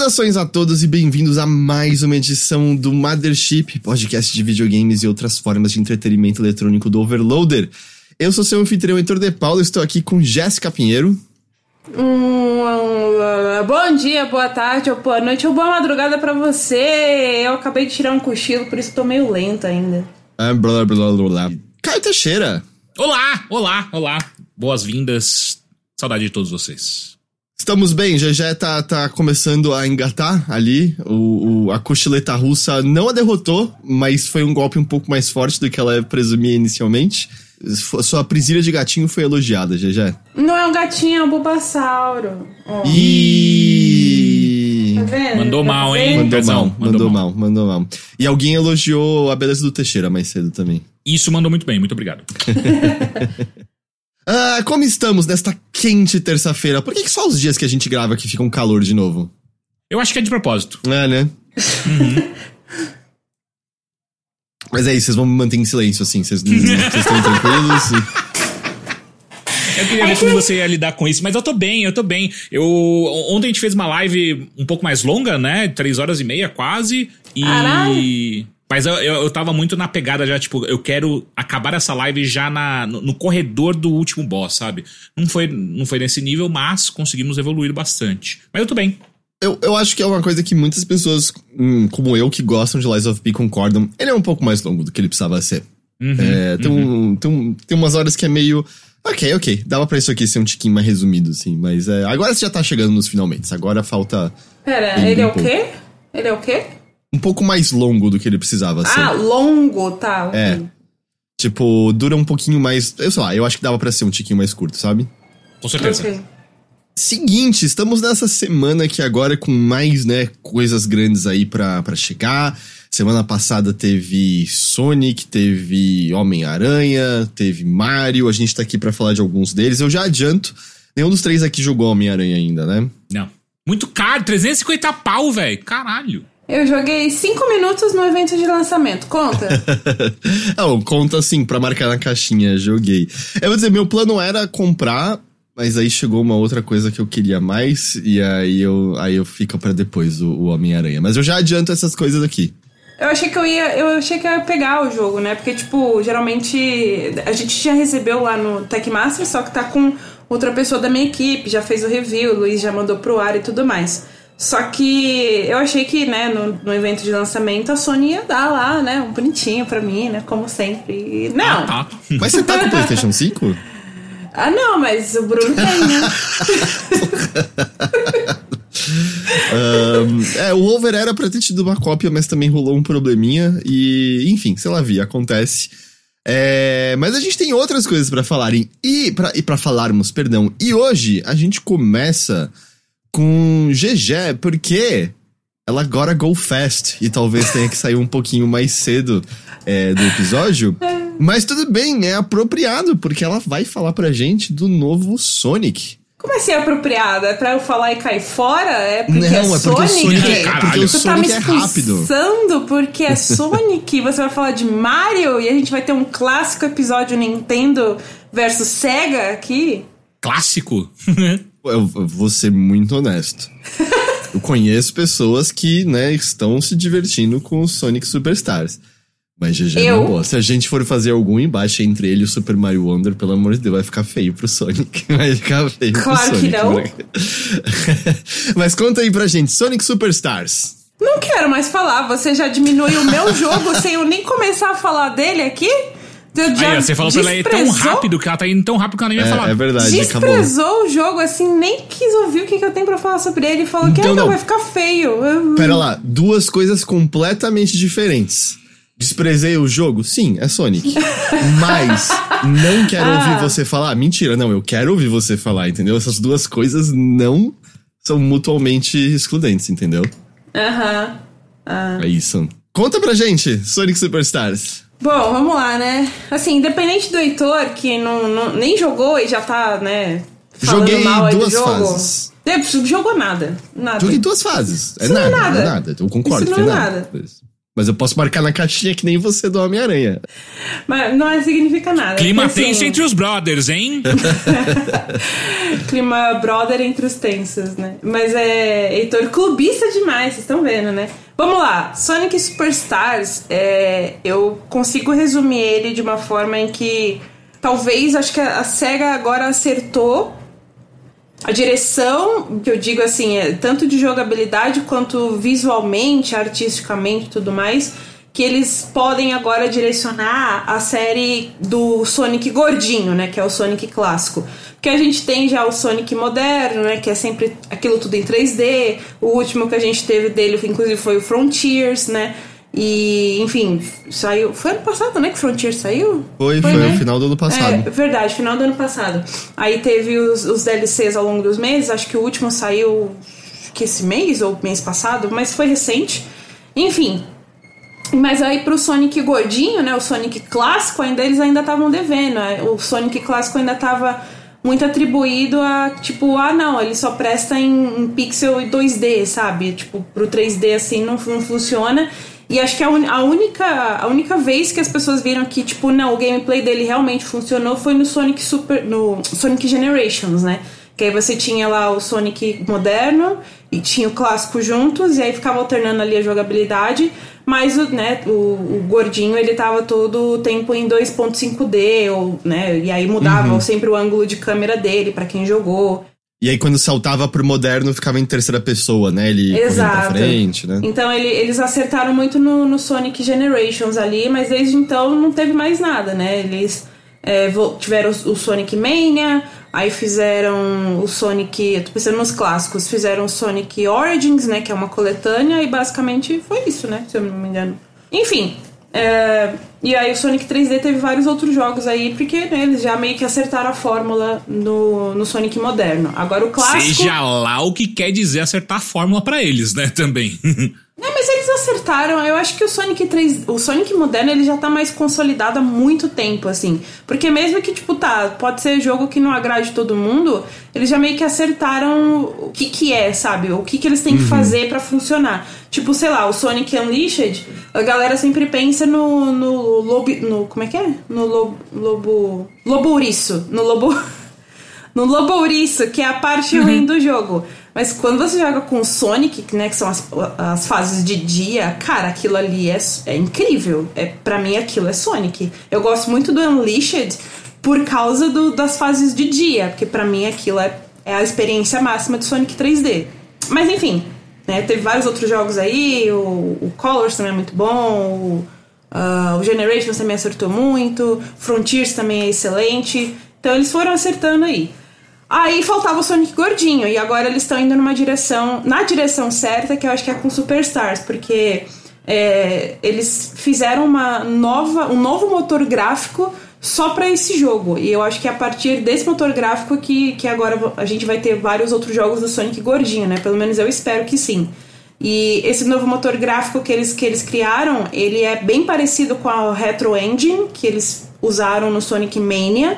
Saudações a todos e bem-vindos a mais uma edição do Mothership, podcast de videogames e outras formas de entretenimento eletrônico do Overloader. Eu sou seu anfitrião Heitor De Paulo, estou aqui com Jéssica Pinheiro. Um, um, bom dia, boa tarde, ou boa noite, ou boa madrugada para você. Eu acabei de tirar um cochilo, por isso tô meio lenta ainda. Ah, blá, blá, blá, blá. Caio Teixeira. Olá, olá, olá. Boas-vindas. Saudade de todos vocês. Estamos bem, já tá, tá começando a engatar ali. O, o, a cochileta russa não a derrotou, mas foi um golpe um pouco mais forte do que ela presumia inicialmente. Sua prisilha de gatinho foi elogiada, GG. Não é um gatinho, é um bulbasauro. Oh. E... Tá vendo? Mandou tá mal, hein? Mandou mal, mandou, mandou mal, mandou mal. E alguém elogiou a beleza do Teixeira mais cedo também. Isso mandou muito bem, muito obrigado. ah, como estamos nesta quente terça-feira? Por que, que, só os dias que a gente grava aqui fica um calor de novo? Eu acho que é de propósito. É, né? Uhum. Mas é isso, vocês vão me manter em silêncio, assim. Vocês, estão tranquilos? Eu queria ver como você ia lidar com isso, mas eu tô bem, eu tô bem. Eu, ontem a gente fez uma live um pouco mais longa, né? Três horas e meia, quase. E. Caralho. Mas eu, eu, eu tava muito na pegada já, tipo, eu quero acabar essa live já na, no, no, corredor do último boss, sabe? Não foi, não foi nesse nível, mas conseguimos evoluir bastante. Mas eu tô bem. Eu, eu acho que é uma coisa que muitas pessoas, hum, como eu, que gostam de Lies of P concordam. Ele é um pouco mais longo do que ele precisava ser. Uhum, é, tem, uhum. um, tem, um, tem umas horas que é meio. Ok, ok. Dava pra isso aqui ser um tiquinho mais resumido, assim. Mas é, agora você já tá chegando nos finalmente. Agora falta. Pera, ele é o quê? Ele é o quê? Um pouco mais longo do que ele precisava ser. Ah, longo, tá. É. Tipo, dura um pouquinho mais. Eu sei lá, eu acho que dava pra ser um tiquinho mais curto, sabe? Com certeza. Okay. Seguinte, estamos nessa semana aqui agora com mais, né, coisas grandes aí pra, pra chegar. Semana passada teve Sonic, teve Homem-Aranha, teve Mario. A gente tá aqui para falar de alguns deles. Eu já adianto, nenhum dos três aqui jogou Homem-Aranha ainda, né? Não. Muito caro, 350 pau, velho. Caralho. Eu joguei 5 minutos no evento de lançamento. Conta. Não, conta assim, pra marcar na caixinha. Joguei. Eu vou dizer, meu plano era comprar mas aí chegou uma outra coisa que eu queria mais, e aí eu, aí eu fico para depois, o, o Homem-Aranha. Mas eu já adianto essas coisas aqui. Eu achei que eu ia. Eu achei que ia pegar o jogo, né? Porque, tipo, geralmente a gente já recebeu lá no Techmaster, só que tá com outra pessoa da minha equipe, já fez o review, o Luiz já mandou pro ar e tudo mais. Só que eu achei que, né, no, no evento de lançamento, a Sony ia dar lá, né, um bonitinho pra mim, né, como sempre. Não! Ah, tá. Mas você tá com o PlayStation 5? Ah, não, mas o Bruno tem, né? um, é, o Over era pra ter tido uma cópia, mas também rolou um probleminha. E, enfim, sei lá, vi, acontece. É, mas a gente tem outras coisas para falarem e para e pra falarmos, perdão. E hoje a gente começa com GG, porque ela agora go fast e talvez tenha que sair um pouquinho mais cedo é, do episódio. Mas tudo bem, é apropriado, porque ela vai falar pra gente do novo Sonic. Como assim apropriado? É pra eu falar e cair fora? É porque Não, é, é porque Sonic? o Sonic é, porque o Você Sonic tá me é rápido. porque é Sonic? Você vai falar de Mario e a gente vai ter um clássico episódio Nintendo versus Sega aqui? Clássico? eu, vou ser muito honesto. Eu conheço pessoas que, né, estão se divertindo com o Sonic Superstars. Mas GG é boa. Se a gente for fazer algum embate entre ele e o Super Mario Wonder, pelo amor de Deus, vai ficar feio pro Sonic. Vai ficar feio claro pro Sonic. Claro que não. Mas conta aí pra gente, Sonic Superstars. Não quero mais falar. Você já diminuiu o meu jogo sem eu nem começar a falar dele aqui? Aí, você falou desprezou? pra ela ir tão rápido que ela tá indo tão rápido que ela nem é, ia falar. É verdade, Desprezou acabou. o jogo, assim, nem quis ouvir o que, que eu tenho pra falar sobre ele. Falou então, que ah, não, vai ficar feio. Pera lá, duas coisas completamente diferentes. Desprezei o jogo? Sim, é Sonic. Mas não quero ah. ouvir você falar. Mentira, não, eu quero ouvir você falar, entendeu? Essas duas coisas não são mutuamente excludentes, entendeu? Aham. Uh -huh. É isso. Conta pra gente, Sonic Superstars. Bom, vamos lá, né? Assim, independente do Heitor, que não, não, nem jogou e já tá, né, falando Joguei mal aí duas do jogo. fases. Jogou nada. Nada. Joguei duas fases. É Isso nada, não é nada. é nada. Eu concordo Isso não é é nada. nada. Mas, eu posso marcar na caixinha que nem você do Homem-Aranha. Mas não significa nada. Clima porque, tenso assim, entre os brothers, hein? Clima brother entre os tensos, né? Mas é. Heitor clubista demais, vocês estão vendo, né? Vamos lá, Sonic Superstars, é, eu consigo resumir ele de uma forma em que talvez acho que a SEGA agora acertou a direção, que eu digo assim, é tanto de jogabilidade quanto visualmente, artisticamente e tudo mais, que eles podem agora direcionar a série do Sonic gordinho, né, que é o Sonic clássico. Porque a gente tem já o Sonic moderno, né, que é sempre aquilo tudo em 3D. O último que a gente teve dele, inclusive, foi o Frontiers, né? E, enfim, saiu. Foi ano passado, né? Que Frontier saiu? Foi, foi, né? no final do ano passado. É, verdade, final do ano passado. Aí teve os, os DLCs ao longo dos meses, acho que o último saiu que esse mês ou mês passado, mas foi recente. Enfim. Mas aí pro Sonic gordinho, né? O Sonic clássico, ainda eles ainda estavam devendo. né? O Sonic clássico ainda tava muito atribuído a, tipo, ah não, ele só presta em, em pixel e 2D, sabe? Tipo, pro 3D assim não, não funciona. E acho que a, un, a, única, a única vez que as pessoas viram que, tipo, não, o gameplay dele realmente funcionou foi no Sonic Super. no Sonic Generations, né? Que aí você tinha lá o Sonic moderno e tinha o clássico juntos, e aí ficava alternando ali a jogabilidade. Mas o, né, o, o gordinho ele tava todo o tempo em 2.5D, ou, né? E aí mudava Uhum. sempre o ângulo de câmera dele para quem jogou. E aí quando saltava pro moderno, ficava em terceira pessoa, né? Ele correndo pra Exato. frente, né? Então ele- eles acertaram muito no, no Sonic Generations ali, mas desde então não teve mais nada, né? Eles é, tiveram o, o Sonic Mania, aí fizeram o Sonic. Eu tô pensando nos clássicos, fizeram o Sonic Origins, né? Que é uma coletânea, e basicamente foi isso, né? Se eu não me engano. Enfim. É, e aí o Sonic 3D teve vários outros jogos aí, porque né, eles já meio que acertaram a fórmula no, no Sonic moderno. Agora o clássico. Seja lá o que quer dizer acertar a fórmula pra eles, né? Também. Acertaram. Eu acho que o Sonic 3, o Sonic moderno, ele já tá mais consolidado há muito tempo, assim. Porque mesmo que, tipo, tá, pode ser jogo que não agrade todo mundo, eles já meio que acertaram o que que é, sabe? O que que eles têm que fazer pra funcionar. Tipo, sei lá, o Sonic Unleashed, a galera sempre pensa no, no lobo, no, como é que é? No lobo, lobo, lobouriço, no lobo... No Lobouriço, que é a parte ruim do jogo. Mas quando você joga com o Sonic, né, que são as, as fases de dia, cara, aquilo ali é, é incrível. É, para mim, aquilo é Sonic. Eu gosto muito do Unleashed por causa do, das fases de dia, porque para mim aquilo é, é a experiência máxima de Sonic 3D. Mas enfim, né, teve vários outros jogos aí, o, o Colors também é muito bom, o, ah, o Generations também acertou muito, Frontiers também é excelente. Então eles foram acertando aí. Aí faltava o Sonic gordinho e agora eles estão indo numa direção, na direção certa, que eu acho que é com Superstars, porque é, eles fizeram uma nova, um novo motor gráfico só para esse jogo. E eu acho que é a partir desse motor gráfico que, que agora a gente vai ter vários outros jogos do Sonic gordinho, né? Pelo menos eu espero que sim. E esse novo motor gráfico que eles, que eles criaram, ele é bem parecido com a Retro Engine que eles usaram no Sonic Mania,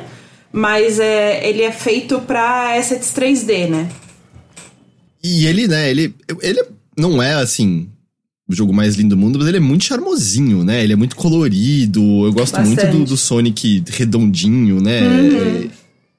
mas é, ele é feito para assets 3D, né? E ele, né, ele, ele não é assim o jogo mais lindo do mundo, mas ele é muito charmosinho, né? Ele é muito colorido. Eu gosto muito Bastante. do, do Sonic redondinho, né? Uhum.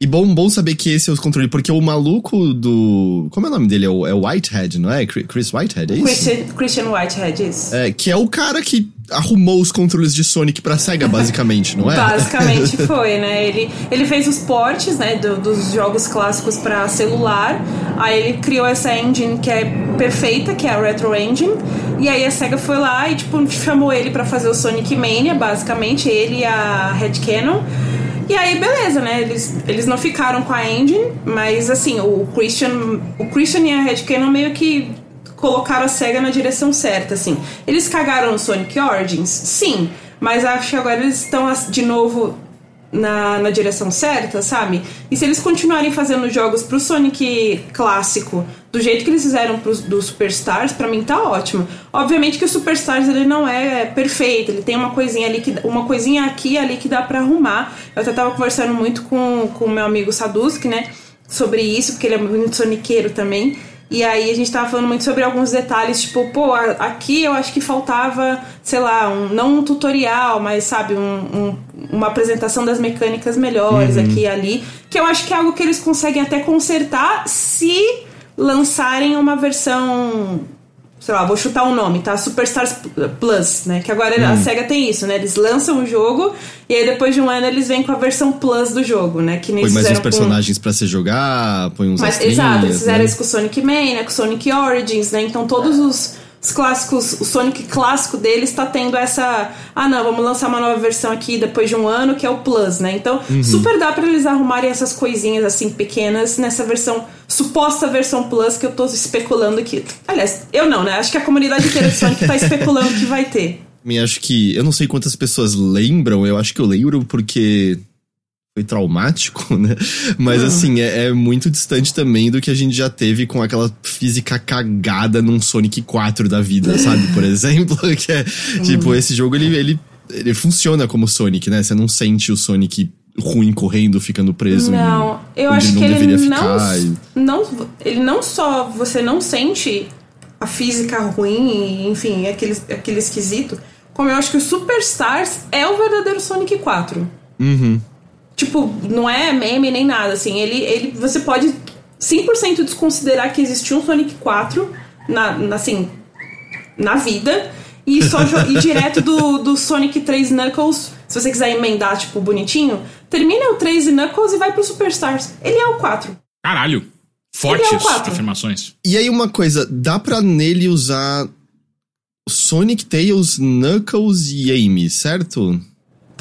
E bom, bom saber que esse é o controle, porque o maluco do. Como é o nome dele? É o, é Whitehead, não é? Chris Whitehead, é isso? Christian, Christian Whitehead, isso. É, que é o cara que arrumou os controles de Sonic pra SEGA, basicamente, não é? Basicamente foi, né? Ele, ele fez os portes né, do- dos jogos clássicos para celular. Aí ele criou essa engine que é perfeita, que é a Retro Engine. E aí a SEGA foi lá e tipo, chamou ele para fazer o Sonic Mania, basicamente, ele e a Red Cannon. E aí, beleza, né? Eles, eles não ficaram com a engine, mas assim, o Christian, o Christian e a Red Cannon meio que colocaram a SEGA na direção certa, assim. Eles cagaram no Sonic Origins? Sim. Mas acho que agora eles estão de novo na, na direção certa, sabe? E se eles continuarem fazendo jogos pro Sonic clássico do jeito que eles fizeram pros, do Superstars, pra mim tá ótimo. Obviamente que o Superstars ele não é perfeito, ele tem uma coisinha ali que uma coisinha aqui e ali que dá pra arrumar. Eu até tava conversando muito com com o meu amigo Saduski, né, sobre isso, porque ele é muito soniqueiro também. E aí a gente tava falando muito sobre alguns detalhes, tipo, pô, aqui eu acho que faltava, sei lá, um, não um tutorial, mas sabe, um, um, uma apresentação das mecânicas melhores uhum. aqui e ali. Que eu acho que é algo que eles conseguem até consertar se lançarem uma versão sei lá, vou chutar um nome, tá? Superstars Plus, né? Que agora hum. a SEGA tem isso, né? Eles lançam o jogo e aí depois de um ano eles vêm com a versão Plus do jogo, né? Que nem põe mais uns personagens com... para se jogar, põe uns Mas, Exato, eles fizeram né? isso com o Sonic Man, né? Com o Sonic Origins, né? Então todos os os clássicos, o Sonic clássico deles está tendo essa. Ah, não, vamos lançar uma nova versão aqui depois de um ano, que é o Plus, né? Então, uhum. super dá para eles arrumarem essas coisinhas assim pequenas nessa versão, suposta versão Plus que eu tô especulando aqui. Aliás, eu não, né? Acho que a comunidade inteira de Sonic tá especulando que vai ter. Me acho que. Eu não sei quantas pessoas lembram, eu acho que eu lembro porque foi traumático, né? Mas uhum. assim, é, é, muito distante também do que a gente já teve com aquela física cagada num Sonic 4 da vida, sabe? Por exemplo, que é tipo, esse jogo ele, ele, ele funciona como Sonic, né? Você não sente o Sonic ruim correndo, ficando preso. Não, eu acho ele que ele não, não, ele não só você não sente a física ruim, enfim, aquele, aquele esquisito, como eu acho que o Superstars é o verdadeiro Sonic 4. Uhum. Tipo, não é meme nem nada, assim. Ele, ele, você pode 100% desconsiderar que existiu um Sonic 4 na, na assim, na vida e só ir direto do, do Sonic 3 Knuckles. Se você quiser emendar, tipo, bonitinho, termina o 3 Knuckles e vai pro Superstars. Ele é o 4. Caralho. Fortes é afirmações. E aí, uma coisa, dá pra nele usar Sonic, Tails, Knuckles e Amy, certo?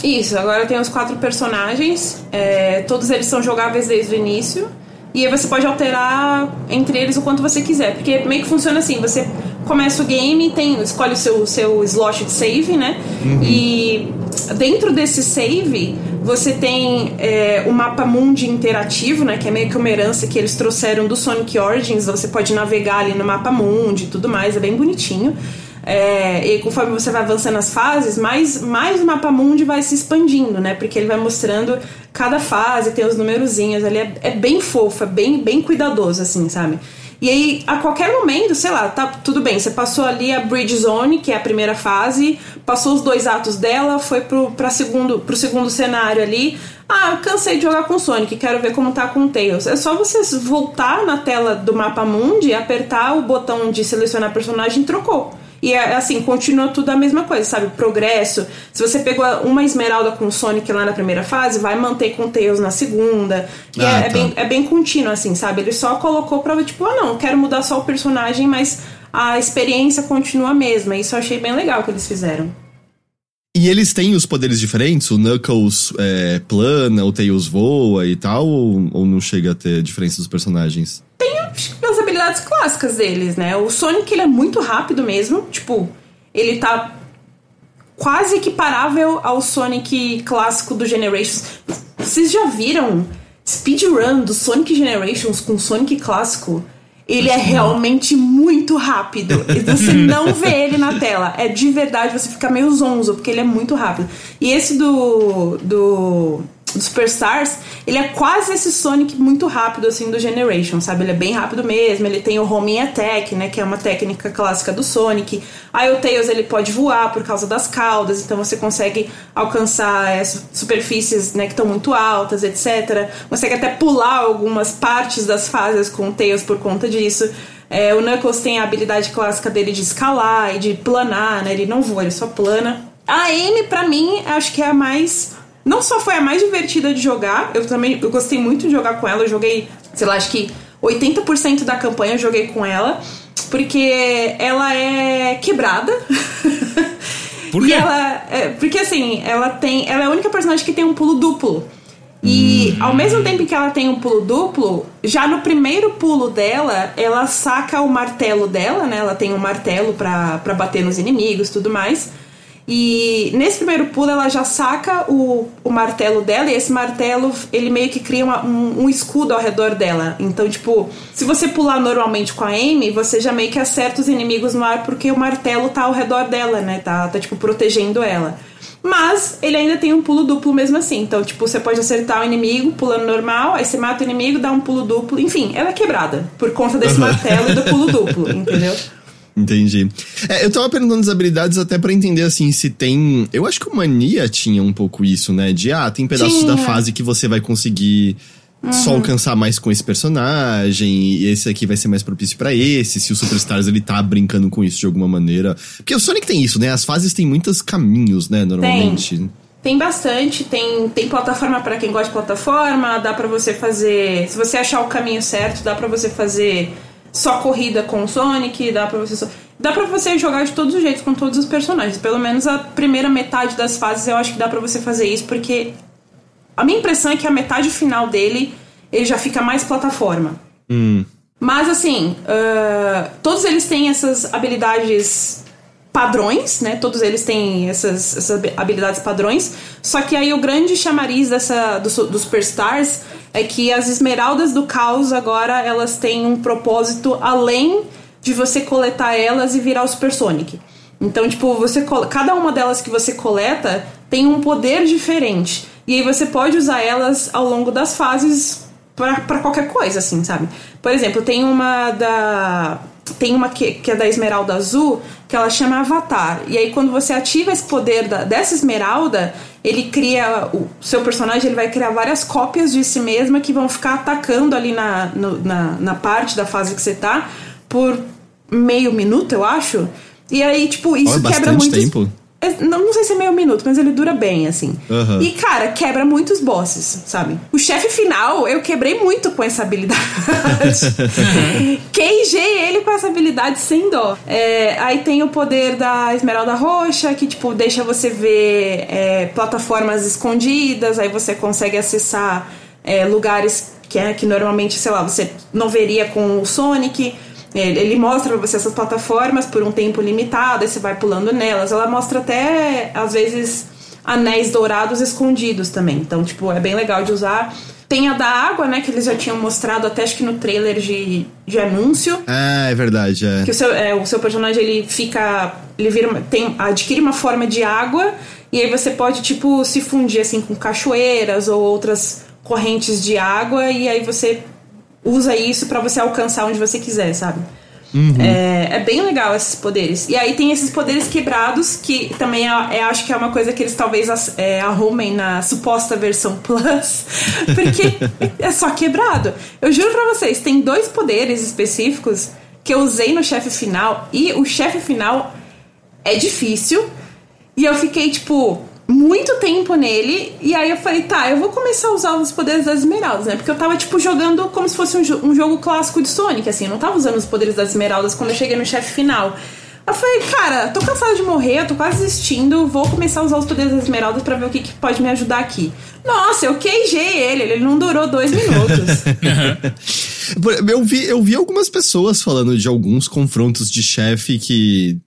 Isso, agora tem os quatro personagens, é, todos eles são jogáveis desde o início. E aí você pode alterar entre eles o quanto você quiser. Porque meio que funciona assim, você começa o game, tem, escolhe o seu, seu slot de save, né? Uhum. E dentro desse save, você tem é, o mapa mundi interativo, né? Que é meio que uma herança que eles trouxeram do Sonic Origins. Você pode navegar ali no mapa mundi e tudo mais, é bem bonitinho. É, e conforme você vai avançando as fases, mais, mais o mapa mundi vai se expandindo, né? Porque ele vai mostrando cada fase, tem os numerozinhos ali. É, é bem fofo, é bem, bem cuidadoso, assim, sabe? E aí, a qualquer momento, sei lá, tá tudo bem, você passou ali a Bridge Zone, que é a primeira fase, passou os dois atos dela, foi pro, pra segundo, pro segundo cenário ali. Ah, cansei de jogar com Sonic, quero ver como tá com o Tails. É só você voltar na tela do mapa mundi, apertar o botão de selecionar personagem e trocou. E é, assim, continua tudo a mesma coisa, sabe? Progresso. Se você pegou uma esmeralda com o Sonic lá na primeira fase, vai manter com o Tails na segunda. E ah, é, é tá. é, bem, é bem contínuo, assim, sabe? Ele só colocou pra, tipo, ah, não, quero mudar só o personagem, mas a experiência continua a mesma. Isso eu achei bem legal que eles fizeram. E eles têm os poderes diferentes? O Knuckles é, plana, o Tails voa e tal? Ou, ou não chega a ter diferença dos personagens? As habilidades clássicas deles, né? O Sonic ele é muito rápido mesmo, tipo, ele tá quase equiparável ao Sonic clássico do Generations. Vocês já viram speedrun do Sonic Generations com Sonic clássico? Ele é realmente muito rápido. E você não vê ele na tela. É de verdade, você fica meio zonzo, porque ele é muito rápido. E esse do do Superstars, ele é quase esse Sonic muito rápido, assim, do Generation, sabe? Ele é bem rápido mesmo, ele tem o Homing Attack, né, que é uma técnica clássica do Sonic. Aí o Tails, ele pode voar por causa das caudas, então você consegue alcançar é, superfícies, né, que estão muito altas, etc. Consegue até pular algumas partes das fases com o Tails por conta disso. É, o Knuckles tem a habilidade clássica dele de escalar e de planar, né? Ele não voa, ele só plana. A Amy, pra mim, acho que é a mais não só foi a mais divertida de jogar, eu também eu gostei muito de jogar com ela. Eu joguei, sei lá, acho que 80% da campanha eu joguei com ela, porque ela é quebrada. Por quê? E ela, é, porque assim, ela tem, ela é a única personagem que tem um pulo duplo. E hum. ao mesmo tempo que ela tem um pulo duplo, já no primeiro pulo dela, ela saca o martelo dela, né? Ela tem um martelo para bater nos inimigos, tudo mais. E nesse primeiro pulo ela já saca o, o martelo dela e esse martelo ele meio que cria uma, um, um, escudo ao redor dela. Então, tipo, se você pular normalmente com a Amy, você já meio que acerta os inimigos no ar porque o martelo tá ao redor dela, né? Tá, tá tipo protegendo ela. Mas ele ainda tem um pulo duplo mesmo assim. Então, tipo, você pode acertar o inimigo pulando normal, aí você mata o inimigo, dá um pulo duplo. Enfim, ela é quebrada por conta desse martelo e do pulo duplo, entendeu? Entendi. É, eu tava perguntando as habilidades até para entender assim se tem. Eu acho que o Mania tinha um pouco isso, né? De ah, tem pedaços tinha. da fase que você vai conseguir uhum. só alcançar mais com esse personagem, e esse aqui vai ser mais propício para esse, se o Superstars ele tá brincando com isso de alguma maneira. Porque o Sonic tem isso, né? As fases têm muitos caminhos, né, normalmente. Tem. Tem bastante, tem, tem plataforma para quem gosta de plataforma, dá para você fazer, se você achar o caminho certo, dá para você fazer só corrida com o Sonic, dá pra você só... Dá pra você jogar de todos os jeitos com todos os personagens. Pelo menos a primeira metade das fases eu acho que dá pra você fazer isso, porque a minha impressão é que a metade final dele ele já fica mais plataforma. Hum. Mas assim, uh, todos eles têm essas habilidades padrões, né? Todos eles têm essas, essas habilidades padrões. Só que aí o grande chamariz dessa, do, do Superstars é que as esmeraldas do caos agora elas têm um propósito além de você coletar elas e virar o Super Sonic. Então, tipo, você cada uma delas que você coleta tem um poder diferente. E aí você pode usar elas ao longo das fases para qualquer coisa, assim, sabe? Por exemplo, tem uma da tem uma que, que é da Esmeralda Azul, que ela chama Avatar. E aí, quando você ativa esse poder da, dessa Esmeralda, ele cria. O seu personagem ele vai criar várias cópias de si mesma que vão ficar atacando ali na, no, na, na parte da fase que você tá por meio minuto, eu acho. E aí, tipo, isso oh, quebra muito. tempo. É, não, sei se é meio minuto, mas ele dura bem, assim. Uhum. E, cara, quebra muitos bosses, sabe? O chefe final, eu quebrei muito com essa habilidade. Queijei ele com essa habilidade sem dó. É, aí tem o poder da Esmeralda Roxa, que, tipo, deixa você ver é, plataformas escondidas, aí você consegue acessar é, lugares que, é, que normalmente, sei lá, você não veria com o Sonic. Ele mostra pra você essas plataformas por um tempo limitado, aí você vai pulando nelas. Ela mostra até, às vezes, anéis dourados escondidos também. Então, tipo, é bem legal de usar. Tem a da água, né? Que eles já tinham mostrado até acho que no trailer de, de anúncio. Ah, é verdade, é. Que o seu, é, o seu personagem ele fica. Ele vira, tem, adquire uma forma de água. E aí você pode, tipo, se fundir assim com cachoeiras ou outras correntes de água. E aí você usa isso para você alcançar onde você quiser, sabe? Uhum. É, é, bem legal esses poderes. E aí tem esses poderes quebrados, que também é, é, acho que é uma coisa que eles talvez é, arrumem na suposta versão Plus, porque é só quebrado. Eu juro pra vocês, tem dois poderes específicos que eu usei no chefe final, e o chefe final é difícil, e eu fiquei tipo, muito tempo nele. E aí eu falei, tá, eu vou começar a usar os poderes das esmeraldas, né? Porque eu tava, tipo, jogando como se fosse um, jo um jogo clássico de Sonic, assim. Eu não tava usando os poderes das esmeraldas quando eu cheguei no chefe final. Eu falei, cara, tô cansada de morrer, eu tô quase desistindo, vou começar a usar os poderes das esmeraldas para ver o que, que, pode me ajudar aqui. Nossa, eu queijei ele, ele não durou dois minutos. eu, vi, eu vi algumas pessoas falando de alguns confrontos de chefe que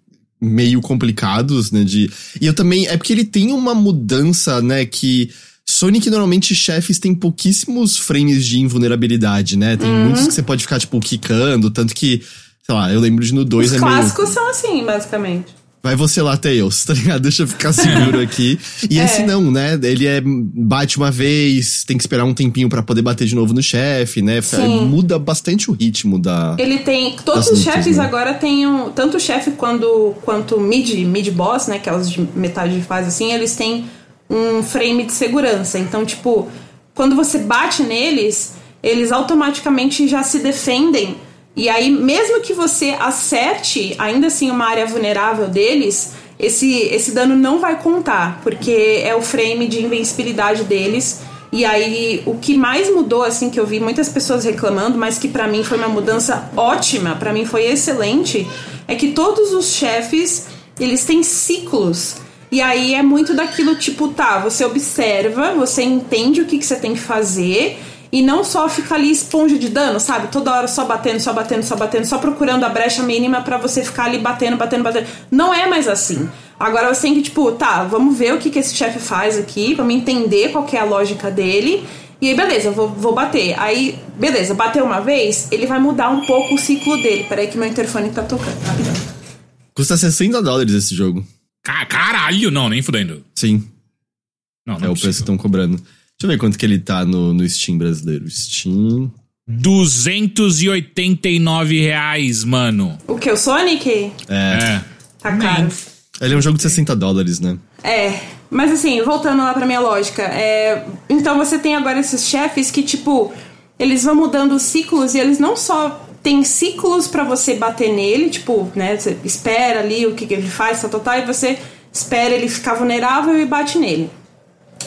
meio complicados, né? De... E eu também. É porque ele tem uma mudança, né? Que. Sonic, normalmente, chefes têm pouquíssimos frames de invulnerabilidade, né? Tem uhum. muitos que você pode ficar, tipo, quicando, tanto que. Sei lá, eu lembro de no 2 Os é clássicos são assim, basicamente vai você lá, Tails, tá ligado? Deixa eu ficar seguro aqui. E é. esse não, né? Ele é bate uma vez, tem que esperar um tempinho para poder bater de novo no chefe, né? Sim. Muda bastante o ritmo da. Ele tem. Todos os chefes né? agora têm um. Tanto o chefe quanto, quanto mid, mid boss, né? Que é os de metade de fase assim, eles têm um frame de segurança. Então, tipo, quando você bate neles, eles automaticamente já se defendem e aí, mesmo que você acerte ainda assim uma área vulnerável deles, esse, esse dano não vai contar, porque é o frame de invencibilidade deles. E aí, o que mais mudou, assim, que eu vi muitas pessoas reclamando, mas que para mim foi uma mudança ótima, para mim foi excelente, é que todos os chefes, eles têm ciclos. E aí é muito daquilo tipo, tá, você observa, você entende o que, que você tem que fazer, e não só ficar ali esponja de dano, sabe? Toda hora só batendo, só batendo, só batendo, só procurando a brecha mínima para você ficar ali batendo, batendo, batendo. Não é mais assim. Agora você tem que, tipo, tá, vamos ver o que, que esse chefe faz aqui, vamos entender qual é a lógica dele. E aí, beleza, vou, vou bater. Aí, beleza, bateu uma vez, ele vai mudar um pouco o ciclo dele. Peraí que meu interfone tá tocando, rapidão. Custa 60 dólares esse jogo. Ca- Caralho, não, nem fudendo. Sim, Não, não é o preço que estão cobrando. Deixa eu ver quanto que ele tá no, no Steam brasileiro. Steam. 289 reais, mano. O que? O Sonic? É. É. Tá caro. Ele é um jogo de 60 dólares, né? É, mas assim, voltando lá pra minha lógica, é, então você tem agora esses chefes que, tipo, eles vão mudando os ciclos e eles não só têm ciclos pra você bater nele, tipo, né, você espera ali o que, que ele faz, tal, tal, tal, e você espera ele ficar vulnerável e bate nele.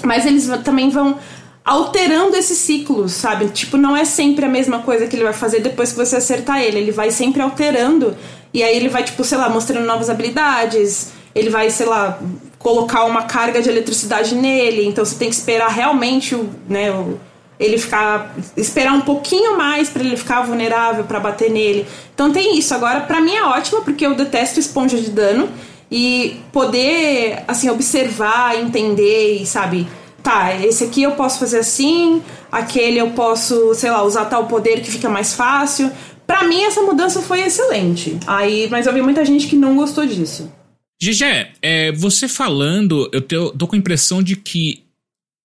Mas eles também vão alterando esses ciclos, sabe? Tipo, não é sempre a mesma coisa que ele vai fazer depois que você acertar ele. Ele vai sempre alterando. E aí ele vai, tipo, sei lá, mostrando novas habilidades. Ele vai, sei lá, colocar uma carga de eletricidade nele. Então você tem que esperar realmente o, né, o, ele ficar. Esperar um pouquinho mais pra ele ficar vulnerável, pra bater nele. Então tem isso. Agora, pra mim é ótimo, porque eu detesto esponja de dano. E poder, assim, observar, entender e, sabe, tá, esse aqui eu posso fazer assim, aquele eu posso, sei lá, usar tal poder que fica mais fácil. Pra mim, essa mudança foi excelente. Aí, mas eu vi muita gente que não gostou disso. Gigé, é, você falando, eu te- tô com a impressão de que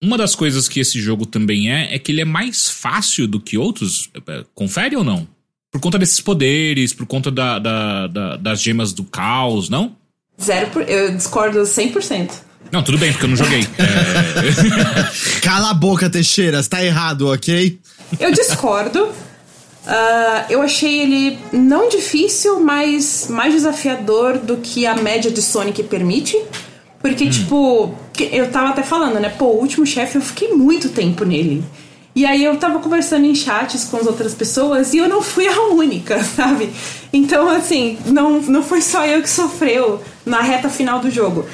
uma das coisas que esse jogo também é, é que ele é mais fácil do que outros. É, Confere ou não? Por conta desses poderes, por conta da, da- da- das gemas do caos, não? Zero por, eu discordo 100%. Não, tudo bem, porque eu não joguei. É, Cala a boca, Teixeira, você tá errado, ok? Eu discordo. Ah, eu achei ele não difícil, mas mais desafiador do que a média de Sonic permite. Porque, tipo, que- eu tava até falando, né? Pô, o último chefe eu fiquei muito tempo nele. E aí eu tava conversando em chats com as outras pessoas e eu não fui a única, sabe? Então, assim, não, não foi só eu que sofreu na reta final do jogo.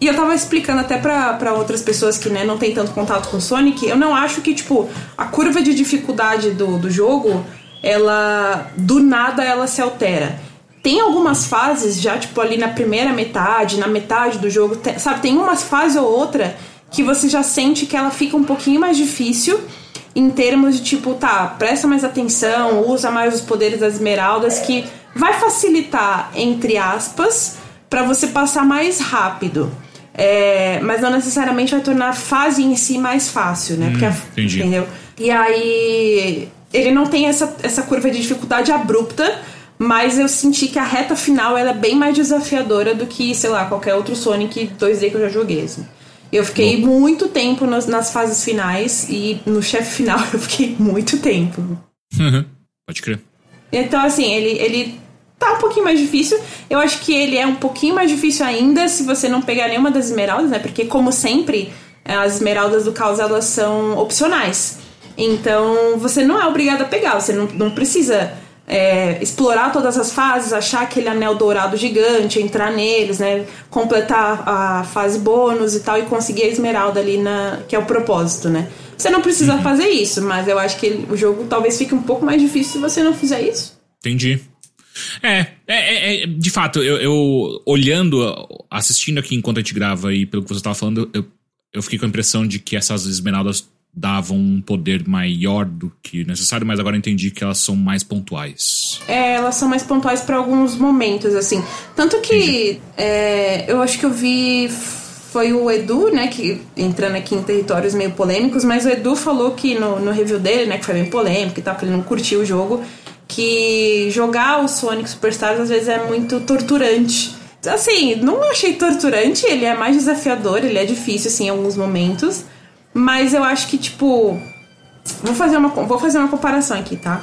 E eu tava explicando até pra outras pessoas que né, não tem tanto contato com Sonic, eu não acho que, tipo, a curva de dificuldade do, do jogo, ela. do nada ela se altera. Tem algumas fases já, tipo, ali na primeira metade, na metade do jogo, sabe? Tem umas fases ou outra que você já sente que ela fica um pouquinho mais difícil em termos de tipo, tá, presta mais atenção, usa mais os poderes das esmeraldas, que vai facilitar, entre aspas, pra você passar mais rápido. É, mas não necessariamente vai tornar a fase em si mais fácil, né? Porque a- entendi. entendeu? E aí ele não tem essa, essa curva de dificuldade abrupta, mas eu senti que a reta final ela é bem mais desafiadora do que, sei lá, qualquer outro Sonic 2D que eu já joguei. Assim. Eu fiquei muito tempo nas, nas fases finais e no chefe final eu fiquei muito tempo. Pode crer. Então, assim, ele, ele tá um pouquinho mais difícil. Eu acho que ele é um pouquinho mais difícil ainda se você não pegar nenhuma das esmeraldas, né? Porque, como sempre, as esmeraldas do caos elas são opcionais. Então, você não é obrigado a pegar, você não, não precisa é, explorar todas as fases, achar aquele anel dourado gigante, entrar neles, né? Completar a fase bônus e tal e conseguir a esmeralda ali na. que é o propósito, né? Você não precisa fazer isso, mas eu acho que o jogo talvez fique um pouco mais difícil se você não fizer isso. Entendi. É, é, é, é, de fato, eu, eu olhando, assistindo aqui enquanto a gente grava e pelo que você tava falando, eu, eu fiquei com a impressão de que essas esmeraldas davam um poder maior do que necessário, mas agora entendi que elas são mais pontuais. É, elas são mais pontuais para alguns momentos, assim. Tanto que é, eu acho que eu vi. Foi o Edu, né, que entrando aqui em territórios meio polêmicos, mas o Edu falou que no, no review dele, né, que foi bem polêmico e tal, porque ele não curtiu o jogo, que jogar o Sonic Superstars às vezes é muito torturante. Assim, não achei torturante, ele é mais desafiador, ele é difícil, assim, em alguns momentos. Mas eu acho que, tipo. Vou fazer uma, vou fazer uma comparação aqui, tá?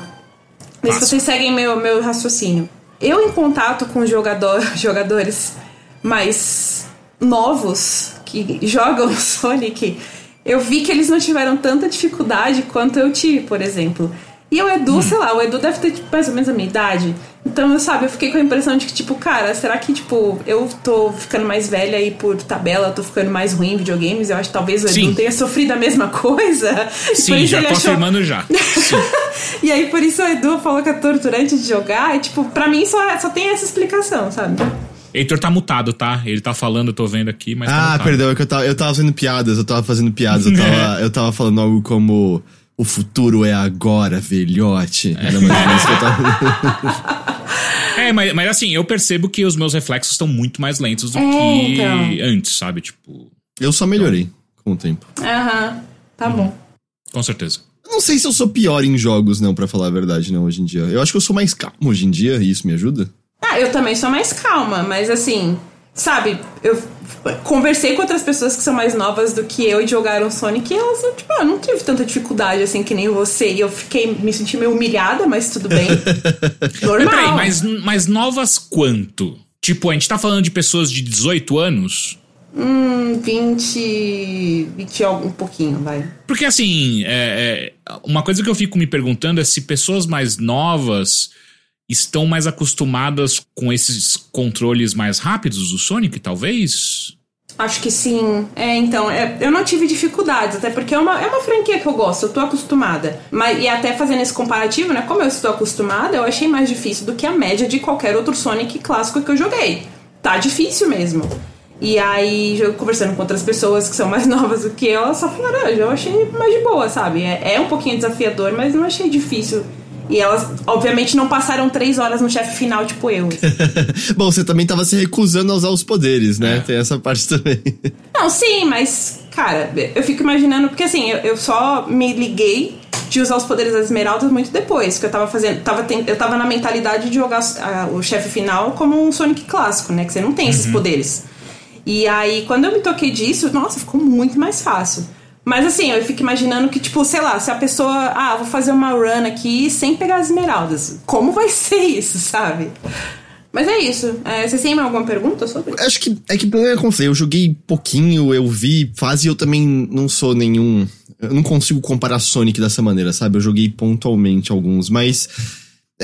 Vê se vocês seguem meu, meu raciocínio. Eu, em contato com jogador, jogadores mais novos que jogam Sonic, eu vi que eles não tiveram tanta dificuldade quanto eu tive, por exemplo. E o Edu, sei lá, o Edu deve ter tipo, mais ou menos a minha idade. Então, eu, sabe, eu fiquei com a impressão de que, tipo, cara, será que, tipo, eu tô ficando mais velha aí por tabela, tô ficando mais ruim em videogames? Eu acho que talvez o Edu Sim. tenha sofrido a mesma coisa. Sim, já tô achou- afirmando já. Sim. e aí, por isso o Edu falou que é torturante de jogar. E, tipo, pra mim só, só tem essa explicação, sabe? Heitor tá mutado, tá? Ele tá falando, eu tô vendo aqui, mas tá Ah, mutado. perdão, é que eu tava, eu tava fazendo piadas, eu tava fazendo piadas, eu tava, eu tava falando algo como o futuro é agora, velhote. Era mais ou menos que eu tava. É, mas, mas assim, eu percebo que os meus reflexos estão muito mais lentos do É, que então. antes, sabe? Tipo, Eu só melhorei com o tempo. Aham, tá bom. com certeza. Eu não sei se eu sou pior em jogos, não, pra falar a verdade, não, hoje em dia. Eu acho que eu sou mais calmo hoje em dia e isso me ajuda. Ah, eu também sou mais calma, mas assim, sabe, eu conversei com outras pessoas que são mais novas do que eu e jogaram Sonic e elas, tipo, ah, não tive tanta dificuldade assim que nem você. E eu fiquei, me senti meio humilhada, mas tudo bem. Normal. Mas peraí, mas, mas novas quanto? Tipo, a gente tá falando de pessoas de 18 anos? Hum, 20. 20 e algum um pouquinho, vai. Porque assim, é, é, uma coisa que eu fico me perguntando é se pessoas mais novas estão mais acostumadas com esses controles mais rápidos do Sonic, talvez? Acho que sim. É, então, é, eu não tive dificuldades, até porque é uma, é uma franquia que eu gosto, eu tô acostumada. Mas, e até fazendo esse comparativo, né? Como eu estou acostumada, eu achei mais difícil do que a média de qualquer outro Sonic clássico que eu joguei. Tá difícil mesmo. E aí, eu conversando com outras pessoas que são mais novas do que eu, elas só falaram, ah, eu achei mais de boa, sabe? É, é um pouquinho desafiador, mas não achei difícil. E elas, obviamente, não passaram três horas no chefe final, tipo eu. Bom, você também tava se recusando a usar os poderes, né? É. Tem essa parte também. Não, sim, mas, cara, eu fico imaginando, porque assim, eu, eu só me liguei de usar os poderes das esmeraldas muito depois, que eu tava fazendo. Tava ten- eu tava na mentalidade de jogar ah, o chefe final como um Sonic clássico, né? Que você não tem esses poderes. E aí, quando eu me toquei disso, nossa, ficou muito mais fácil. Mas assim, eu fico imaginando que, tipo, sei lá, se a pessoa. Ah, vou fazer uma run aqui sem pegar as esmeraldas. Como vai ser isso, sabe? Mas é isso. É, vocês têm alguma pergunta sobre? Acho que é que, eu falei, eu joguei pouquinho, eu vi fase e eu também não sou nenhum. Eu não consigo comparar Sonic dessa maneira, sabe? Eu joguei pontualmente alguns, mas.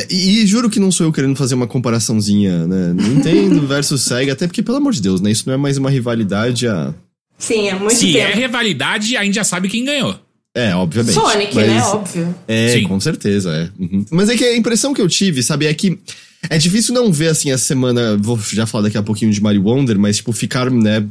E, e juro que não sou eu querendo fazer uma comparaçãozinha, né? Nintendo versus Sega, até porque, pelo amor de Deus, né? Isso não é mais uma rivalidade a. Sim, é muito Se é tempo. rivalidade, a gente já sabe quem ganhou. É, obviamente. Sonic, mas- né? Óbvio. É, Sim. com certeza, é. Uhum. Mas é que a impressão que eu tive, sabe, é que é difícil não ver, assim, a semana. Vou já falar daqui a pouquinho de Mario Wonder, mas, tipo, ficar, né,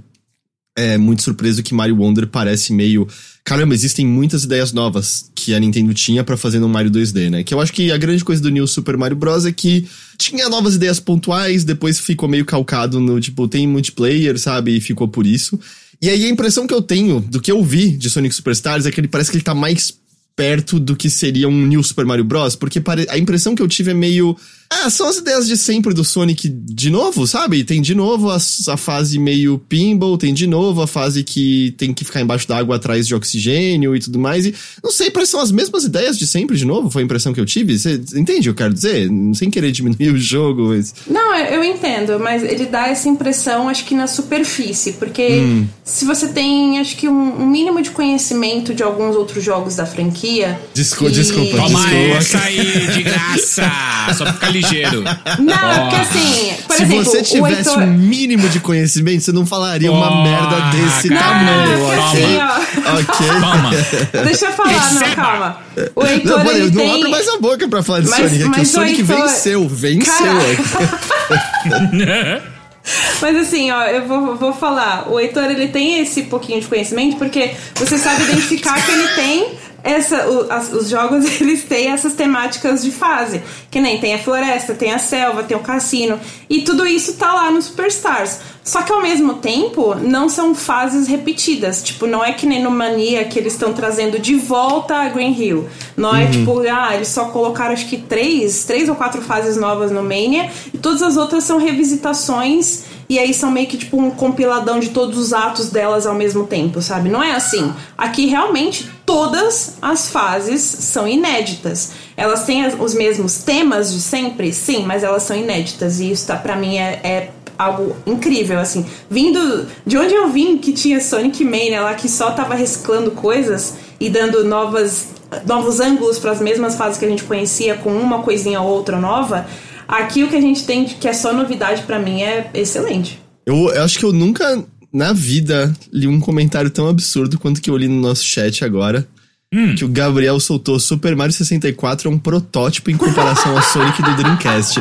é muito surpreso que Mario Wonder parece meio. Caramba, existem muitas ideias novas que a Nintendo tinha pra fazer no Mario 2D, né? Que eu acho que a grande coisa do New Super Mario Bros. é que tinha novas ideias pontuais, depois ficou meio calcado no, tipo, tem multiplayer, sabe? E ficou por isso. E aí a impressão que eu tenho do que eu vi de Sonic Superstars é que ele parece que ele tá mais perto do que seria um New Super Mario Bros. Porque a impressão que eu tive é meio. Ah, são as ideias de sempre do Sonic de novo, sabe? Tem de novo a, a fase meio pinball, tem de novo a fase que tem que ficar embaixo d'água atrás de oxigênio e tudo mais. E não sei, parece que são as mesmas ideias de sempre de novo, foi a impressão que eu tive. Você entende o que eu quero dizer? Sem querer diminuir o jogo, mas. Não, eu entendo, mas ele dá essa impressão, acho que na superfície, porque Hum. se você tem, acho que um, um mínimo de conhecimento de alguns outros jogos da franquia. Descu- e- desculpa, Toma Desculpa. essa aí, de graça! Só pra ficar ligeiro. Não, porque assim, por Se exemplo, você o tivesse Heitor. um mínimo de conhecimento, você não falaria uma Porra, merda desse cara. tamanho, Não, ok? Ok. Toma. Deixa eu falar, não, Receba. calma. O Heitor, Não, ele não tem... abre mais a boca pra falar de Mas- Sonic, é que o mas o Sonic Heitor- venceu, venceu. Mas assim, ó, eu vou, vou falar. O Heitor, ele tem esse pouquinho de conhecimento porque você sabe identificar que ele tem essa, o- as- os jogos eles têm essas temáticas de fase. Que nem tem a floresta, tem a selva, tem o cassino. E tudo isso tá lá no Superstars. Só que ao mesmo tempo, não são fases repetidas. Tipo, não é que nem no Mania que eles estão trazendo de volta a Green Hill. Não é tipo, ah, eles só colocaram acho que três, três ou quatro fases novas no Mania. E todas as outras são revisitações. E aí são meio que tipo um compiladão de todos os atos delas ao mesmo tempo, sabe? Não é assim. Aqui realmente todas as fases são inéditas. Elas têm os mesmos temas de sempre, sim, mas elas são inéditas. E isso tá, pra mim é, é algo incrível, assim. Vindo de onde eu vim, que tinha Sonic Mania lá, que só tava reciclando coisas e dando novas, novos ângulos para as mesmas fases que a gente conhecia, com uma coisinha ou outra nova. Aqui o que a gente tem, que é só novidade pra mim, é excelente. Eu, eu acho que eu nunca, na vida, li um comentário tão absurdo quanto que eu li no nosso chat agora. Que o Gabriel soltou Super Mario 64 é um protótipo em comparação ao Sonic do Dreamcast.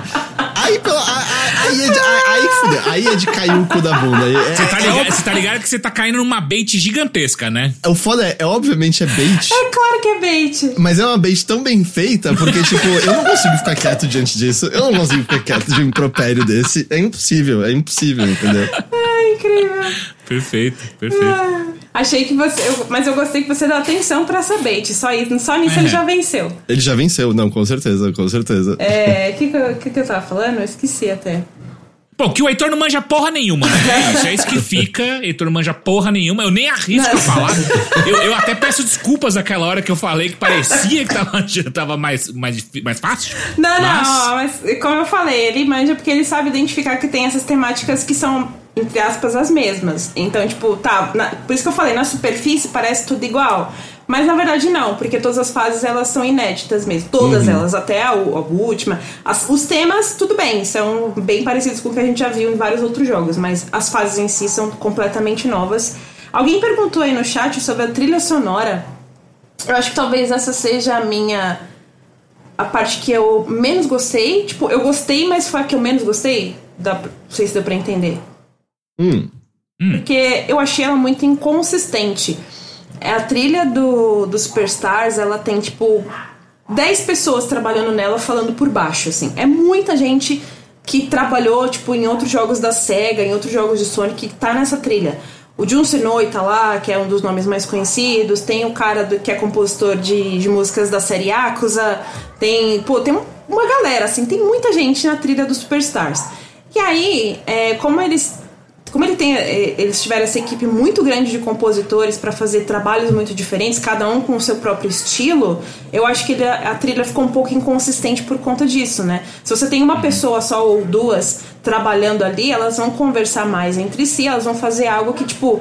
Aí, pela, aí, aí- aí fuder. Aí é de cair o cu da bunda. É, Você tá, é ligado, você tá ligado que você tá caindo numa bait gigantesca, né? O foda é, é, obviamente é bait. É claro que é bait. Mas é uma bait tão bem feita, porque, tipo, eu não consigo ficar quieto diante disso. Eu não consigo ficar quieto de um impropério desse. É impossível, é impossível, entendeu? É incrível. Perfeito, perfeito. Ah, achei que você. eu- mas eu gostei que você deu atenção pra essa bait. Só, isso, só nisso É. ele já venceu. Ele já venceu, não, com certeza, com certeza. É. O que, que, eu- que, eu tava falando? Eu esqueci até. Bom, que o Heitor não manja porra nenhuma, né? É isso, é isso que fica. Heitor não manja porra nenhuma. Eu nem arrisco Não. falar. Eu, eu até peço desculpas naquela hora que eu falei que parecia que tava, tava mais, mais, mais fácil. Não, Mas- não, mas como eu falei, ele manja porque ele sabe identificar que tem essas temáticas que são, entre aspas, as mesmas. Então, tipo, tá, na- por isso que eu falei, na superfície parece tudo igual. Mas na verdade não, porque todas as fases elas são inéditas mesmo. Todas elas, até a, a última. As- os temas, tudo bem, são bem parecidos com o que a gente já viu em vários outros jogos, mas as fases em si são completamente novas. Alguém perguntou aí no chat sobre a trilha sonora. Eu acho que talvez essa seja a minha a parte que eu menos gostei. Tipo, eu gostei, mas foi a que eu menos gostei. Dá, pra- não sei se deu pra entender. Hum. Porque eu achei ela muito inconsistente. É A trilha do, do Superstars, ela tem, tipo, 10 pessoas trabalhando nela falando por baixo, assim. É muita gente que trabalhou, tipo, em outros jogos da SEGA, em outros jogos de Sonic, que tá nessa trilha. O Jun Senoi tá lá, que é um dos nomes mais conhecidos. Tem o cara do, que é compositor de, de músicas da série Yakuza. Tem, pô, tem um- uma galera, assim, tem muita gente na trilha do Superstars. E aí, é, como eles como ele tem, eh, eles tiveram essa equipe muito grande de compositores para fazer trabalhos muito diferentes, cada um com o seu próprio estilo, eu acho que ele- a trilha ficou um pouco inconsistente por conta disso, né? Se você tem uma pessoa só ou duas trabalhando ali, elas vão conversar mais entre si, elas vão fazer algo que, tipo,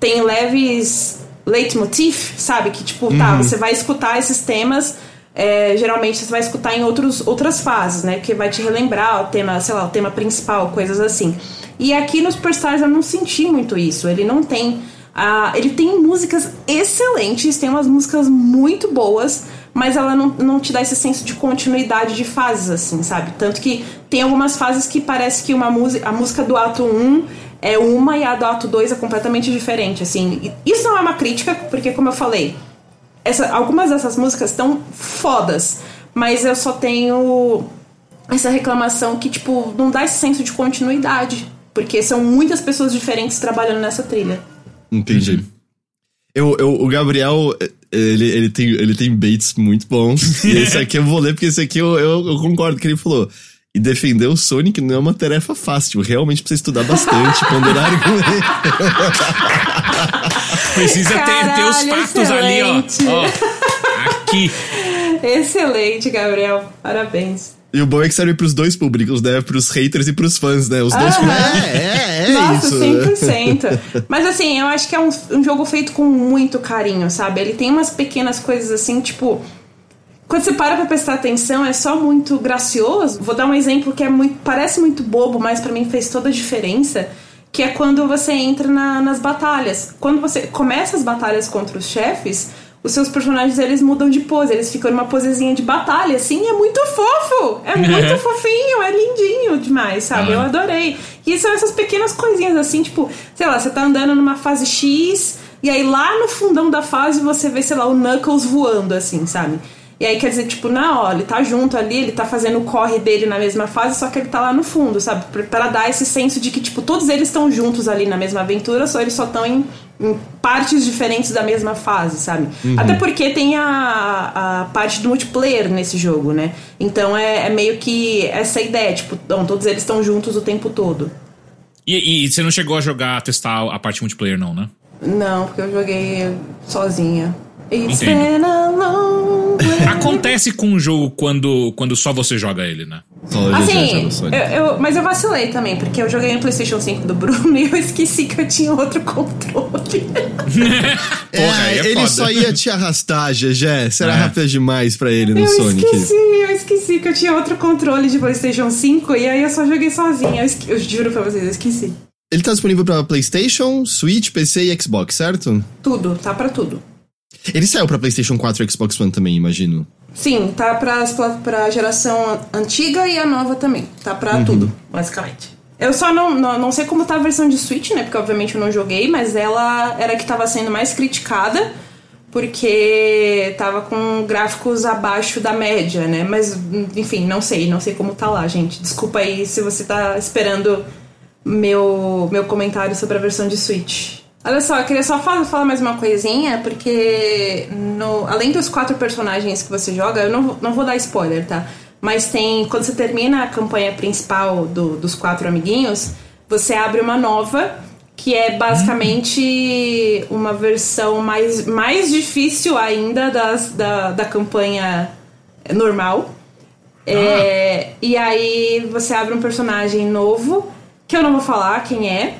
tem leves leitmotiv, sabe? Que, tipo, tá, você vai escutar esses temas é, geralmente você vai escutar em outros, outras fases, né? Que vai te relembrar o tema, sei lá, o tema principal, coisas assim. E aqui no Superstars eu não senti muito isso. Ele não tem. ah, ele tem músicas excelentes, tem umas músicas muito boas, mas ela não, não te dá esse senso de continuidade de fases, assim, sabe? Tanto que tem algumas fases que parece que uma música, a música do ato 1 é uma e a do ato 2 é completamente diferente, assim. Isso não é uma crítica, porque como eu falei, essa, algumas dessas músicas estão fodas, mas eu só tenho essa reclamação que, tipo, não dá esse senso de continuidade. Porque são muitas pessoas diferentes trabalhando nessa trilha. Entendi. Eu, eu, o Gabriel, ele, ele, tem, ele tem baits muito bons. e esse aqui eu vou ler, porque esse aqui eu, eu, eu concordo com o que ele falou. E defender o Sonic não é uma tarefa fácil. Realmente precisa estudar bastante, ponderar argumentos. Precisa ter, ter os Caralho, fatos ali, ó. excelente. ó. Aqui. Excelente, Gabriel. Parabéns. E o bom é que serve pros dois públicos, né? Pros haters e pros fãs, né? Os dois ficam, é, é, é Nossa, isso. 100%. Mas assim, eu acho que é um, um jogo feito com muito carinho, sabe? Ele tem umas pequenas coisas assim, tipo. Quando você para pra prestar atenção, é só muito gracioso. Vou dar um exemplo que é muito, parece muito bobo, mas pra mim fez toda a diferença. Que é quando você entra na- nas batalhas. Quando você começa as batalhas contra os chefes, os seus personagens eles mudam de pose. Eles ficam numa posezinha de batalha, assim, é muito fofo! É muito fofinho, é lindinho demais, sabe? Eu Ah. adorei. E são essas pequenas coisinhas assim, tipo, sei lá, você tá andando numa fase X, e aí lá no fundão da fase você vê, sei lá, o Knuckles voando, assim, sabe? E aí quer dizer, tipo, não, ó, ele tá junto ali, ele tá fazendo o corre dele na mesma fase, só que ele tá lá no fundo, sabe? Pra, pra dar esse senso de que, tipo, todos eles estão juntos ali na mesma aventura, só eles só estão em, em partes diferentes da mesma fase, sabe? Até porque tem a, a parte do multiplayer nesse jogo, né? Então é, é meio que essa ideia, tipo, não, todos eles estão juntos o tempo todo. E, e você não chegou a jogar, testar a parte multiplayer, não, né? Não, porque eu joguei sozinha. It's Entendo. been a long. Acontece com um jogo quando, quando só você joga ele, né? Só eu Assim, eu, eu- mas eu vacilei também, porque eu joguei no PlayStation 5 do Bruno e eu esqueci que eu tinha outro controle. Porra, aí é ele foda. só ia te arrastar, GG. Será É. rápida demais pra ele no eu Sonic. esqueci, eu esqueci que eu tinha outro controle de PlayStation 5 e aí eu só joguei sozinha. Eu, esque- eu juro pra vocês, eu esqueci. Ele tá disponível pra PlayStation, Switch, PC e Xbox, certo? Tudo, tá pra tudo. Ele saiu pra PlayStation 4 e Xbox One também, imagino. Sim, tá pla- pra geração antiga e a nova também. Tá pra tudo, basicamente. Eu só não, não, não sei como tá a versão de Switch, né? Porque obviamente eu não joguei, mas ela era a que tava sendo mais criticada porque tava com gráficos abaixo da média, né? Mas, enfim, não sei, não sei como tá lá, gente. Desculpa aí se você tá esperando meu, meu comentário sobre a versão de Switch. Olha só, eu queria só falar, falar mais uma coisinha, porque no, além dos quatro personagens que você joga, eu não, não vou dar spoiler, tá? Mas tem. Quando você termina a campanha principal do, dos quatro amiguinhos, você abre uma nova, que é basicamente uma versão mais, mais difícil ainda das, da, da campanha normal. É, e aí você abre um personagem novo, que eu não vou falar quem é,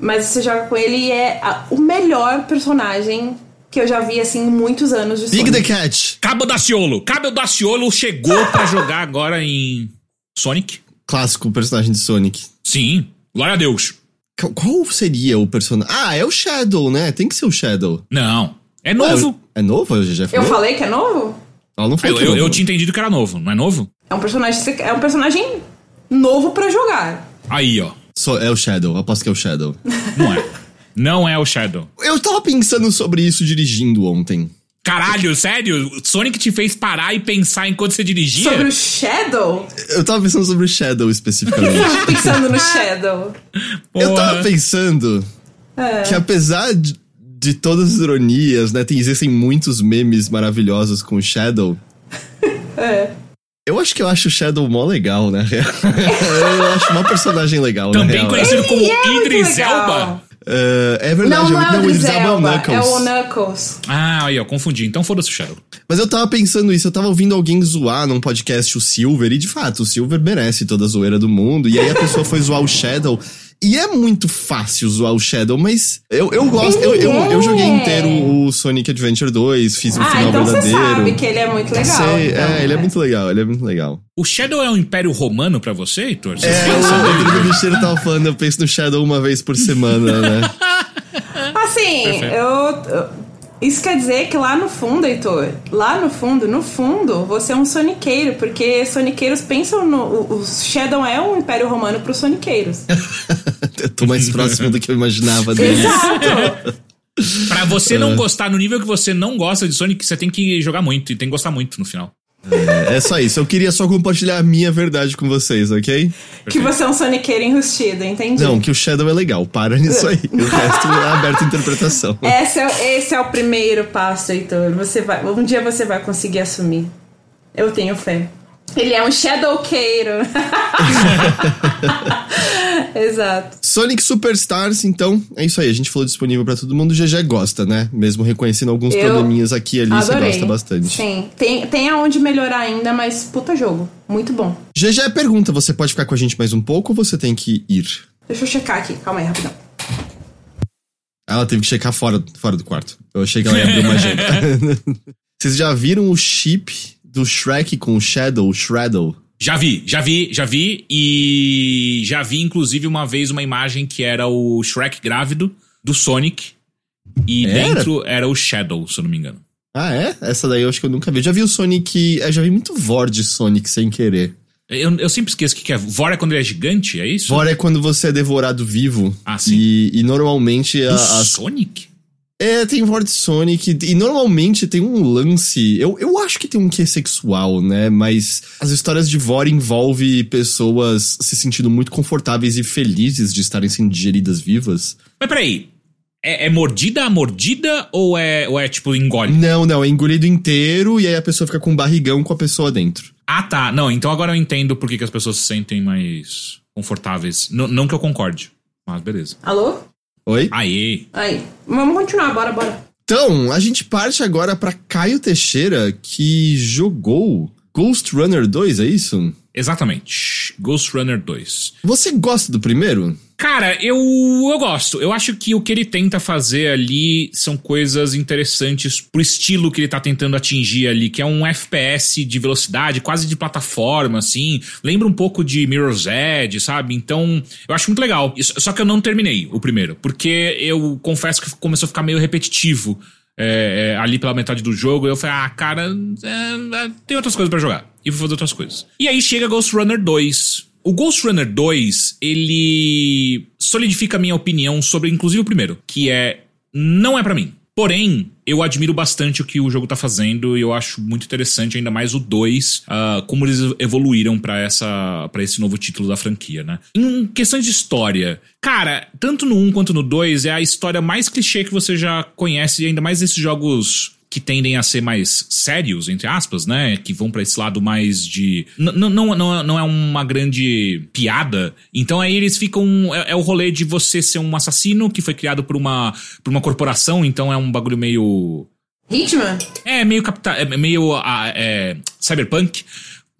mas você joga com ele e é a- o melhor personagem que eu já vi, assim, em muitos anos de Big Sonic. the Cat. Cabo Daciolo. Cabo Daciolo chegou pra jogar agora em Sonic. Clássico personagem de Sonic. Sim, glória a Deus. Qu- Qual seria o personagem? Ah, é o Shadow, né? Tem que ser o Shadow. Não, é novo. É novo? Eu já Eu falou? falei que é novo? Ela não falou Eu, é eu, novo. eu tinha entendido que era novo, não é novo? É um personagem, é um personagem novo pra jogar. Aí, ó. Só- é o Shadow, aposto que é o Shadow. Não é. Não é o Shadow. eu tava pensando sobre isso dirigindo ontem. Caralho, sério? Sonic te fez parar e pensar enquanto você dirigia? Sobre o Shadow? Eu tava pensando sobre o Shadow especificamente. Pensando no Shadow. eu tava Porra. pensando que apesar de, de todas as ironias, né, tem, existem muitos memes maravilhosos com o Shadow. É. Eu acho que eu acho o Shadow mó legal, né? eu acho uma personagem legal, na Também real. conhecido como é Idris. Elba. É, é verdade, Não, não é o o Idris Elba é o Knuckles. é o Knuckles. Ah, aí, ó, confundi. Então foda-se o Shadow. Mas eu tava pensando isso, eu tava ouvindo alguém zoar num podcast o Silver, e de fato, o Silver merece toda a zoeira do mundo, e aí a pessoa foi zoar o Shadow. E é muito fácil zoar o Shadow, mas eu, eu gosto. Eu, eu, eu joguei inteiro o Sonic Adventure 2, fiz o Ah, final então você verdadeiro. sabe que ele é muito legal. Sei, então, é, ele é né? muito legal, ele é muito legal. O Shadow é um império romano pra você, Heitor? Você É, pensa o? Rodrigo Bicheiro tava falando, eu penso no Shadow uma vez por semana, né? Assim, Perfeito. eu, eu- Isso quer dizer que lá no fundo, Heitor, lá no fundo, no fundo, você é um soniqueiro, porque soniqueiros pensam no. O, Shadow é um império romano pros soniqueiros. eu tô mais próximo do que eu imaginava dele. Exato! Pra você não gostar no nível que você não gosta de Sonic, você tem que jogar muito e tem que gostar muito no final. É, é só isso, eu queria só compartilhar a minha verdade com vocês, ok? que você é um soniqueiro enrustido, entendi. Não, que o Shadow é legal, para nisso aí. O resto é aberto à interpretação. Esse é, esse é o primeiro passo, Heitor. Você vai, um dia você vai conseguir assumir. Eu tenho fé. Ele é um shadowqueiro. Exato. Sonic Superstars, então, é isso aí. A gente falou disponível pra todo mundo. O GG gosta, né? Mesmo reconhecendo alguns Eu probleminhas aqui e ali, você Adorei. gosta bastante. Sim. Tem, tem aonde melhorar ainda, mas puta jogo. Muito bom. GG pergunta: você pode ficar com a gente mais um pouco ou você tem que ir? Deixa eu checar aqui. Calma aí, rapidão. Ela teve que checar fora, fora do quarto. Eu achei que ela ia abrir uma agenda. Vocês já viram o chip do Shrek com o Shadow, Shreddle? Já vi, já vi, já vi. E já vi, inclusive, uma vez uma imagem que era o Shrek grávido do Sonic. E Era? dentro era o Shadow, se eu não me engano. Ah, é? Essa daí eu acho que eu nunca vi. Já vi o Sonic. Eu já vi muito Vor de Sonic sem querer. Eu, eu sempre esqueço o que que é. Vor é quando ele é gigante, é isso? Vor é quando você é devorado vivo. Ah, sim. E, e normalmente Do a- as Sonic? É, tem Vor de Sonic, e normalmente tem um lance. Eu, eu acho que tem um quê sexual, né? Mas as histórias de Vor envolvem pessoas se sentindo muito confortáveis e felizes de estarem sendo digeridas vivas. Mas peraí. É, é mordida a mordida ou é, ou é tipo engole? Não, não, é engolido inteiro e aí a pessoa fica com um barrigão com a pessoa dentro. Ah, tá. Não, então agora eu entendo por que, que as pessoas se sentem mais confortáveis. N- não que eu concorde, mas beleza. Alô? Oi? Aê. Aí. Vamos continuar, bora, bora. Então, a gente parte agora pra Caio Teixeira, que jogou Ghost Runner 2, é isso? Exatamente. Ghost Runner 2. Você gosta do primeiro? Cara, eu, eu gosto. Eu acho que o que ele tenta fazer ali são coisas interessantes pro estilo que ele tá tentando atingir ali, que é um FPS de velocidade, quase de plataforma, assim. Lembra um pouco de Mirror's Edge, sabe? Então, eu acho muito legal. Só que eu não terminei o primeiro, porque eu confesso que começou a ficar meio repetitivo. é, é, ali pela metade do jogo, eu falei, ah, cara, é, é, tem outras coisas pra jogar. E vou fazer outras coisas. E aí chega Ghost Runner 2, O Ghost Runner 2, ele solidifica a minha opinião sobre, inclusive, o primeiro, que é. Não é para mim. Porém, eu admiro bastante o que o jogo tá fazendo e eu acho muito interessante, ainda mais o 2, uh, ah, como eles evoluíram para esse novo título da franquia, né? Em questões de história, cara, tanto no 1 quanto no 2 é a história mais clichê que você já conhece, ainda mais nesses jogos que tendem a ser mais sérios, entre aspas, né? Que vão para esse lado mais de. Não, não, não, não é uma grande piada. Então aí eles ficam. É, é, o rolê de você ser um assassino que foi criado por uma, por uma corporação, então é um bagulho meio. Hitman? É, meio capital. É meio é, cyberpunk.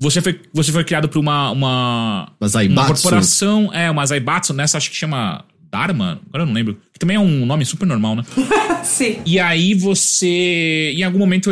Você foi, você foi criado por uma. Uma, uma corporação. É, uma Zaibatsu, nessa acho que chama Dharma, agora eu não lembro. Que também é um nome super normal, né? Sim. E aí você, em algum momento,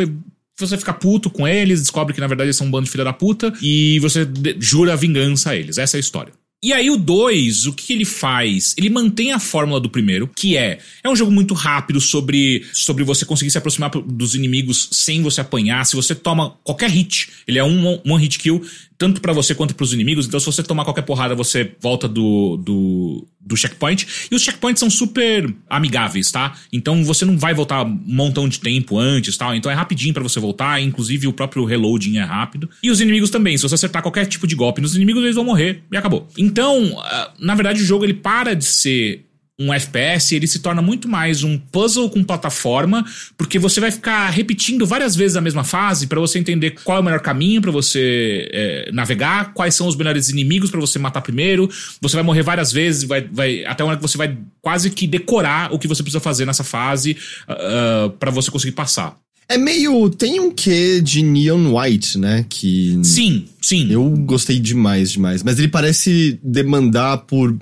você fica puto com eles, descobre que na verdade eles são um bando de filha da puta, e você jura vingança a eles. Essa é a história. E aí o 2, o que ele faz? Ele mantém a fórmula do primeiro, que é é um jogo muito rápido sobre sobre você conseguir se aproximar dos inimigos sem você apanhar. Se você toma qualquer hit, ele é um one hit kill, tanto para você quanto para os inimigos. Então se você tomar qualquer porrada, você volta do, do do checkpoint. E os checkpoints são super amigáveis, tá? Então você não vai voltar um montão de tempo antes, tal. Então é rapidinho para você voltar, inclusive o próprio reloading é rápido. E os inimigos também, se você acertar qualquer tipo de golpe nos inimigos, eles vão morrer e acabou. Então, ah, na verdade o jogo ele para de ser um FPS, ele se torna muito mais um puzzle com plataforma, porque você vai ficar repetindo várias vezes a mesma fase para você entender qual é o melhor caminho para você é, navegar, quais são os melhores inimigos para você matar primeiro. Você vai morrer várias vezes, vai, vai até a hora que você vai quase que decorar o que você precisa fazer nessa fase uh, ah, ah, para você conseguir passar. É meio. Tem um quê de Neon White, né? Que. Sim, sim. Eu gostei demais, demais. Mas ele parece demandar por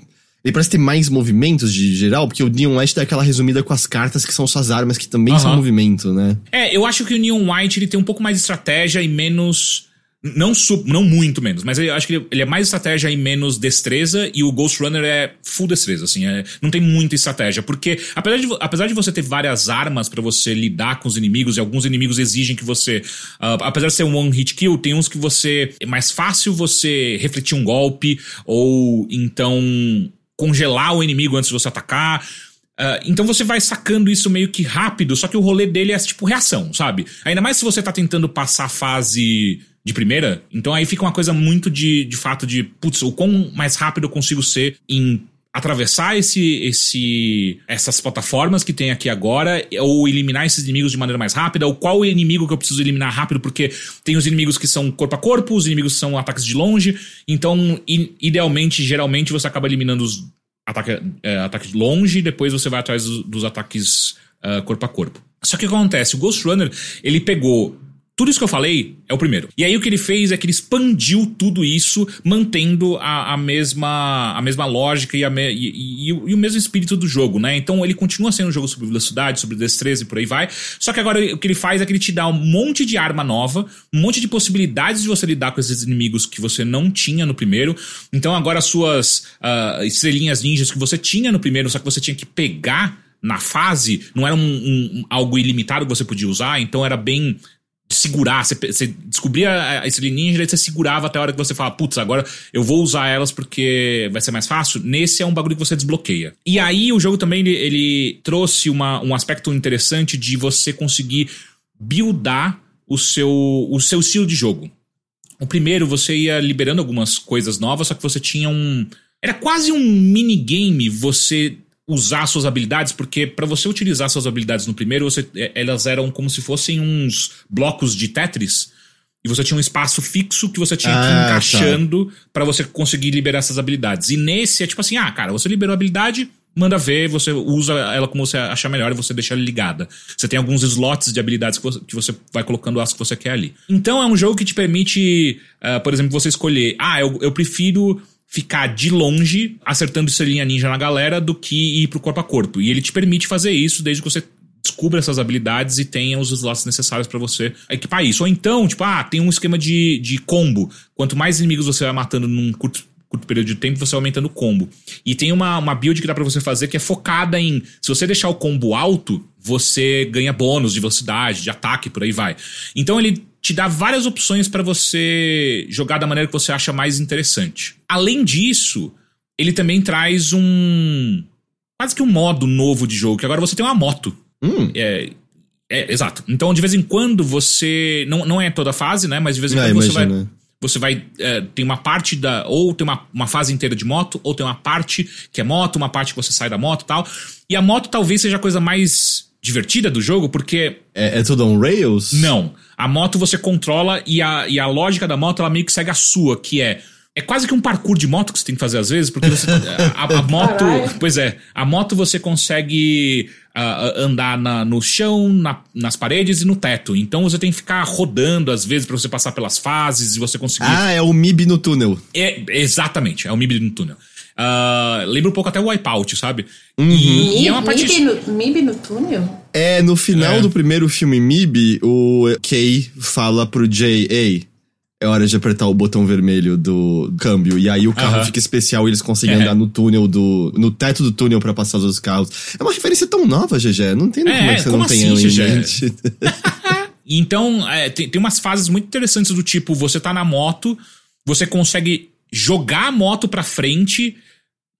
ele parece ter mais movimentos de geral, porque o Neon White dá aquela resumida com as cartas que são suas armas, que também uhum. são movimento, né? É, eu acho que o Neon White ele tem um pouco mais de estratégia e menos. Não, sub, não muito menos, mas eu acho que ele, é mais estratégia e menos destreza, e o Ghost Runner é full destreza, assim, é, não tem muita estratégia, porque apesar de, apesar de você ter várias armas para você lidar com os inimigos, e alguns inimigos exigem que você, uh, apesar de ser um one hit kill, tem uns que você, é mais fácil você refletir um golpe, ou então congelar o inimigo antes de você atacar. Uh, então você vai sacando isso meio que rápido, só que o rolê dele é tipo reação, sabe? Ainda mais se você tá tentando passar a fase de primeira, então aí fica uma coisa muito de, de fato de, putz, o quão mais rápido eu consigo ser em atravessar esse, esse, essas plataformas que tem aqui agora, ou eliminar esses inimigos de maneira mais rápida, ou qual inimigo que eu preciso eliminar rápido, porque tem os inimigos que são corpo a corpo, os inimigos são ataques de longe, então, idealmente, geralmente, você acaba eliminando os ataque, é, ataques de longe, e depois você vai atrás dos, dos ataques uh, corpo a corpo. Só que o que acontece? O Ghost Runner, ele pegou tudo isso que eu falei é o primeiro. E aí o que ele fez é que ele expandiu tudo isso, mantendo a, a mesma, a mesma lógica e, a me, e, e, e, o mesmo espírito do jogo, né? Então ele continua sendo um jogo sobre velocidade, sobre destreza e por aí vai. Só que agora o que ele faz é que ele te dá um monte de arma nova, um monte de possibilidades de você lidar com esses inimigos que você não tinha no primeiro. Então agora as suas uh, estrelinhas ninjas que você tinha no primeiro, só que você tinha que pegar na fase, não era um, um, algo ilimitado que você podia usar, então era bem segurar, você, você descobria esse ninja e você segurava até a hora que você fala, putz, agora eu vou usar elas porque vai ser mais fácil. Nesse é um bagulho que você desbloqueia. E aí o jogo também ele, ele trouxe uma, um aspecto interessante de você conseguir buildar o seu, o seu estilo de jogo. O primeiro, você ia liberando algumas coisas novas, só que você tinha um. Era quase um minigame você usar suas habilidades, porque para você utilizar suas habilidades no primeiro, você, é, elas eram como se fossem uns blocos de Tetris. E você tinha um espaço fixo que você tinha ah, que ir tá. encaixando tá. para você conseguir liberar essas habilidades. E nesse é tipo assim: ah, cara, você liberou a habilidade, manda ver, você usa ela como você achar melhor e você deixa ela ligada. Você tem alguns slots de habilidades que você, que você vai colocando as que você quer ali. Então é um jogo que te permite, uh, por exemplo, você escolher: ah, eu, eu prefiro ficar de longe acertando estrelinha ninja na galera do que ir pro corpo a corpo. E ele te permite fazer isso desde que você descubra essas habilidades e tenha os slots necessários para você equipar isso. Ou então, tipo, ah, tem um esquema de, de combo. Quanto mais inimigos você vai matando num curto, curto período de tempo, você aumentando o combo. E tem uma, uma build que dá pra você fazer que é focada em. Se você deixar o combo alto, você ganha bônus de velocidade, de ataque, por aí vai. Então ele te dá várias opções para você jogar da maneira que você acha mais interessante. Além disso, ele também traz um. quase que um modo novo de jogo, que agora você tem uma moto. Hum. É, é, exato. Então, de vez em quando você. Não, não é toda fase, né? Mas de vez em Ah, quando você vai. imagina. Você vai. é, tem uma parte da. Ou tem uma, uma fase inteira de moto, ou tem uma parte que é moto, uma parte que você sai da moto e tal. E a moto talvez seja a coisa mais divertida do jogo, porque. É, é tudo on rails? Não. A moto você controla e a, e a lógica da moto ela meio que segue a sua, que é. É quase que um parkour de moto que você tem que fazer às vezes, porque você. A, a moto. Caralho. Pois é. A moto você consegue ah, andar na- no chão, na- nas paredes e no teto. Então você tem que ficar rodando às vezes pra você passar pelas fases e você conseguir. Ah, é o MIB no túnel. É, exatamente, é o MIB no túnel. Ah, lembra um pouco até o Wipeout, sabe? Uhum. E, e é uma parte. Mib no, Mib no túnel? É, no final É. do primeiro filme MIB, o Kay fala pro Jay, ei, é hora de apertar o botão vermelho do câmbio. E aí o carro Aham. fica especial e eles conseguem É. andar no túnel do. no teto do túnel pra passar os outros carros. É uma referência tão nova, GG. Não entendo É, como é que você como não tem assim, ela em mente. Então, é, tem, tem umas fases muito interessantes do tipo, você tá na moto, você consegue jogar a moto pra frente,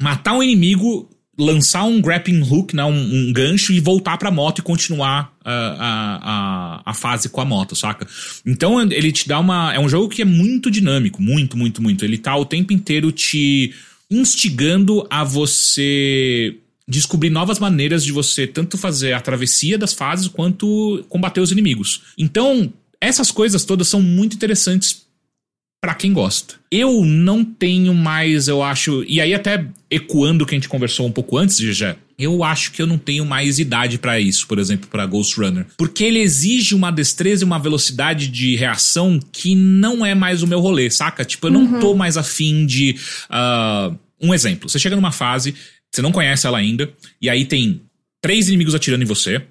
matar um inimigo, lançar um grappling hook, né, um, um gancho e voltar pra moto e continuar ah, a, a, a fase com a moto, saca? Então ele te dá uma. É um jogo que é muito dinâmico, muito, muito, muito. Ele tá o tempo inteiro te instigando a você descobrir novas maneiras de você tanto fazer a travessia das fases quanto combater os inimigos. Então, essas coisas todas são muito interessantes Pra quem gosta. Eu não tenho mais, eu acho. E aí, até ecoando o que a gente conversou um pouco antes, já. Eu acho que eu não tenho mais idade pra isso, por exemplo, pra Ghost Runner. Porque ele exige uma destreza e uma velocidade de reação que não é mais o meu rolê, saca? Tipo, eu não tô mais afim de. ah, um exemplo: você chega numa fase, você não conhece ela ainda, e aí tem três inimigos atirando em você.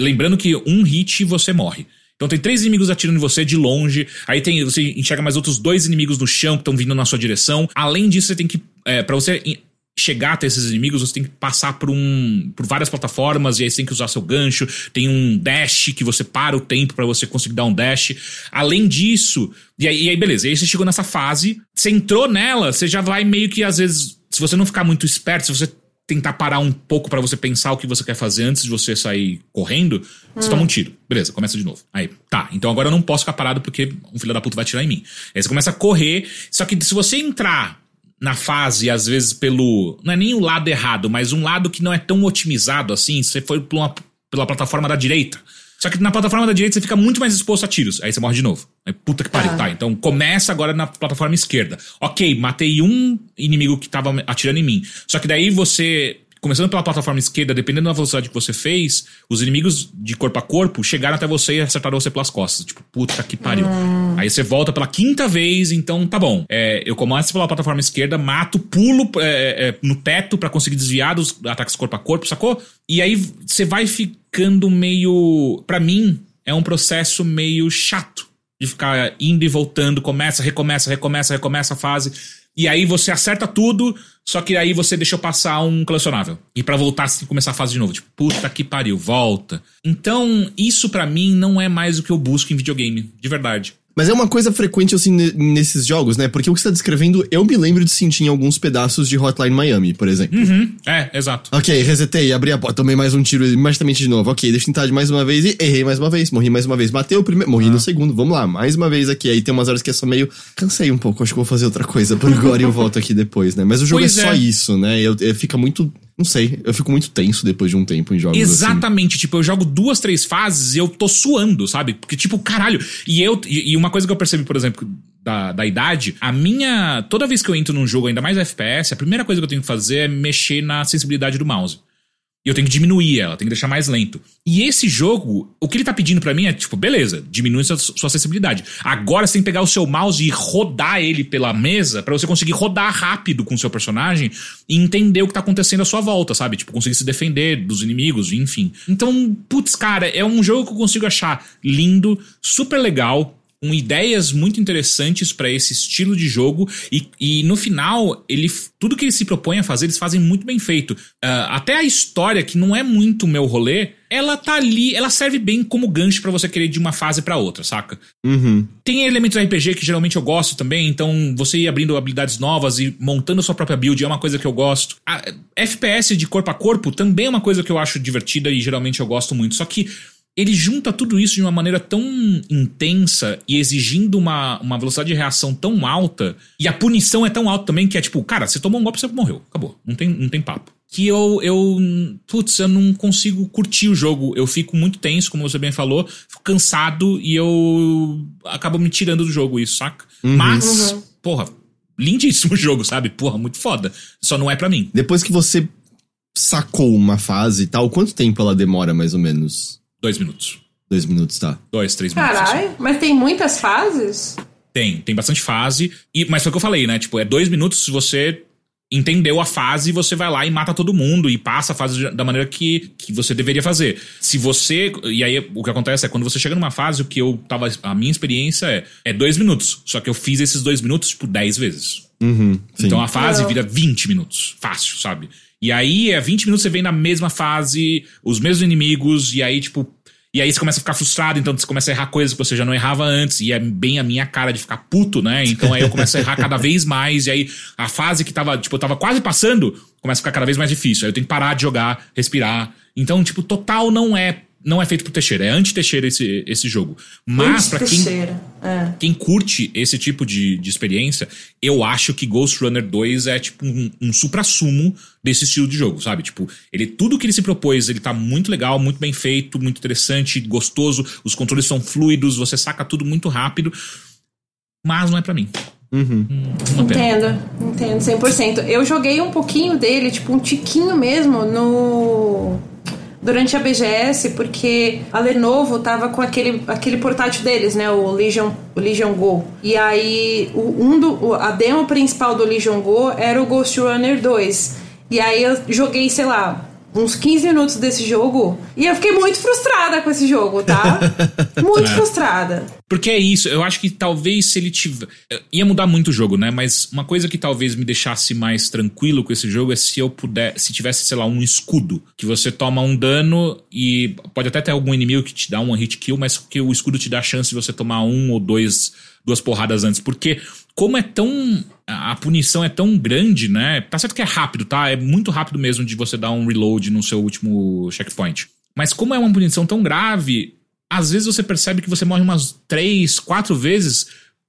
Lembrando que um hit você morre. Então tem três inimigos atirando em você de longe. Aí tem você enxerga mais outros dois inimigos no chão que estão vindo na sua direção. Além disso, você tem que. É, para você chegar até esses inimigos, você tem que passar por um. por várias plataformas, e aí você tem que usar seu gancho. Tem um dash que você para o tempo pra você conseguir dar um dash. Além disso. E aí, e aí, beleza. E aí você chegou nessa fase, você entrou nela, você já vai meio que às vezes. Se você não ficar muito esperto, se você tentar parar um pouco pra você pensar o que você quer fazer antes de você sair correndo, você toma um tiro. Beleza, começa de novo. Aí, tá, então agora eu não posso ficar parado porque um filho da puta vai atirar em mim. Aí você começa a correr, só que se você entrar na fase, às vezes, pelo. Não é nem o lado errado, mas um lado que não é tão otimizado assim, você foi por uma- pela plataforma da direita. Só que na plataforma da direita você fica muito mais exposto a tiros. Aí você morre de novo. Aí, puta que pariu. Ah. Tá, então começa agora na plataforma esquerda. Ok, matei um inimigo que tava atirando em mim. Só que daí você. Começando pela plataforma esquerda, dependendo da velocidade que você fez, os inimigos de corpo a corpo chegaram até você e acertaram você pelas costas. Tipo, puta que pariu. Aí você volta pela quinta vez, então tá bom. É, eu começo pela plataforma esquerda, mato, pulo é, é, no teto pra conseguir desviar dos ataques corpo a corpo, sacou? E aí você vai ficando meio. Pra mim, é um processo meio chato de ficar indo e voltando, começa, recomeça, recomeça, recomeça a fase. E aí você acerta tudo, só que aí você deixou passar um colecionável. E pra voltar, você tem que começar a fase de novo. Tipo, puta que pariu, volta. Então, isso pra mim não é mais o que eu busco em videogame, de verdade. Mas é uma coisa frequente, assim, ne- nesses jogos, né? Porque o que você tá descrevendo, eu me lembro de sentir em alguns pedaços de Hotline Miami, por exemplo. Uhum, é, exato. Ok, resetei, abri a porta, tomei mais um tiro imediatamente de novo. Ok, deixa eu tentar de mais uma vez e errei mais uma vez, morri mais uma vez. Bateu o primeiro, morri no segundo, vamos lá, mais uma vez aqui. Aí tem umas horas que é só meio. Cansei um pouco, acho que vou fazer outra coisa por agora e eu volto aqui depois, né? Mas o jogo Pois é só é. isso, né? Eu, eu fica muito. Não sei, eu fico muito tenso depois de um tempo em jogos assim. Exatamente, tipo, eu jogo duas, três fases e eu tô suando, sabe? Porque, tipo, caralho. E eu. E uma coisa que eu percebi, por exemplo, da, da idade, a minha. Toda vez que eu entro num jogo, ainda mais FPS, a primeira coisa que eu tenho que fazer é mexer na sensibilidade do mouse. E eu tenho que diminuir ela, tenho que deixar mais lento. E esse jogo, o que ele tá pedindo pra mim é, tipo, beleza, diminui sua, sua sensibilidade. Agora você tem que pegar o seu mouse e rodar ele pela mesa pra você conseguir rodar rápido com o seu personagem e entender o que tá acontecendo à sua volta, sabe? Tipo, conseguir se defender dos inimigos, enfim. Então, putz, cara, é um jogo que eu consigo achar lindo, super legal. Com ideias muito interessantes para esse estilo de jogo e, e no final ele tudo que ele se propõe a fazer eles fazem muito bem feito. Uh, até a história que não é muito meu rolê, ela tá ali, ela serve bem como gancho para você querer ir de uma fase para outra, saca? Uhum. Tem elementos RPG que geralmente eu gosto também, então você ir abrindo habilidades novas e montando sua própria build é uma coisa que eu gosto. A FPS de corpo a corpo também é uma coisa que eu acho divertida e geralmente eu gosto muito. Só que ele junta tudo isso de uma maneira tão intensa e exigindo uma, uma velocidade de reação tão alta, e a punição é tão alta também que é tipo, cara, você tomou um golpe, você morreu. Acabou. Não tem, não tem papo. Que eu, eu. Putz, eu não consigo curtir o jogo. Eu fico muito tenso, como você bem falou, fico cansado e eu acabo me tirando do jogo, isso, saca? Uhum. Mas, uhum. porra, lindíssimo jogo, sabe? Porra, muito foda. Só não é para mim. Depois que você sacou uma fase e tal, quanto tempo ela demora, mais ou menos? Dois minutos. Dois minutos, tá. Dois, três minutos. Caralho, assim. mas tem muitas fases? Tem, tem bastante fase. E, mas foi o que eu falei, né? Tipo, é dois minutos se você entendeu a fase, você vai lá e mata todo mundo e passa a fase da maneira que, que você deveria fazer. Se você. E aí o que acontece é quando você chega numa fase, o que eu tava. A minha experiência é, é dois minutos. Só que eu fiz esses dois minutos, tipo, dez vezes. Uhum, então a fase vira 20 minutos. Fácil, sabe? E aí, é 20 minutos você vem na mesma fase, os mesmos inimigos, e aí, tipo. E aí você começa a ficar frustrado, então você começa a errar coisas que você já não errava antes, e é bem a minha cara de ficar puto, né? Então aí eu começo a errar cada vez mais, e aí a fase que tava, tipo, eu tava quase passando, começa a ficar cada vez mais difícil. Aí eu tenho que parar de jogar, respirar. Então, tipo, total não é não é feito pro Teixeira, é anti-Teixeira esse, esse jogo. Mas para quem, é. quem curte esse tipo de, de experiência, eu acho que Ghost Runner 2 é tipo um, um supra-sumo desse estilo de jogo, sabe? Tipo, ele tudo que ele se propôs, ele tá muito legal, muito bem feito, muito interessante, gostoso, os controles são fluidos, você saca tudo muito rápido, mas não é para mim. Uhum. Hum, entendo, entendo, 100%. Eu joguei um pouquinho dele, tipo um tiquinho mesmo, no durante a BGS, porque a Lenovo tava com aquele, aquele portátil deles, né? O Legion, o Legion Go. E aí, o, um do, a demo principal do Legion Go era o Ghost Runner 2. E aí eu joguei, sei lá, uns 15 minutos desse jogo e eu fiquei muito frustrada com esse jogo, tá? muito é. frustrada. Porque é isso, eu acho que talvez se ele tiver. Ia mudar muito o jogo, né? Mas uma coisa que talvez me deixasse mais tranquilo com esse jogo é se eu puder. Se tivesse, sei lá, um escudo. Que você toma um dano e pode até ter algum inimigo que te dá um hit kill, mas que o escudo te dá a chance de você tomar um ou dois duas porradas antes. Porque, como é tão. A punição é tão grande, né? Tá certo que é rápido, tá? É muito rápido mesmo de você dar um reload no seu último checkpoint. Mas como é uma punição tão grave, às vezes você percebe que você morre umas três, quatro vezes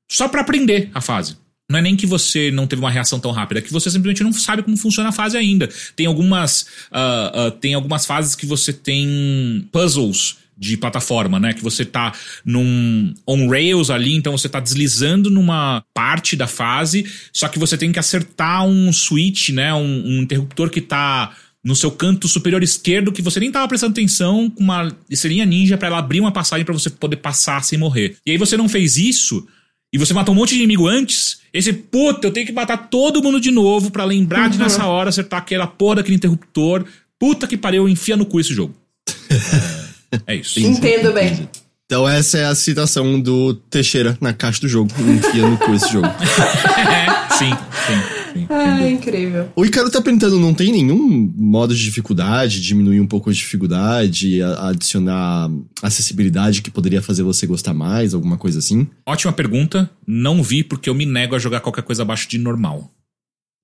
só para aprender a fase. Não é nem que você não teve uma reação tão rápida, é que você simplesmente não sabe como funciona a fase ainda. Tem algumas, uh, uh, tem algumas fases que você tem puzzles de plataforma, né? Que você tá num on rails ali, então você tá deslizando numa parte da fase, só que você tem que acertar um switch, né? Um, um interruptor que tá no seu canto superior esquerdo que você nem tava prestando atenção com uma estrelinha ninja para ela abrir uma passagem para você poder passar sem morrer. E aí você não fez isso e você matou um monte de inimigo antes, esse puta, eu tenho que matar todo mundo de novo para lembrar uhum. de nessa hora acertar aquela porra daquele interruptor. Puta que pariu, enfia no cu esse jogo. É isso. Entendo bem. Então essa é a citação do Teixeira na caixa do jogo, enfia no cu esse jogo. é, sim, sim. Sim, ah, incrível. O Icaro tá perguntando, não tem nenhum modo de dificuldade, diminuir um pouco a dificuldade, adicionar acessibilidade que poderia fazer você gostar mais, alguma coisa assim? Ótima pergunta. Não vi porque eu me nego a jogar qualquer coisa abaixo de normal.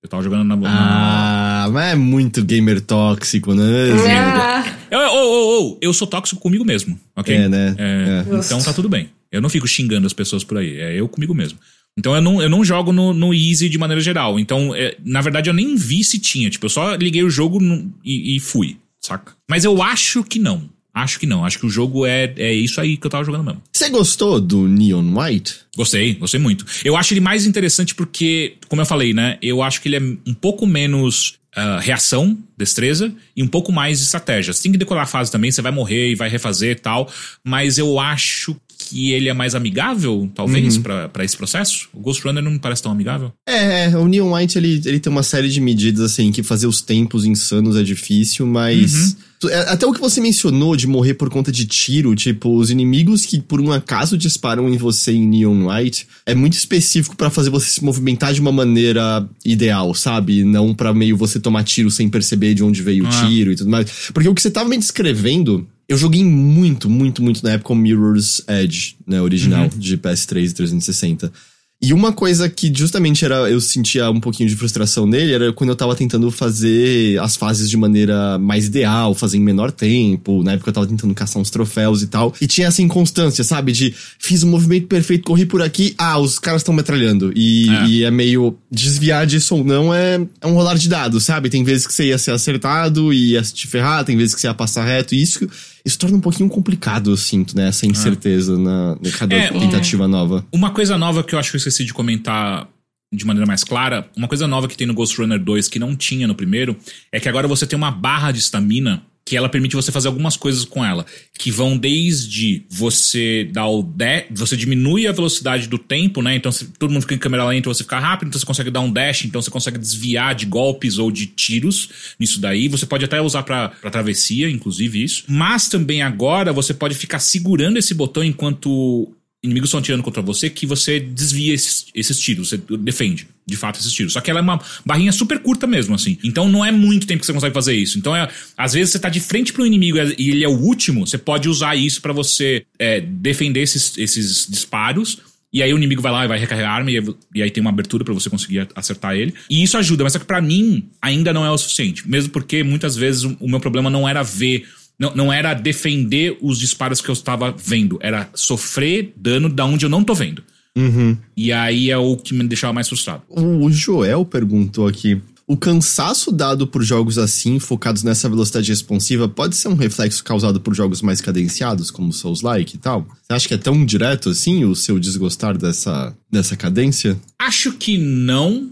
Eu tava jogando na. Ah, mas é muito gamer tóxico, né? Ah. Eu, eu, eu, eu, sou tóxico comigo mesmo, ok? É, né? É, é. Então tá tudo bem. Eu não fico xingando as pessoas por aí. É eu comigo mesmo. Então eu não, eu não jogo no, no Easy de maneira geral. Então, é, na verdade, eu nem vi se tinha. Tipo, eu só liguei o jogo no, e, e fui, saca? Mas eu acho que não. Acho que não. Acho que o jogo é, é isso aí que eu tava jogando mesmo. Você gostou do Neon White? Gostei, gostei muito. Eu acho ele mais interessante porque, como eu falei, né? Eu acho que ele é um pouco menos uh, reação, destreza, e um pouco mais estratégia. Você tem que decorar a fase também, você vai morrer e vai refazer e tal. Mas eu acho que ele é mais amigável, talvez, uhum. para esse processo. O Ghost Runner não me parece tão amigável. É, o Neon White ele, ele tem uma série de medidas, assim, que fazer os tempos insanos é difícil, mas. Uhum. É, até o que você mencionou de morrer por conta de tiro, tipo, os inimigos que por um acaso disparam em você em Neon White, é muito específico para fazer você se movimentar de uma maneira ideal, sabe? Não para meio você tomar tiro sem perceber de onde veio ah. o tiro e tudo mais. Porque o que você tava me descrevendo eu joguei muito, muito, muito na época o Mirror's Edge, né, original, uhum. de PS3 e 360. E uma coisa que justamente era eu sentia um pouquinho de frustração nele era quando eu tava tentando fazer as fases de maneira mais ideal, fazer em menor tempo. Na época eu tava tentando caçar uns troféus e tal. E tinha essa inconstância, sabe? De fiz o um movimento perfeito, corri por aqui, ah, os caras estão metralhando. E é. e é. meio desviar disso ou não é, é um rolar de dados, sabe? Tem vezes que você ia ser acertado e ia te ferrar, tem vezes que você ia passar reto. E isso isso torna um pouquinho complicado, eu sinto, né? Essa incerteza ah. na, na cada é, tentativa é. nova. Uma coisa nova que eu acho que eu esqueci de comentar de maneira mais clara, uma coisa nova que tem no Ghost Runner 2 que não tinha no primeiro é que agora você tem uma barra de estamina que ela permite você fazer algumas coisas com ela, que vão desde você dar o de, você diminui a velocidade do tempo, né? Então se, todo mundo fica em câmera lenta, você fica rápido, então você consegue dar um dash, então você consegue desviar de golpes ou de tiros nisso daí. Você pode até usar para travessia, inclusive isso. Mas também agora você pode ficar segurando esse botão enquanto inimigos estão atirando contra você que você desvia esses, esses tiros, você defende, de fato, esses tiros. Só que ela é uma barrinha super curta mesmo, assim. Então não é muito tempo que você consegue fazer isso. Então, é, às vezes você tá de frente pro inimigo e ele é o último, você pode usar isso para você é, defender esses, esses disparos. E aí o inimigo vai lá e vai recarregar a arma e, aí tem uma abertura para você conseguir acertar ele. E isso ajuda, mas só que pra mim ainda não é o suficiente. Mesmo porque muitas vezes o, o meu problema não era ver não, não era defender os disparos que eu estava vendo, era sofrer dano da onde eu não tô vendo. Uhum. E aí é o que me deixava mais frustrado. O Joel perguntou aqui: o cansaço dado por jogos assim, focados nessa velocidade responsiva, pode ser um reflexo causado por jogos mais cadenciados, como Souls-like e tal? Você acha que é tão direto assim o seu desgostar dessa, dessa cadência? Acho que não.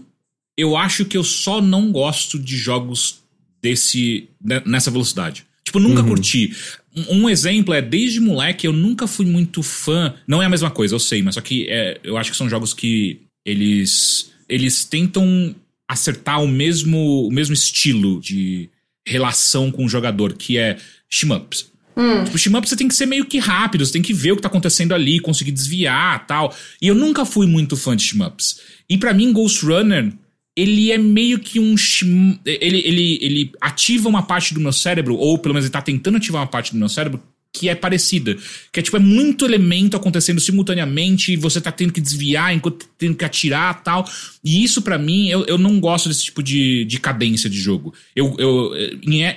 Eu acho que eu só não gosto de jogos desse nessa velocidade. Tipo, nunca uhum. curti. Um, exemplo é, desde moleque, eu nunca fui muito fã. Não é a mesma coisa, eu sei, mas só que é, eu acho que são jogos que eles. Eles tentam acertar o mesmo, o mesmo estilo de relação com o jogador, que é shmups. Hum. Tipo, shmup você tem que ser meio que rápido, você tem que ver o que tá acontecendo ali, conseguir desviar tal. E eu nunca fui muito fã de shmups. E para mim, Ghost Runner ele é meio que um. Ele, ele, ele ativa uma parte do meu cérebro, ou pelo menos ele tá tentando ativar uma parte do meu cérebro que é parecida. Que é tipo, é muito elemento acontecendo simultaneamente e você tá tendo que desviar enquanto tendo que atirar tal. E isso para mim, eu, eu não gosto desse tipo de, de cadência de jogo. Eu, eu,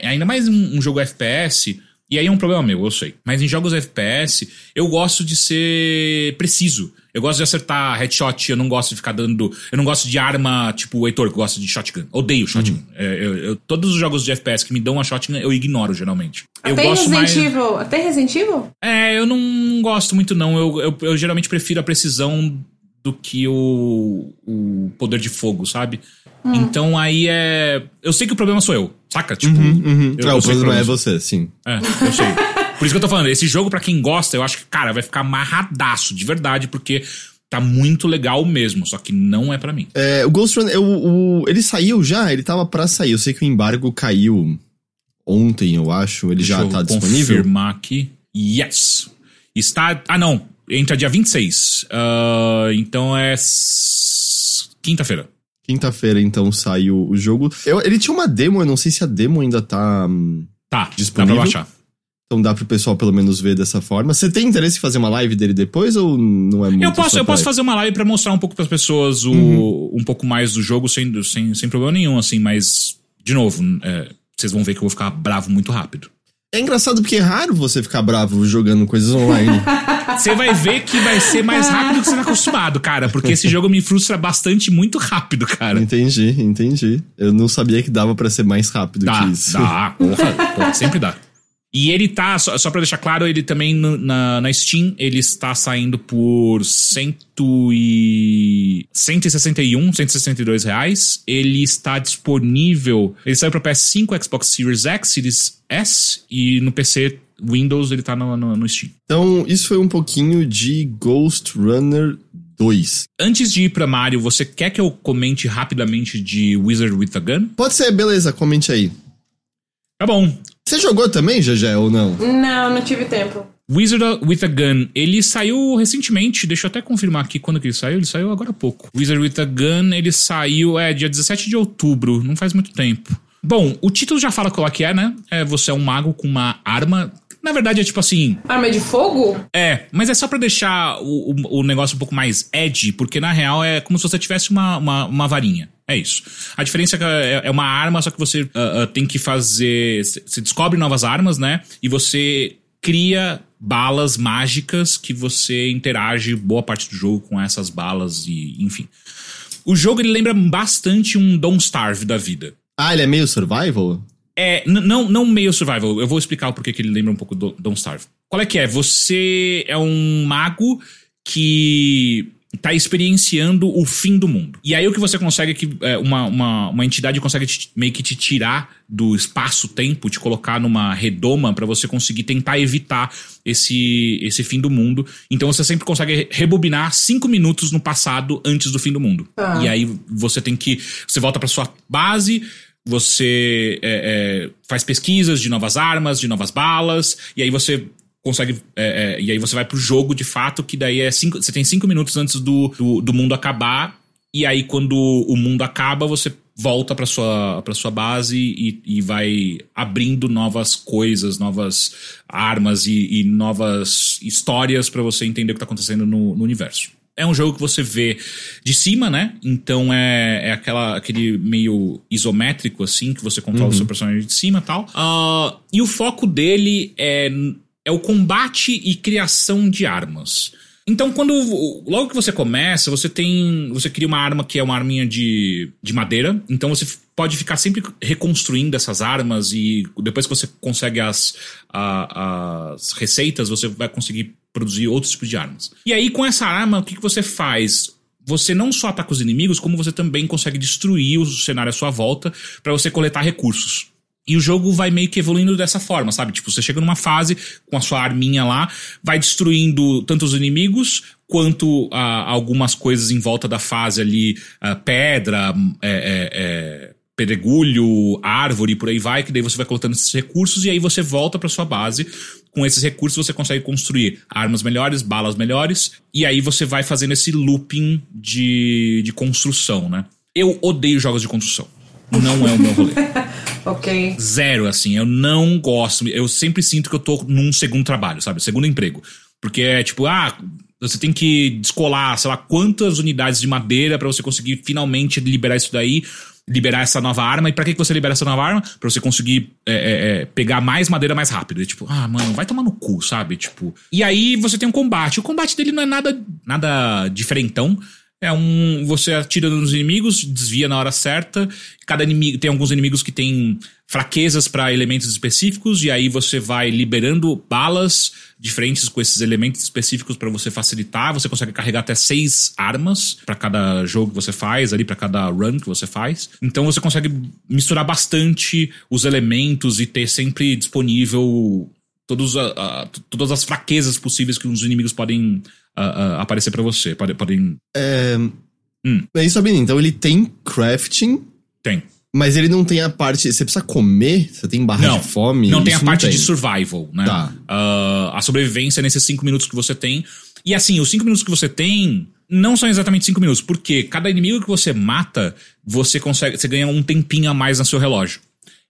ainda mais um, um jogo FPS e aí é um problema meu, eu sei. Mas em jogos FPS, eu gosto de ser preciso. Eu gosto de acertar headshot, eu não gosto de ficar dando. Eu não gosto de arma tipo o Heitor, que gosta de shotgun. Odeio shotgun. Uhum. É, eu, eu, todos os jogos de FPS que me dão uma shotgun, eu ignoro geralmente. Até eu gosto Resident mais... Evil. Até Resident Evil? É, eu não gosto muito, não. Eu, eu, eu geralmente prefiro a precisão do que o, o poder de fogo, sabe? Hum. Então aí é. Eu sei que o problema sou eu, saca? Tipo. Uhum, uhum. Eu, é, o problema é você, sim. É, eu sei. Por isso que eu tô falando, esse jogo, para quem gosta, eu acho que, cara, vai ficar amarradaço, de verdade, porque tá muito legal mesmo, só que não é para mim. É, o Ghost Run, o, o, ele saiu já, ele tava pra sair. Eu sei que o embargo caiu ontem, eu acho. Ele Deixa já tá disponível. confirmar aqui. Yes! Está. Ah, não. Entra dia 26. Uh, então é. Quinta-feira. Quinta-feira, então, saiu o jogo. Eu, ele tinha uma demo, eu não sei se a demo ainda tá. Hum, tá, disponível. dá pra baixar. Então dá pro pessoal pelo menos ver dessa forma. Você tem interesse em fazer uma live dele depois ou não é muito? Eu posso, eu posso fazer uma live para mostrar um pouco para as pessoas o, uhum. um pouco mais do jogo sem, sem, sem problema nenhum, assim, mas, de novo, é, vocês vão ver que eu vou ficar bravo muito rápido. É engraçado porque é raro você ficar bravo jogando coisas online. Você vai ver que vai ser mais rápido do que você tá acostumado, cara. Porque esse jogo me frustra bastante muito rápido, cara. Entendi, entendi. Eu não sabia que dava para ser mais rápido dá, que isso. Dá, porra, porra, sempre dá. E ele tá, só, só pra deixar claro, ele também na, na Steam, ele está saindo por cento e... 161, 162 reais. Ele está disponível, ele saiu pra PS5, Xbox Series X, Series S e no PC Windows ele tá no, no, no Steam. Então, isso foi um pouquinho de Ghost Runner 2. Antes de ir pra Mario, você quer que eu comente rapidamente de Wizard with a Gun? Pode ser, beleza, comente aí. Tá bom. Você jogou também, Jajé, ou não? Não, não tive tempo. Wizard with a Gun, ele saiu recentemente, deixa eu até confirmar aqui quando que ele saiu, ele saiu agora há pouco. Wizard with a Gun, ele saiu, é, dia 17 de outubro, não faz muito tempo. Bom, o título já fala qual é que é, né? É, você é um mago com uma arma. Na verdade é tipo assim. Arma de fogo? É, mas é só pra deixar o, o, o negócio um pouco mais edgy, porque na real é como se você tivesse uma, uma, uma varinha. É isso. A diferença é que é, é uma arma, só que você uh, uh, tem que fazer. Você descobre novas armas, né? E você cria balas mágicas que você interage boa parte do jogo com essas balas e enfim. O jogo ele lembra bastante um Don't Starve da vida. Ah, ele é meio survival? É, não, não meio survival. Eu vou explicar o porquê que ele lembra um pouco do Don't Starve. Qual é que é? Você é um mago que tá experienciando o fim do mundo. E aí o que você consegue é que é, uma, uma, uma entidade consegue te, meio que te tirar do espaço-tempo, te colocar numa redoma para você conseguir tentar evitar esse, esse fim do mundo. Então você sempre consegue rebobinar cinco minutos no passado antes do fim do mundo. Ah. E aí você tem que. Você volta para sua base. Você é, é, faz pesquisas de novas armas, de novas balas, e aí você consegue. É, é, e aí você vai pro jogo de fato, que daí é cinco. Você tem cinco minutos antes do, do, do mundo acabar. E aí, quando o mundo acaba, você volta para sua para sua base e, e, vai abrindo novas coisas, novas armas e, e novas histórias para você entender o que está acontecendo no, no, universo. É um jogo que você vê de cima, né? Então é, é aquela, aquele meio isométrico, assim, que você controla uhum. o seu personagem de cima e tal. Uh, e o foco dele é, é o combate e criação de armas. Então, quando. Logo que você começa, você tem. Você cria uma arma que é uma arminha de, de madeira. Então você pode ficar sempre reconstruindo essas armas. E depois que você consegue as, a, as receitas, você vai conseguir produzir outros tipos de armas. E aí, com essa arma, o que, que você faz? Você não só ataca os inimigos, como você também consegue destruir o cenário à sua volta para você coletar recursos. E o jogo vai meio que evoluindo dessa forma, sabe? Tipo, você chega numa fase com a sua arminha lá, vai destruindo tanto os inimigos quanto ah, algumas coisas em volta da fase ali, ah, pedra, é, é, é, pedregulho, árvore, por aí vai, que daí você vai colocando esses recursos e aí você volta para sua base. Com esses recursos você consegue construir armas melhores, balas melhores, e aí você vai fazendo esse looping de, de construção, né? Eu odeio jogos de construção. Não é o meu rolê. ok. Zero, assim. Eu não gosto. Eu sempre sinto que eu tô num segundo trabalho, sabe? Segundo emprego. Porque é tipo, ah, você tem que descolar, sei lá, quantas unidades de madeira para você conseguir finalmente liberar isso daí, liberar essa nova arma. E para que você libera essa nova arma? Pra você conseguir é, é, é, pegar mais madeira mais rápido. E, tipo, ah, mano, vai tomar no cu, sabe? Tipo. E aí você tem um combate. O combate dele não é nada, nada diferentão. É um. Você atira nos inimigos, desvia na hora certa. Cada inimigo. Tem alguns inimigos que têm fraquezas para elementos específicos, e aí você vai liberando balas diferentes com esses elementos específicos para você facilitar. Você consegue carregar até seis armas para cada jogo que você faz, ali para cada run que você faz. Então você consegue misturar bastante os elementos e ter sempre disponível todos a, a, todas as fraquezas possíveis que os inimigos podem uh, aparecer para você. Podem. podem... É. Hum. É isso, Sabine. Então ele tem crafting. Tem. Mas ele não tem a parte. Você precisa comer? Você tem barra não, de fome? Não tem a parte tem. de survival, né? Tá. Uh, a sobrevivência nesses cinco minutos que você tem. E assim, os cinco minutos que você tem não são exatamente cinco minutos, porque cada inimigo que você mata, você consegue. Você ganha um tempinho a mais no seu relógio.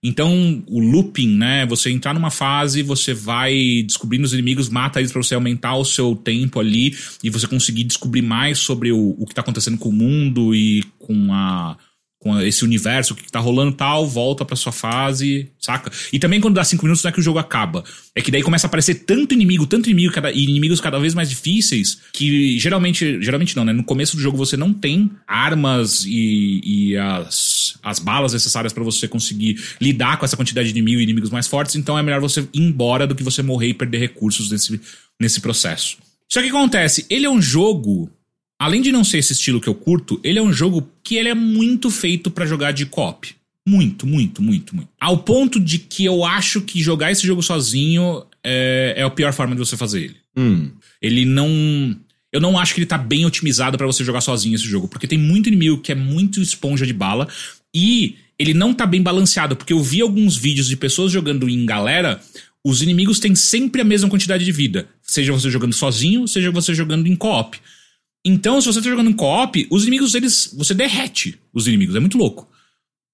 Então, o looping, né? Você entrar numa fase, você vai descobrindo os inimigos, mata eles para você aumentar o seu tempo ali e você conseguir descobrir mais sobre o, o que tá acontecendo com o mundo e com a com esse universo, o que tá rolando tal, volta pra sua fase, saca? E também quando dá cinco minutos não é que o jogo acaba. É que daí começa a aparecer tanto inimigo, tanto inimigo cada, e inimigos cada vez mais difíceis, que geralmente, geralmente não, né? No começo do jogo você não tem armas e, e as, as balas necessárias para você conseguir lidar com essa quantidade de inimigo e inimigos mais fortes, então é melhor você ir embora do que você morrer e perder recursos nesse, nesse processo. Só que acontece, ele é um jogo além de não ser esse estilo que eu curto, ele é um jogo que ele é muito feito para jogar de co-op. Muito, muito, muito, muito. Ao ponto de que eu acho que jogar esse jogo sozinho é, é a pior forma de você fazer ele. Hum. Ele não. Eu não acho que ele tá bem otimizado pra você jogar sozinho esse jogo, porque tem muito inimigo que é muito esponja de bala e ele não tá bem balanceado, porque eu vi alguns vídeos de pessoas jogando em galera, os inimigos têm sempre a mesma quantidade de vida, seja você jogando sozinho, seja você jogando em co-op. Então, se você tá jogando em co-op, os inimigos, eles. Você derrete os inimigos, é muito louco.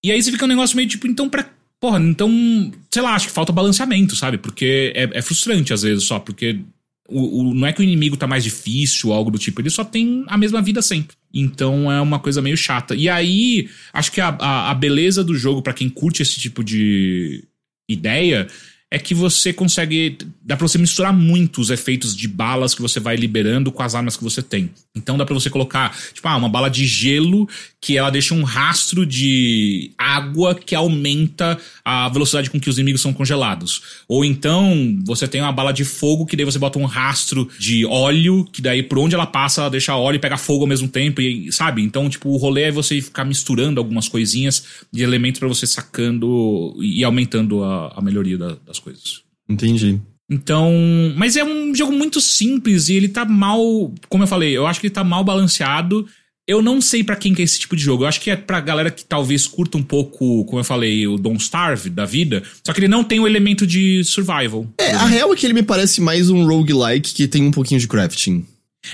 E aí você fica um negócio meio tipo, então pra. Porra, então. Sei lá, acho que falta balanceamento, sabe? Porque é, é frustrante às vezes só, porque o, o, não é que o inimigo tá mais difícil ou algo do tipo, ele só tem a mesma vida sempre. Então é uma coisa meio chata. E aí, acho que a, a, a beleza do jogo, para quem curte esse tipo de ideia, é que você consegue. Dá pra você misturar muito os efeitos de balas que você vai liberando com as armas que você tem. Então dá pra você colocar, tipo, ah, uma bala de gelo que ela deixa um rastro de água que aumenta a velocidade com que os inimigos são congelados. Ou então você tem uma bala de fogo que daí você bota um rastro de óleo, que daí por onde ela passa, ela deixa óleo e pega fogo ao mesmo tempo, e, sabe? Então, tipo, o rolê é você ficar misturando algumas coisinhas de elementos para você sacando e aumentando a, a melhoria da, das coisas. Entendi. Então, mas é um jogo muito simples e ele tá mal, como eu falei, eu acho que ele tá mal balanceado. Eu não sei para quem que é esse tipo de jogo. Eu acho que é pra galera que talvez curta um pouco, como eu falei, o Don't Starve da vida. Só que ele não tem o elemento de survival. É, a real é que ele me parece mais um roguelike que tem um pouquinho de crafting.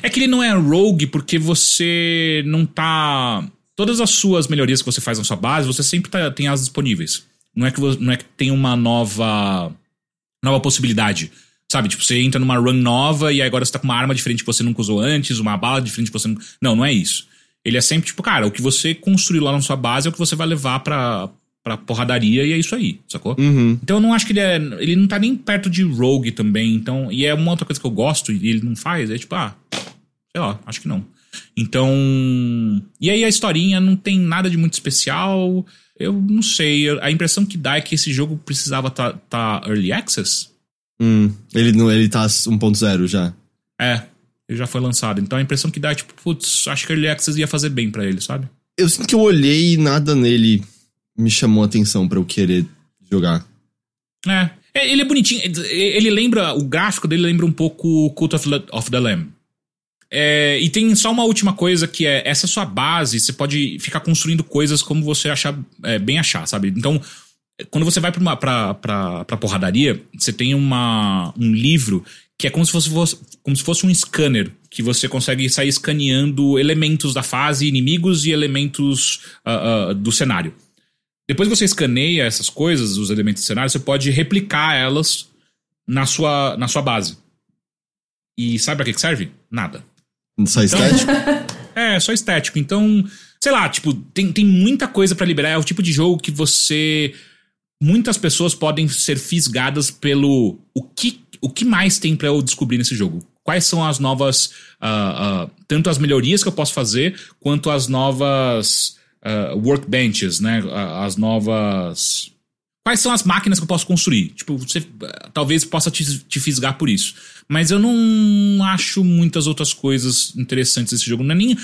É que ele não é rogue porque você não tá. Todas as suas melhorias que você faz na sua base, você sempre tá, tem as disponíveis. Não é que, não é que tem uma nova nova possibilidade. Sabe, tipo, você entra numa run nova e agora você tá com uma arma diferente que você nunca usou antes, uma bala diferente que você não. Não, não é isso. Ele é sempre tipo, cara, o que você construiu lá na sua base é o que você vai levar pra, pra porradaria e é isso aí, sacou? Uhum. Então eu não acho que ele é. Ele não tá nem perto de Rogue também. Então. E é uma outra coisa que eu gosto e ele não faz. É tipo, ah, sei lá, acho que não. Então. E aí a historinha não tem nada de muito especial. Eu não sei. A impressão que dá é que esse jogo precisava tá, tá early access. Hum, ele, não, ele tá 1.0 já. É, ele já foi lançado. Então a impressão que dá é tipo, putz, acho que early access ia fazer bem para ele, sabe? Eu sinto que eu olhei e nada nele me chamou a atenção para eu querer jogar. É. é. Ele é bonitinho. Ele lembra. O gráfico dele lembra um pouco Cult of of the Lamb. É, e tem só uma última coisa que é essa sua base, você pode ficar construindo coisas como você achar é, bem achar, sabe? Então, quando você vai pra, uma, pra, porradaria, você tem uma, um livro que é como se fosse, como se fosse um scanner, que você consegue sair escaneando elementos da fase, inimigos e elementos uh, uh, do cenário. Depois que você escaneia essas coisas, os elementos do cenário, você pode replicar elas na sua, na sua base. E sabe pra que serve? Nada. Só estético? É, só estético. Então, sei lá, tipo, tem, tem muita coisa pra liberar. É o tipo de jogo que você. Muitas pessoas podem ser fisgadas pelo. O que, o que mais tem pra eu descobrir nesse jogo? Quais são as novas. ah, ah, tanto as melhorias que eu posso fazer, quanto as novas ah, workbenches, né? As novas. Quais são as máquinas que eu posso construir? Tipo, você ah, talvez possa te, te fisgar por isso. Mas eu não acho muitas outras coisas interessantes nesse jogo. Não é nem.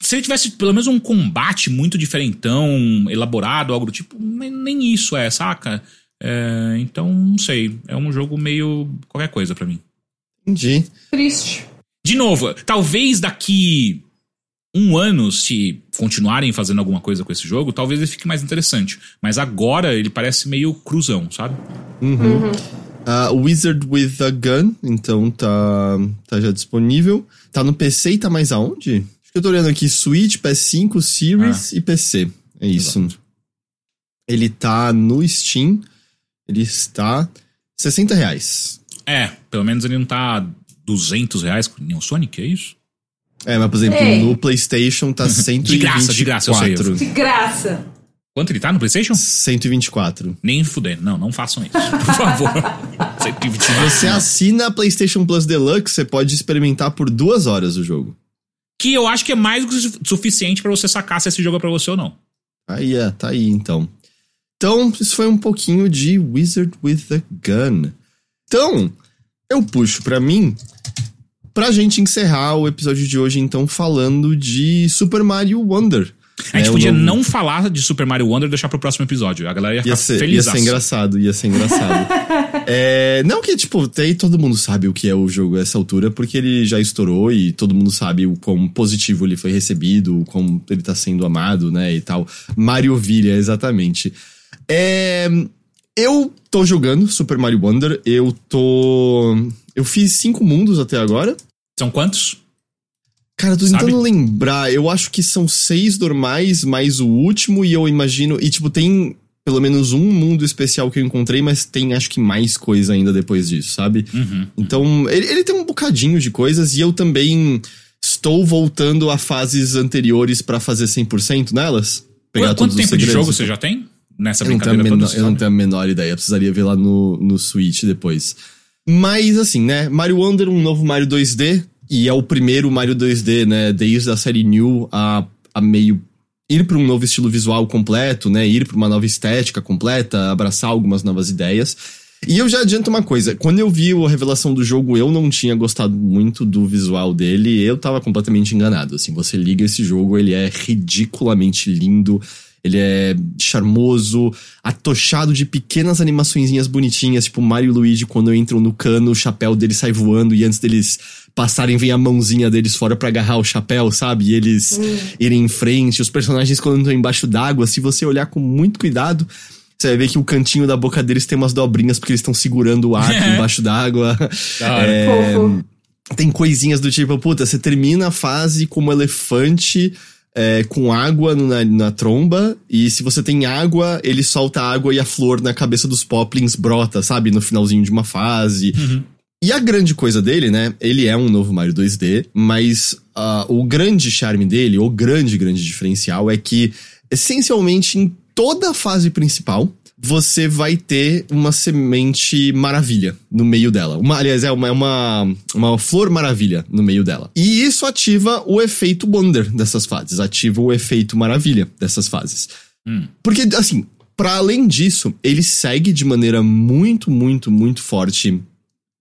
Se ele tivesse pelo menos um combate muito diferentão, elaborado, algo do tipo, nem, isso é, saca? É, então, não sei. É um jogo meio qualquer coisa pra mim. Entendi. Triste. De novo, talvez daqui um ano, se continuarem fazendo alguma coisa com esse jogo, talvez ele fique mais interessante. Mas agora ele parece meio cruzão, sabe? Uh, Wizard with a Gun, então tá, tá já disponível. Tá no PC e tá mais aonde? Acho que eu tô olhando aqui: Switch, PS5, Series e PC. É isso. Exato. Ele tá no Steam. Ele está 60 reais. É, pelo menos ele não tá 200 reais com nem o Sonic, é isso? É, mas por exemplo, Ei. no PlayStation tá 124. De graça, de graça, eu sei, eu De graça. Quanto ele tá no PlayStation? 124. Nem fudendo. Não, não façam isso. Por favor. 120 Você assina a PlayStation Plus Deluxe, você pode experimentar por duas horas o jogo. Que eu acho que é mais do que su- suficiente pra você sacar se esse jogo é pra você ou não. Aí é, tá aí então. Então, isso foi um pouquinho de Wizard with a Gun. Então, eu puxo pra mim pra gente encerrar o episódio de hoje, então, falando de Super Mario Wonder. A gente o podia novo- não falar de Super Mario Wonder e deixar pro próximo episódio. A galera ia ficar Ia ser, ia feliz. ser engraçado, ia ser engraçado. É, não que, tipo, tem, todo mundo sabe o que é o jogo a essa altura, porque ele já estourou e todo mundo sabe o quão positivo ele foi recebido, como ele tá sendo amado, né, e tal. Mario Vilha, exatamente. É, eu tô jogando Super Mario Wonder, eu tô... Eu fiz cinco mundos até agora. São quantos? Cara, eu tô Sabe? tentando lembrar. Eu acho que são seis normais, mais o último, e eu imagino. E, tipo, tem pelo menos um mundo especial que eu encontrei, mas tem acho que mais coisa ainda depois disso, sabe? Uhum. Então, ele, ele tem um bocadinho de coisas, e eu também estou voltando a fases anteriores pra fazer 100% nelas. Pegar Quanto todos os tempo de jogo você já tem? Nessa Eu não, tenho a brincadeira menor, eu não sabe? tenho a menor ideia, eu precisaria ver lá no, no Switch depois. Mas assim, né? Mario Wonder, um novo Mario 2D, e é o primeiro Mario 2D, né? Desde a série New a, a meio ir para um novo estilo visual completo, né? Ir para uma nova estética completa, abraçar algumas novas ideias. E eu já adianto uma coisa, quando eu vi a revelação do jogo, eu não tinha gostado muito do visual dele, eu tava completamente enganado, assim, você liga esse jogo, ele é ridiculamente lindo, ele é charmoso, atochado de pequenas animaçõezinhas bonitinhas, tipo Mario e Luigi quando entram no cano, o chapéu deles sai voando e antes deles passarem vem a mãozinha deles fora pra agarrar o chapéu, sabe? E eles irem em frente, os personagens quando estão embaixo d'água, se você olhar com muito cuidado, você vai ver que o cantinho da boca deles tem umas dobrinhas porque eles estão segurando o ar embaixo d'água. É, tem coisinhas do tipo, puta, você termina a fase como elefante é, com água no- na, na tromba, e se você tem água, ele solta água e a flor na cabeça dos poplins brota, sabe? No finalzinho de uma fase. Uhum. E a grande coisa dele, né? Ele é um novo Mario 2D, mas ah, o grande charme dele, o grande, grande diferencial é que, essencialmente, em toda a fase principal, você vai ter uma semente maravilha no meio dela. Uma, aliás, é uma, é uma, uma flor maravilha no meio dela. E isso ativa o efeito Wonder dessas fases, ativa o efeito maravilha dessas fases. Hum. Porque, assim, para além disso, ele segue de maneira muito, muito, muito forte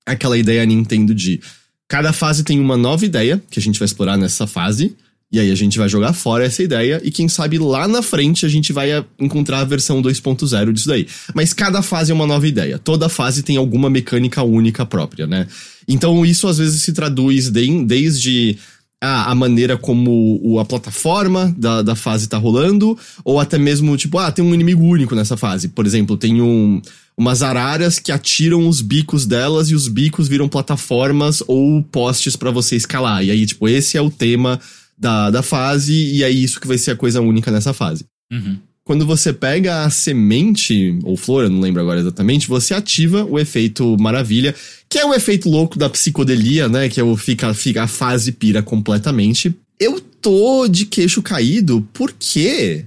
aquela ideia Nintendo de cada fase tem uma nova ideia que a gente vai explorar nessa fase. E aí a gente vai jogar fora essa ideia e quem sabe lá na frente a gente vai encontrar a versão 2.0 disso daí. Mas cada fase é uma nova ideia. Toda fase tem alguma mecânica única própria, né? Então isso às vezes se traduz de- desde a, a maneira como a plataforma da, da fase tá rolando, ou até mesmo, tipo, ah, tem um inimigo único nessa fase. Por exemplo, tem um, umas araras que atiram os bicos delas e os bicos viram plataformas ou postes pra você escalar. E aí, tipo, esse é o tema da, da fase, e é isso que vai ser a coisa única nessa fase. Uhum. Quando você pega a semente, ou flor, eu não lembro agora exatamente, você ativa o efeito maravilha, que é o efeito louco da psicodelia, né? Que é o fica, fica a fase pira completamente. Eu tô de queixo caído porque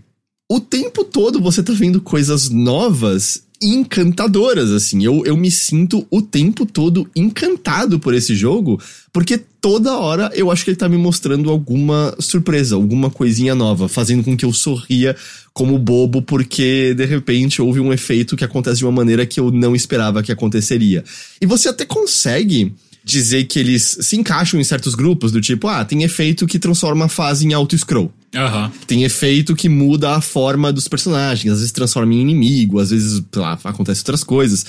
o tempo todo você tá vendo coisas novas encantadoras, assim. Eu, eu me sinto o tempo todo encantado por esse jogo, porque toda hora eu acho que ele tá me mostrando alguma surpresa, alguma coisinha nova, fazendo com que eu sorria como bobo, porque de repente houve um efeito que acontece de uma maneira que eu não esperava que aconteceria. E você até consegue dizer que eles se encaixam em certos grupos, do tipo, ah, tem efeito que transforma a fase em auto-scroll. Aham. Tem efeito que muda a forma dos personagens, às vezes transforma em inimigo, às vezes, lá, acontece outras coisas.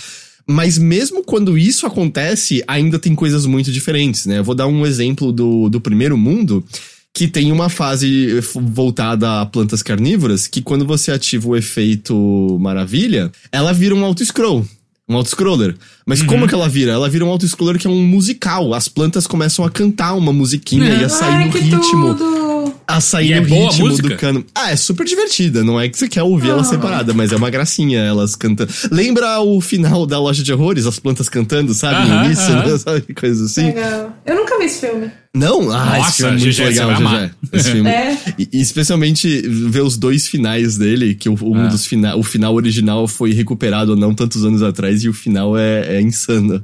Mas mesmo quando isso acontece, ainda tem coisas muito diferentes, né? Eu vou dar um exemplo do, do primeiro mundo, que tem uma fase voltada a plantas carnívoras, que quando você ativa o efeito maravilha, ela vira um auto-scroll. Um auto-scroller. Mas como que ela vira? Ela vira um auto-scroller que é um musical. As plantas começam a cantar uma musiquinha e a sair Ai, no que ritmo tudo! a sair E é no boa a ritmo música? do cano. Ah, é super divertida. Não é que você quer ouvir ela Ah. separada, mas é uma gracinha elas cantando. Lembra o final da Loja de Horrores? As plantas cantando, sabe? Aham, no início, aham. né? sabe? Coisas assim. Legal. Eu nunca vi esse filme. Não? Ah, Nossa, esse filme é muito legal, vai amar. GG. Esse filme. É. E, especialmente ver os dois finais dele, que o, um Ah. dos fina, o final original foi recuperado não tantos anos atrás e o final é, é insano.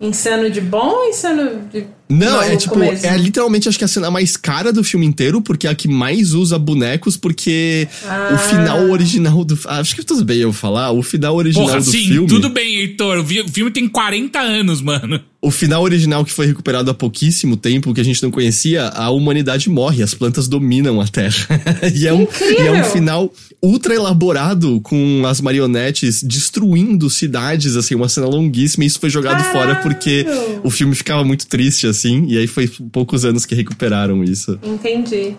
Insano de bom ou insano de Não, Não, é tipo, começo. é literalmente acho que a cena mais cara do filme inteiro, porque é a que mais usa bonecos, porque Ah. o final original do. ah, Acho que tudo bem eu falar, o final original Porra, do sim, filme. tudo bem, Heitor. O filme tem 40 anos, mano. O final original que foi recuperado há pouquíssimo tempo, que a gente não conhecia, a humanidade morre, as plantas dominam a Terra. e, é um, e é um final ultra elaborado, com as marionetes destruindo cidades, assim, uma cena longuíssima, e isso foi jogado Caralho! fora porque o filme ficava muito triste, assim, e aí foi poucos anos que recuperaram isso. Entendi.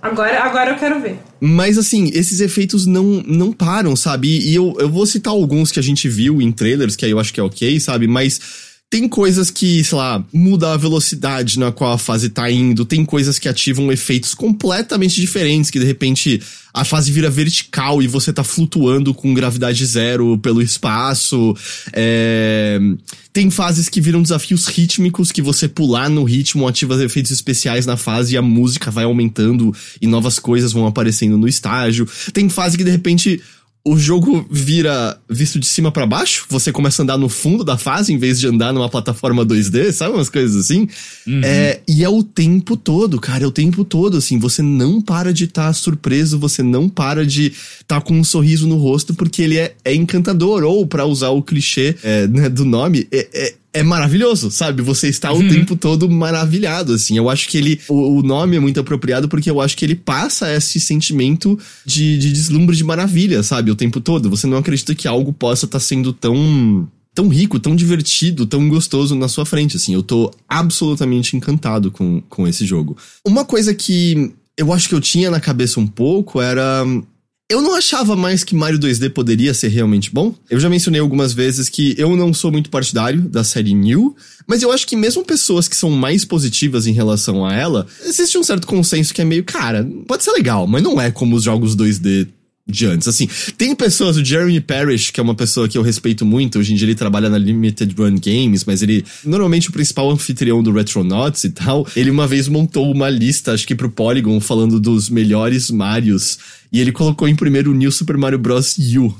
Agora, agora eu quero ver. Mas assim, esses efeitos não, não param, sabe? E, e eu, eu vou citar alguns que a gente viu em trailers, que aí eu acho que é ok, sabe? Mas tem coisas que, sei lá, muda a velocidade na qual a fase tá indo, tem coisas que ativam efeitos completamente diferentes, que de repente a fase vira vertical e você tá flutuando com gravidade zero pelo espaço. É... Tem fases que viram desafios rítmicos, que você pular no ritmo ativa efeitos especiais na fase e a música vai aumentando e novas coisas vão aparecendo no estágio. Tem fase que de repente o jogo vira visto de cima pra baixo, você começa a andar no fundo da fase em vez de andar numa plataforma 2D, sabe umas coisas assim? É, e é o tempo todo, cara, é o tempo todo, assim, você não para de estar surpreso, você não para de estar com um sorriso no rosto, porque ele é, é encantador, ou pra usar o clichê é, né, do nome, é, é, maravilhoso, sabe? Você está o tempo todo maravilhado, assim. Eu acho que ele. O, o nome é muito apropriado porque eu acho que ele passa esse sentimento de, de deslumbre de maravilha, sabe? O tempo todo. Você não acredita que algo possa estar sendo tão. Tão rico, tão divertido, tão gostoso na sua frente, assim. Eu tô absolutamente encantado com, com esse jogo. Uma coisa que eu acho que eu tinha na cabeça um pouco era. Eu não achava mais que Mario 2D poderia ser realmente bom. Eu já mencionei algumas vezes que eu não sou muito partidário da série New, mas eu acho que mesmo pessoas que são mais positivas em relação a ela, existe um certo consenso que é meio, cara, pode ser legal, mas não é como os jogos 2D de antes. Assim, tem pessoas, o Jeremy Parrish, que é uma pessoa que eu respeito muito, hoje em dia ele trabalha na Limited Run Games, mas ele, normalmente o principal anfitrião do Retronauts e tal, ele uma vez montou uma lista, acho que pro Polygon, falando dos melhores Marios, e ele colocou em primeiro o New Super Mario Bros. U.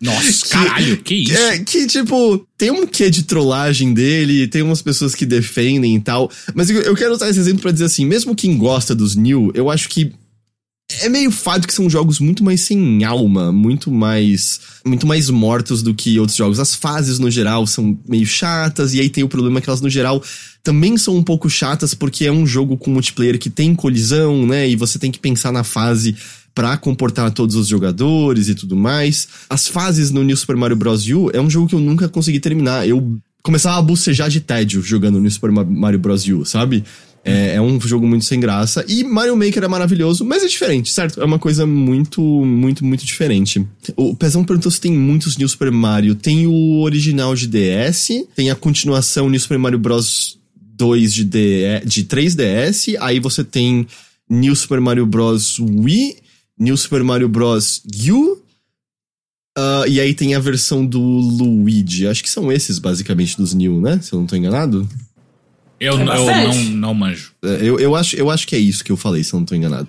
Nossa, caralho, que isso? É, que, tipo, tem um quê de trollagem dele, tem umas pessoas que defendem e tal. Mas eu, eu quero usar esse exemplo pra dizer assim, mesmo quem gosta dos New, eu acho que é meio fato que são jogos muito mais sem alma, muito mais muito mais mortos do que outros jogos. As fases no geral são meio chatas e aí tem o problema que elas no geral também são um pouco chatas porque é um jogo com multiplayer que tem colisão, né? E você tem que pensar na fase pra comportar todos os jogadores e tudo mais. As fases no New Super Mario Bros. U é um jogo que eu nunca consegui terminar. Eu começava a bucejar de tédio jogando New Super Mario Bros. U, sabe? É, é, um jogo muito sem graça. E Mario Maker é maravilhoso, mas é diferente, certo? É uma coisa muito, muito, muito diferente. O Pezão perguntou se tem muitos New Super Mario. Tem o original de DS, tem a continuação New Super Mario Bros. 2 de, D, de 3DS, aí você tem New Super Mario Bros. Wii, New Super Mario Bros. U, Uh, e aí tem a versão do Luigi. Acho que são esses, basicamente, dos New, né? Se eu não tô enganado. Eu, É eu não, não manjo. É, Eu, eu, acho, eu acho que é isso que eu falei, se eu não tô enganado.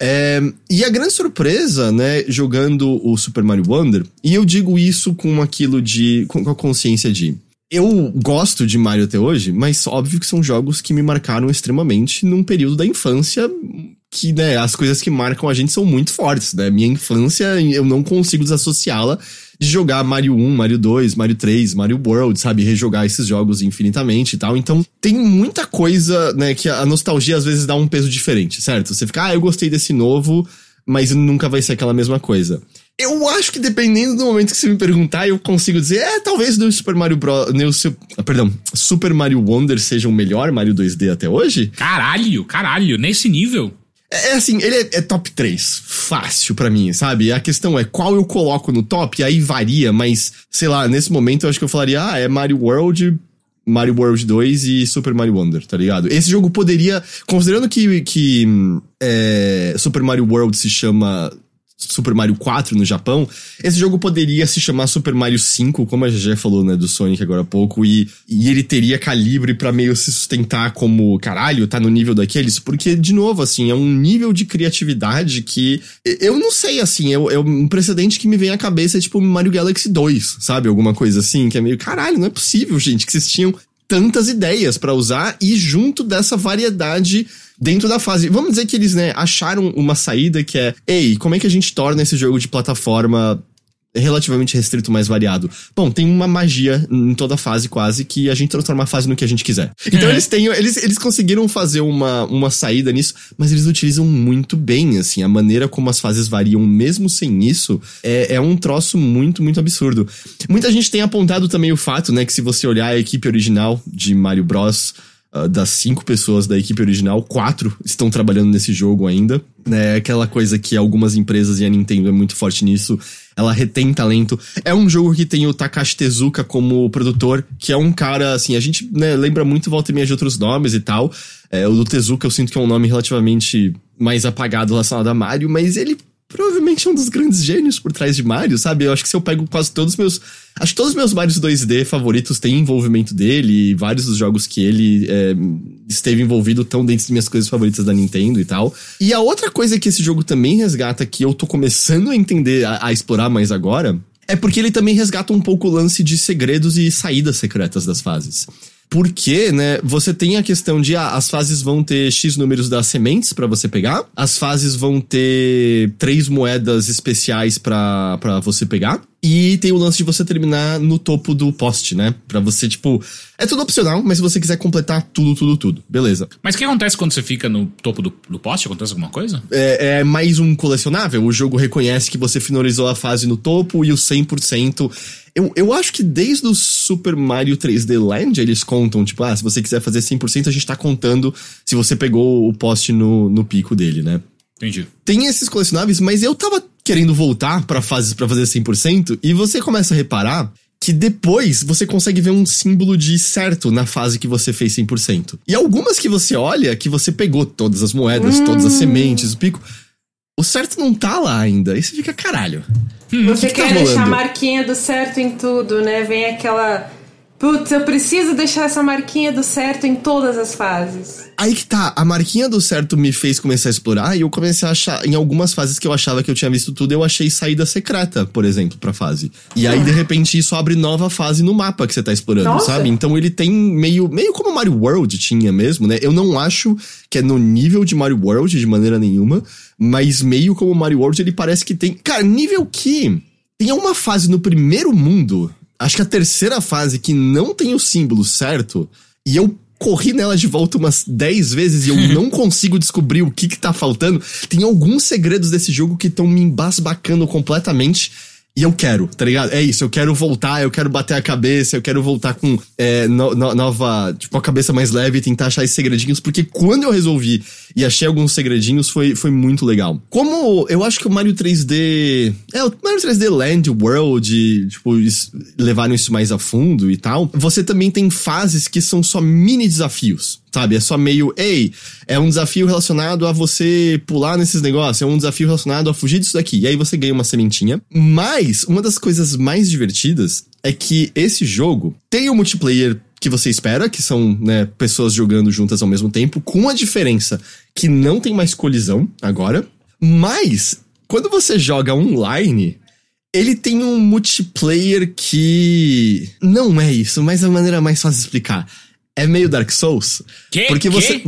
É, e a grande surpresa, né, jogando o Super Mario Wonder, e eu digo isso com aquilo de. com a consciência de. Eu gosto de Mario até hoje, mas óbvio que são jogos que me marcaram extremamente num período da infância que, né, as coisas que marcam a gente são muito fortes, né? Minha infância, eu não consigo desassociá-la jogar Mario 1, Mario 2, Mario 3, Mario World, sabe? Rejogar esses jogos infinitamente e tal. Então, tem muita coisa, né, que a nostalgia às vezes dá um peso diferente, certo? Você fica, ah, eu gostei desse novo, mas nunca vai ser aquela mesma coisa. Eu acho que dependendo do momento que você me perguntar, eu consigo dizer, é, talvez o Super Mario Bros. Su- ah, perdão, Super Mario Wonder seja o melhor Mario 2D até hoje. Caralho, caralho, nesse nível. É é assim, ele é, é top 3. Fácil pra mim, sabe? A questão é qual eu coloco no top, aí varia, mas, sei lá, nesse momento eu acho que eu falaria, ah, é Mario World, Mario World 2 e Super Mario Wonder, tá ligado? Esse jogo poderia, considerando que, que hum, é, Super Mario World se chama Super Mario 4 no Japão, esse jogo poderia se chamar Super Mario 5, como a GG falou, né, do Sonic agora há pouco, e, e ele teria calibre pra meio se sustentar como, caralho, tá no nível daqueles, porque, de novo, assim, é um nível de criatividade que eu não sei, assim, é, é um precedente que me vem à cabeça, é tipo Mario Galaxy 2, sabe? Alguma coisa assim, que é meio, caralho, não é possível, gente, que vocês tinham tantas ideias para usar e junto dessa variedade dentro da fase. Vamos dizer que eles, né, acharam uma saída que é, ei, como é que a gente torna esse jogo de plataforma relativamente restrito, mais variado. Bom, tem uma magia em toda a fase quase que a gente transforma a fase no que a gente quiser. Então É. eles têm, eles, eles conseguiram fazer uma, uma saída nisso, mas eles utilizam muito bem, assim, a maneira como as fases variam mesmo sem isso é, é um troço muito, muito absurdo. Muita gente tem apontado também o fato, né, que se você olhar a equipe original de Mario Bros, Uh, das cinco pessoas da equipe original, quatro estão trabalhando nesse jogo ainda. É aquela coisa que algumas empresas e a Nintendo é muito forte nisso. Ela retém talento. É um jogo que tem o Takashi Tezuka como produtor, que é um cara, assim, a gente né, lembra muito volta e meia de outros nomes e tal. É, o do Tezuka eu sinto que é um nome relativamente mais apagado relacionado a Mario, mas ele provavelmente é um dos grandes gênios por trás de Mario, sabe? Eu acho que se eu pego quase todos os meus. Acho que todos os meus Marios 2D favoritos têm envolvimento dele, e vários dos jogos que ele é, esteve envolvido estão dentro das minhas coisas favoritas da Nintendo e tal. E a outra coisa que esse jogo também resgata, que eu tô começando a entender, a, a explorar mais agora, é porque ele também resgata um pouco o lance de segredos e saídas secretas das fases. Porque, né, você tem a questão de ah, as fases vão ter X números das sementes pra você pegar, as fases vão ter três moedas especiais pra você pegar, e tem o lance de você terminar no topo do poste, né? Pra você, tipo. É tudo opcional, mas se você quiser completar tudo, tudo, tudo. Beleza. Mas o que acontece quando você fica no topo do, do poste? Acontece alguma coisa? É, é mais um colecionável. O jogo reconhece que você finalizou a fase no topo e o 100%. Eu, eu acho que desde o Super Mario 3D Land eles contam, tipo, ah, se você quiser fazer 100%, a gente tá contando se você pegou o poste no, no pico dele, né? Entendi. Tem esses colecionáveis, mas eu tava querendo voltar pra fases pra fazer 100% e você começa a reparar que depois você consegue ver um símbolo de certo na fase que você fez 100%. E algumas que você olha, que você pegou todas as moedas, todas as sementes, o pico, o certo não tá lá ainda. Aí você fica, caralho. Você que que tá quer deixar a marquinha do certo em tudo, né? Vem aquela. Putz, eu preciso deixar essa marquinha do certo em todas as fases. Aí que tá, a marquinha do certo me fez começar a explorar e eu comecei a achar, em algumas fases que eu achava que eu tinha visto tudo, eu achei saída secreta, por exemplo, pra fase. E aí, de repente, isso abre nova fase no mapa que você tá explorando, Nossa. sabe? Então ele tem meio, meio como Mario World tinha mesmo, né? Eu não acho que é no nível de Mario World de maneira nenhuma, mas meio como Mario World ele parece que tem. Cara, nível que tem uma fase no primeiro mundo, acho que a terceira fase, que não tem o símbolo certo, e eu corri nela de volta umas 10 vezes e eu não consigo descobrir o que que tá faltando. Tem alguns segredos desse jogo que estão me embasbacando completamente. E eu quero, tá ligado? É isso, eu quero voltar, eu quero bater a cabeça, eu quero voltar com é, no- no- nova, tipo, a cabeça mais leve e tentar achar esses segredinhos, porque quando eu resolvi e achei alguns segredinhos, foi, foi muito legal. Como eu acho que o Mario 3D. É, o Mario 3D Land, World, tipo, levaram isso mais a fundo e tal. Você também tem fases que são só mini desafios. Sabe, é só meio, ei, é um desafio relacionado a você pular nesses negócios, é um desafio relacionado a fugir disso daqui. E aí você ganha uma sementinha. Mas, uma das coisas mais divertidas é que esse jogo tem o multiplayer que você espera, que são né, pessoas jogando juntas ao mesmo tempo, com a diferença que não tem mais colisão agora. Mas, quando você joga online, ele tem um multiplayer que não é isso, mas é a maneira mais fácil de explicar. É meio Dark Souls. Que? Porque Que? você.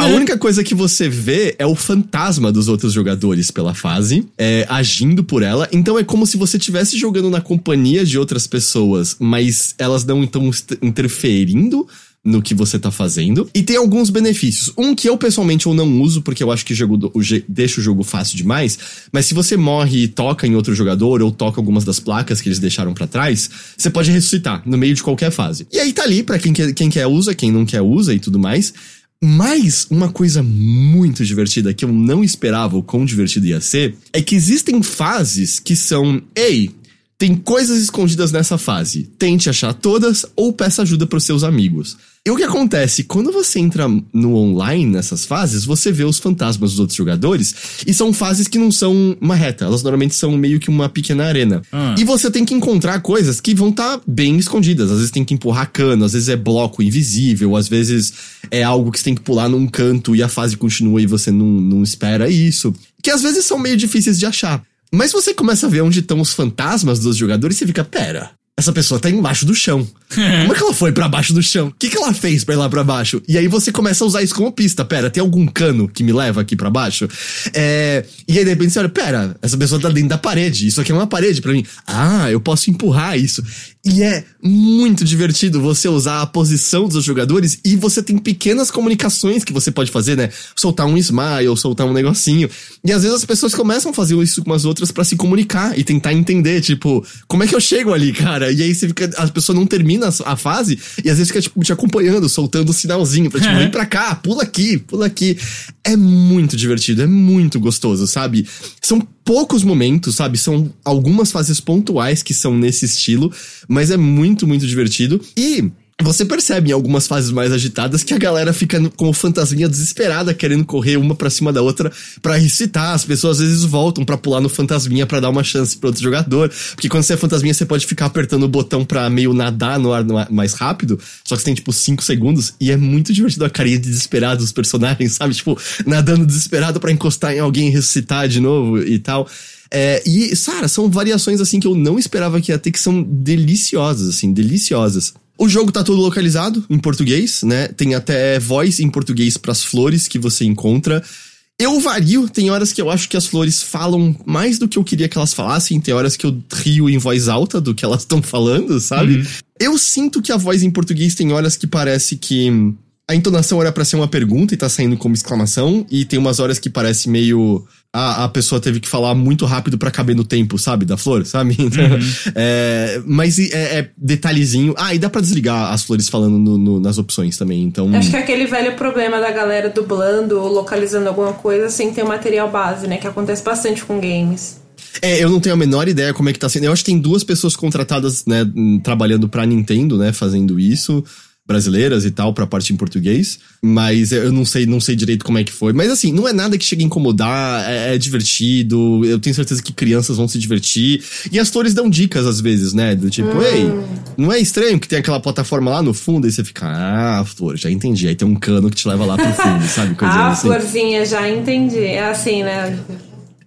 A única coisa que você vê é o fantasma dos outros jogadores pela fase, é, agindo por ela. Então é como se você estivesse jogando na companhia de outras pessoas, mas elas não estão est- interferindo no que você tá fazendo. E tem alguns benefícios. Um que eu pessoalmente eu não uso, porque eu acho que o jogo, o deixa o jogo fácil demais. Mas se você morre e toca em outro jogador, ou toca algumas das placas que eles deixaram pra trás, você pode ressuscitar no meio de qualquer fase. E aí tá ali, pra quem quer, quem quer usa, quem não quer usa e tudo mais. Mas uma coisa muito divertida que eu não esperava o quão divertido ia ser é que existem fases que são, ei, tem coisas escondidas nessa fase. Tente achar todas ou peça ajuda pros seus amigos. E o que acontece? Quando você entra no online nessas fases, você vê os fantasmas dos outros jogadores e são fases que não são uma reta, elas normalmente são meio que uma pequena arena. Ah. E você tem que encontrar coisas que vão estar bem escondidas. Às vezes tem que empurrar cano, às vezes é bloco invisível, às vezes é algo que você tem que pular num canto e a fase continua e você não, não espera isso. Que às vezes são meio difíceis de achar. Mas você começa a ver onde estão os fantasmas dos jogadores e você fica, pera, essa pessoa tá embaixo do chão. Como é que ela foi para baixo do chão? O que, que ela fez pra ir lá pra baixo? E aí você começa a usar isso como pista. Pera, tem algum cano que me leva aqui para baixo? É... E aí de repente você olha, pera, essa pessoa tá dentro da parede. Isso aqui é uma parede para mim. Ah, eu posso empurrar isso. E é muito divertido você usar a posição dos jogadores e você tem pequenas comunicações que você pode fazer, né? Soltar um smile, soltar um negocinho. E às vezes as pessoas começam a fazer isso com as outras para se comunicar e tentar entender, tipo, como é que eu chego ali, cara? E aí você fica, a pessoa não termina a fase e às vezes fica, tipo, te acompanhando, soltando o sinalzinho pra, tipo, vem pra cá, pula aqui, pula aqui. É muito divertido, é muito gostoso, sabe? São poucos momentos, sabe? São algumas fases pontuais que são nesse estilo, mas é muito, muito divertido. E você percebe em algumas fases mais agitadas que a galera fica com o fantasminha desesperada, querendo correr uma para cima da outra para recitar. As pessoas às vezes voltam para pular no fantasminha para dar uma chance pro outro jogador. Porque quando você é fantasminha, você pode ficar apertando o botão pra meio nadar no ar, mais rápido. Só que você tem, tipo, 5 segundos. E é muito divertido a carinha de desesperado dos personagens, sabe? Tipo, nadando desesperado para encostar em alguém e ressuscitar de novo e tal. É, e, Sara, são variações assim que eu não esperava que ia ter, que são deliciosas, assim, deliciosas. O jogo tá todo localizado em português, né? Tem até voz em português para as flores que você encontra. Eu vario, tem horas que eu acho que as flores falam mais do que eu queria que elas falassem, tem horas que eu rio em voz alta do que elas estão falando, sabe? Uhum. Eu sinto que a voz em português tem horas que parece que a entonação era para ser uma pergunta e tá saindo como exclamação, e tem umas horas que parece meio. A, a pessoa teve que falar muito rápido para caber no tempo, sabe? Da flor, sabe? Então, uhum. é, mas é, é, detalhezinho. Ah, e dá para desligar as flores falando no, no, nas opções também, então. Acho que é aquele velho problema da galera dublando ou localizando alguma coisa sem ter o material base, né? Que acontece bastante com games. É, eu não tenho a menor ideia como é que tá sendo. Eu acho que tem duas pessoas contratadas, né, trabalhando pra Nintendo, né, fazendo isso brasileiras e tal para a parte em português, mas eu não sei, não sei direito como é que foi. Mas assim, não é nada que chegue a incomodar, é, é, divertido, eu tenho certeza que crianças vão se divertir. E as flores dão dicas às vezes, né? Do tipo, hum. ei, não é estranho que tem aquela plataforma lá no fundo e você fica, ah, flor, já entendi. Aí tem um cano que te leva lá pro fundo, sabe? Coisa ah, assim. florzinha, já entendi. É assim, né?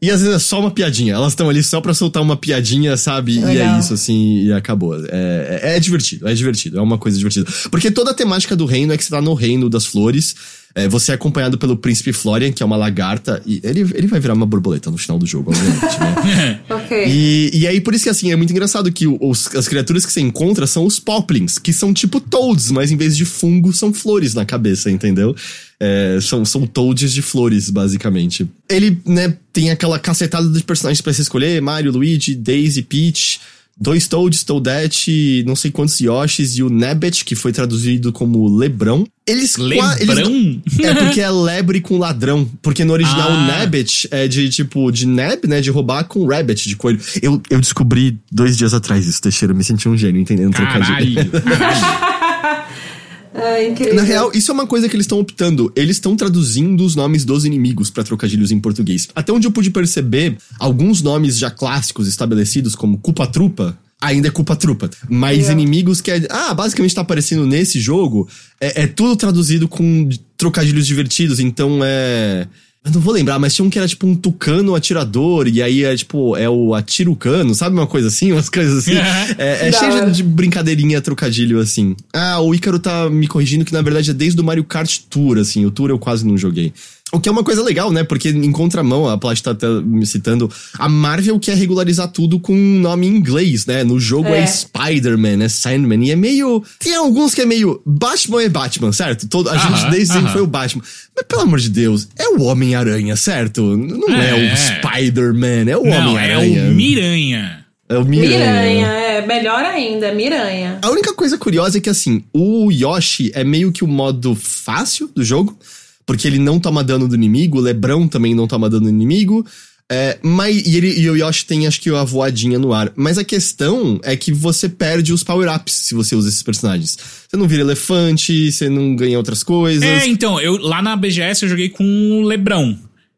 E às vezes é só uma piadinha. Elas estão ali só pra soltar uma piadinha, sabe? Legal. E é isso, assim, e acabou. É, é, é, divertido, é divertido. É uma coisa divertida. Porque toda a temática do reino é que você tá no reino das flores. É, você é acompanhado pelo príncipe Florian, que é uma lagarta, e ele, ele vai virar uma borboleta no final do jogo, obviamente, né? ok. E, e aí, por isso que assim, é muito engraçado que os, as criaturas que você encontra são os poplins, que são tipo toads, mas em vez de fungo, são flores na cabeça, entendeu? É, são, são toads de flores, basicamente. Ele, né, tem aquela cacetada de personagens para você escolher: Mario, Luigi, Daisy, Peach dois Toads, Toadette, não sei quantos Yoshis e o Nebbet, que foi traduzido como Lebrão. Eles Lebrão? Eles, é porque é lebre com ladrão. Porque no original ah. o Nebbet é de tipo, de neb, né? De roubar com rabbit, de coelho. Eu, eu descobri dois dias atrás isso, Teixeira. Me senti um gênio entendendo trocadilho. É, Na real, isso é uma coisa que eles estão optando. Eles estão traduzindo os nomes dos inimigos para trocadilhos em português. Até onde eu pude perceber, alguns nomes já clássicos estabelecidos, como Culpa Trupa, ainda é culpa trupa. Mas inimigos que é. Ah, basicamente tá aparecendo nesse jogo. É, é, tudo traduzido com trocadilhos divertidos, então é. Eu não vou lembrar, mas tinha um que era tipo um tucano atirador, e aí é tipo, é o atirucano, sabe uma coisa assim? Umas coisas assim. é, é cheio de brincadeirinha, trocadilho assim. Ah, o Ícaro tá me corrigindo que na verdade é desde o Mario Kart Tour, assim. O Tour eu quase não joguei. O que é uma coisa legal, né? Porque em contramão, a Plat tá me citando, a Marvel quer regularizar tudo com um nome em inglês, né? No jogo é, é Spider-Man, é Sandman, e é meio. Tem alguns que é meio. Batman é Batman, certo? Todo, a uh -huh, gente desde sempre uh -huh. foi o Batman. Mas pelo amor de Deus, é o Homem-Aranha, certo? Não é, é o Spider-Man, é o Homem-Aranha. É o Miranha. É o Miranha. Miranha, é. Melhor ainda, Miranha. A única coisa curiosa é que, assim, o Yoshi é meio que o modo fácil do jogo porque ele não toma dano do inimigo, o Lebrão também não toma dano do inimigo. É, mas, e, ele, e o Yoshi tem, acho que, a voadinha no ar. Mas a questão é que você perde os power-ups se você usa esses personagens. Você não vira elefante, você não ganha outras coisas. É, então, eu lá na BGS eu joguei com o Lebrão.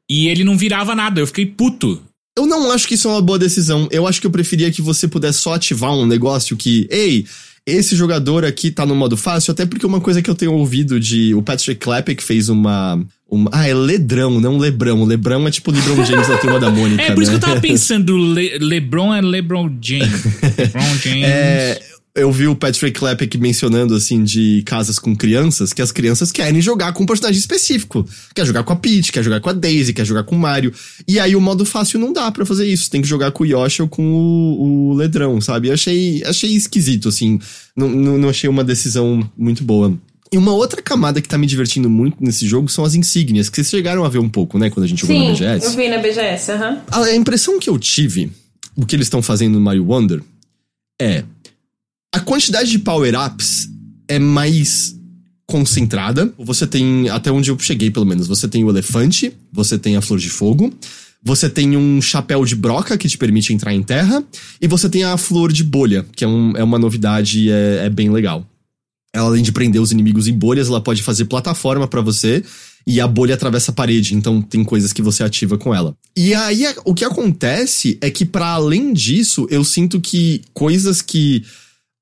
E ele não virava nada, eu fiquei puto. Eu não acho que isso é uma boa decisão. Eu acho que eu preferia que você pudesse só ativar um negócio que, ei, esse jogador aqui tá no modo fácil, até porque uma coisa que eu tenho ouvido de. O Patrick Klepek fez uma. uma ah, é Ledrão, não Lebrão. Lebrão é tipo LeBron James da turma da Mônica. É, por isso né? que eu tava pensando, Le LeBron é LeBron James. LeBron James. É, eu vi o Patrick Klepek mencionando, assim, de casas com crianças, que as crianças querem jogar com um personagem específico. Quer jogar com a Peach, quer jogar com a Daisy, quer jogar com o Mario. E aí o modo fácil não dá para fazer isso. Tem que jogar com o Yoshi ou com o, o Ledrão, sabe? Eu achei, achei esquisito, assim. Não, não, não achei uma decisão muito boa. E uma outra camada que tá me divertindo muito nesse jogo são as insígnias, que vocês chegaram a ver um pouco, né, quando a gente jogou Sim, na BGS. eu vi na BGS, aham. A impressão que eu tive, o que eles estão fazendo no Mario Wonder, é. A quantidade de power-ups é mais concentrada. Você tem, até onde eu cheguei pelo menos, você tem o elefante, você tem a flor de fogo, você tem um chapéu de broca que te permite entrar em terra, e você tem a flor de bolha, que é, um- é uma novidade e é, é bem legal. Ela, além de prender os inimigos em bolhas, ela pode fazer plataforma pra você e a bolha atravessa a parede, então tem coisas que você ativa com ela. E aí o que acontece é que para além disso, eu sinto que coisas que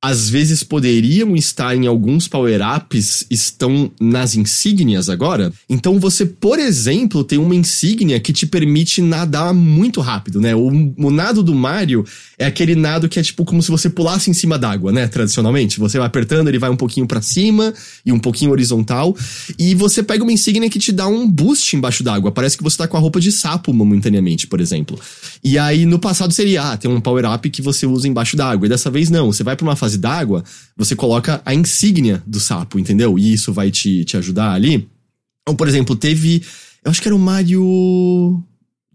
às vezes poderiam estar em alguns power-ups estão nas insígnias agora. Então você, por exemplo, tem uma insígnia que te permite nadar muito rápido, né? O, o nado do Mario é aquele nado que é tipo como se você pulasse em cima d'água, né? Tradicionalmente. Você vai apertando, ele vai um pouquinho para cima e um pouquinho horizontal. E você pega uma insígnia que te dá um boost embaixo d'água. Parece que você tá com a roupa de sapo momentaneamente, por exemplo. E aí no passado seria, ah, tem um power-up que você usa embaixo d'água. E dessa vez não. Você vai pra uma fase d'água, você coloca a insígnia do sapo, entendeu? E isso vai te, te ajudar ali. Ou, por exemplo, teve. Eu acho que era o Mario.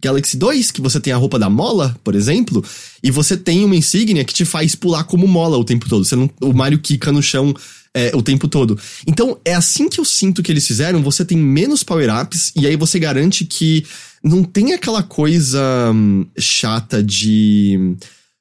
Galaxy 2, que você tem a roupa da mola, por exemplo, e você tem uma insígnia que te faz pular como mola o tempo todo. Você não, o Mario quica no chão é, o tempo todo. Então, é assim que eu sinto que eles fizeram. Você tem menos power-ups, e aí você garante que não tem aquela coisa hum, chata de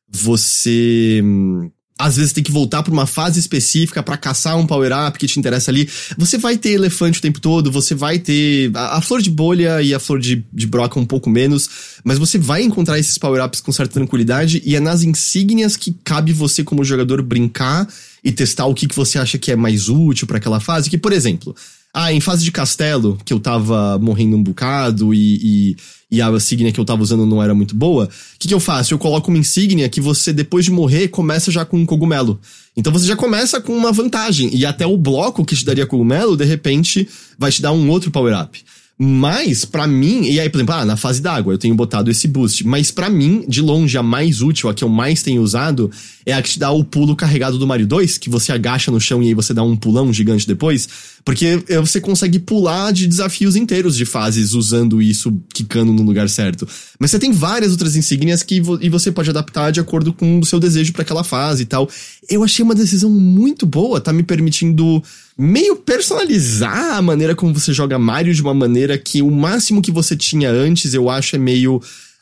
você. hum, às vezes tem que voltar pra uma fase específica pra caçar um power-up que te interessa ali. Você vai ter elefante o tempo todo, você vai ter a, a flor de bolha e a flor de, de broca um pouco menos, mas você vai encontrar esses power-ups com certa tranquilidade e é nas insígnias que cabe você como jogador brincar e testar o que, que você acha que é mais útil pra aquela fase. Que, por exemplo, ah, em fase de castelo, que eu tava morrendo um bocado e, e, e a insígnia que eu tava usando não era muito boa, o que, que eu faço? Eu coloco uma insígnia que você, depois de morrer, começa já com um cogumelo. Então você já começa com uma vantagem. E até o bloco que te daria cogumelo, de repente, vai te dar um outro power-up. Mas, pra mim, e aí, por exemplo, ah, na fase d'água eu tenho botado esse boost. Mas pra mim, de longe, a mais útil, a que eu mais tenho usado, é a que te dá o pulo carregado do Mario 2, que você agacha no chão e aí você dá um pulão gigante depois. Porque eh, você consegue pular de desafios inteiros de fases usando isso, quicando no lugar certo. Mas você tem várias outras insígnias que vo- e você pode adaptar de acordo com o seu desejo pra aquela fase e tal. Eu achei uma decisão muito boa, tá me permitindo meio personalizar a maneira como você joga Mario de uma maneira que o máximo que você tinha antes, eu acho, é meio.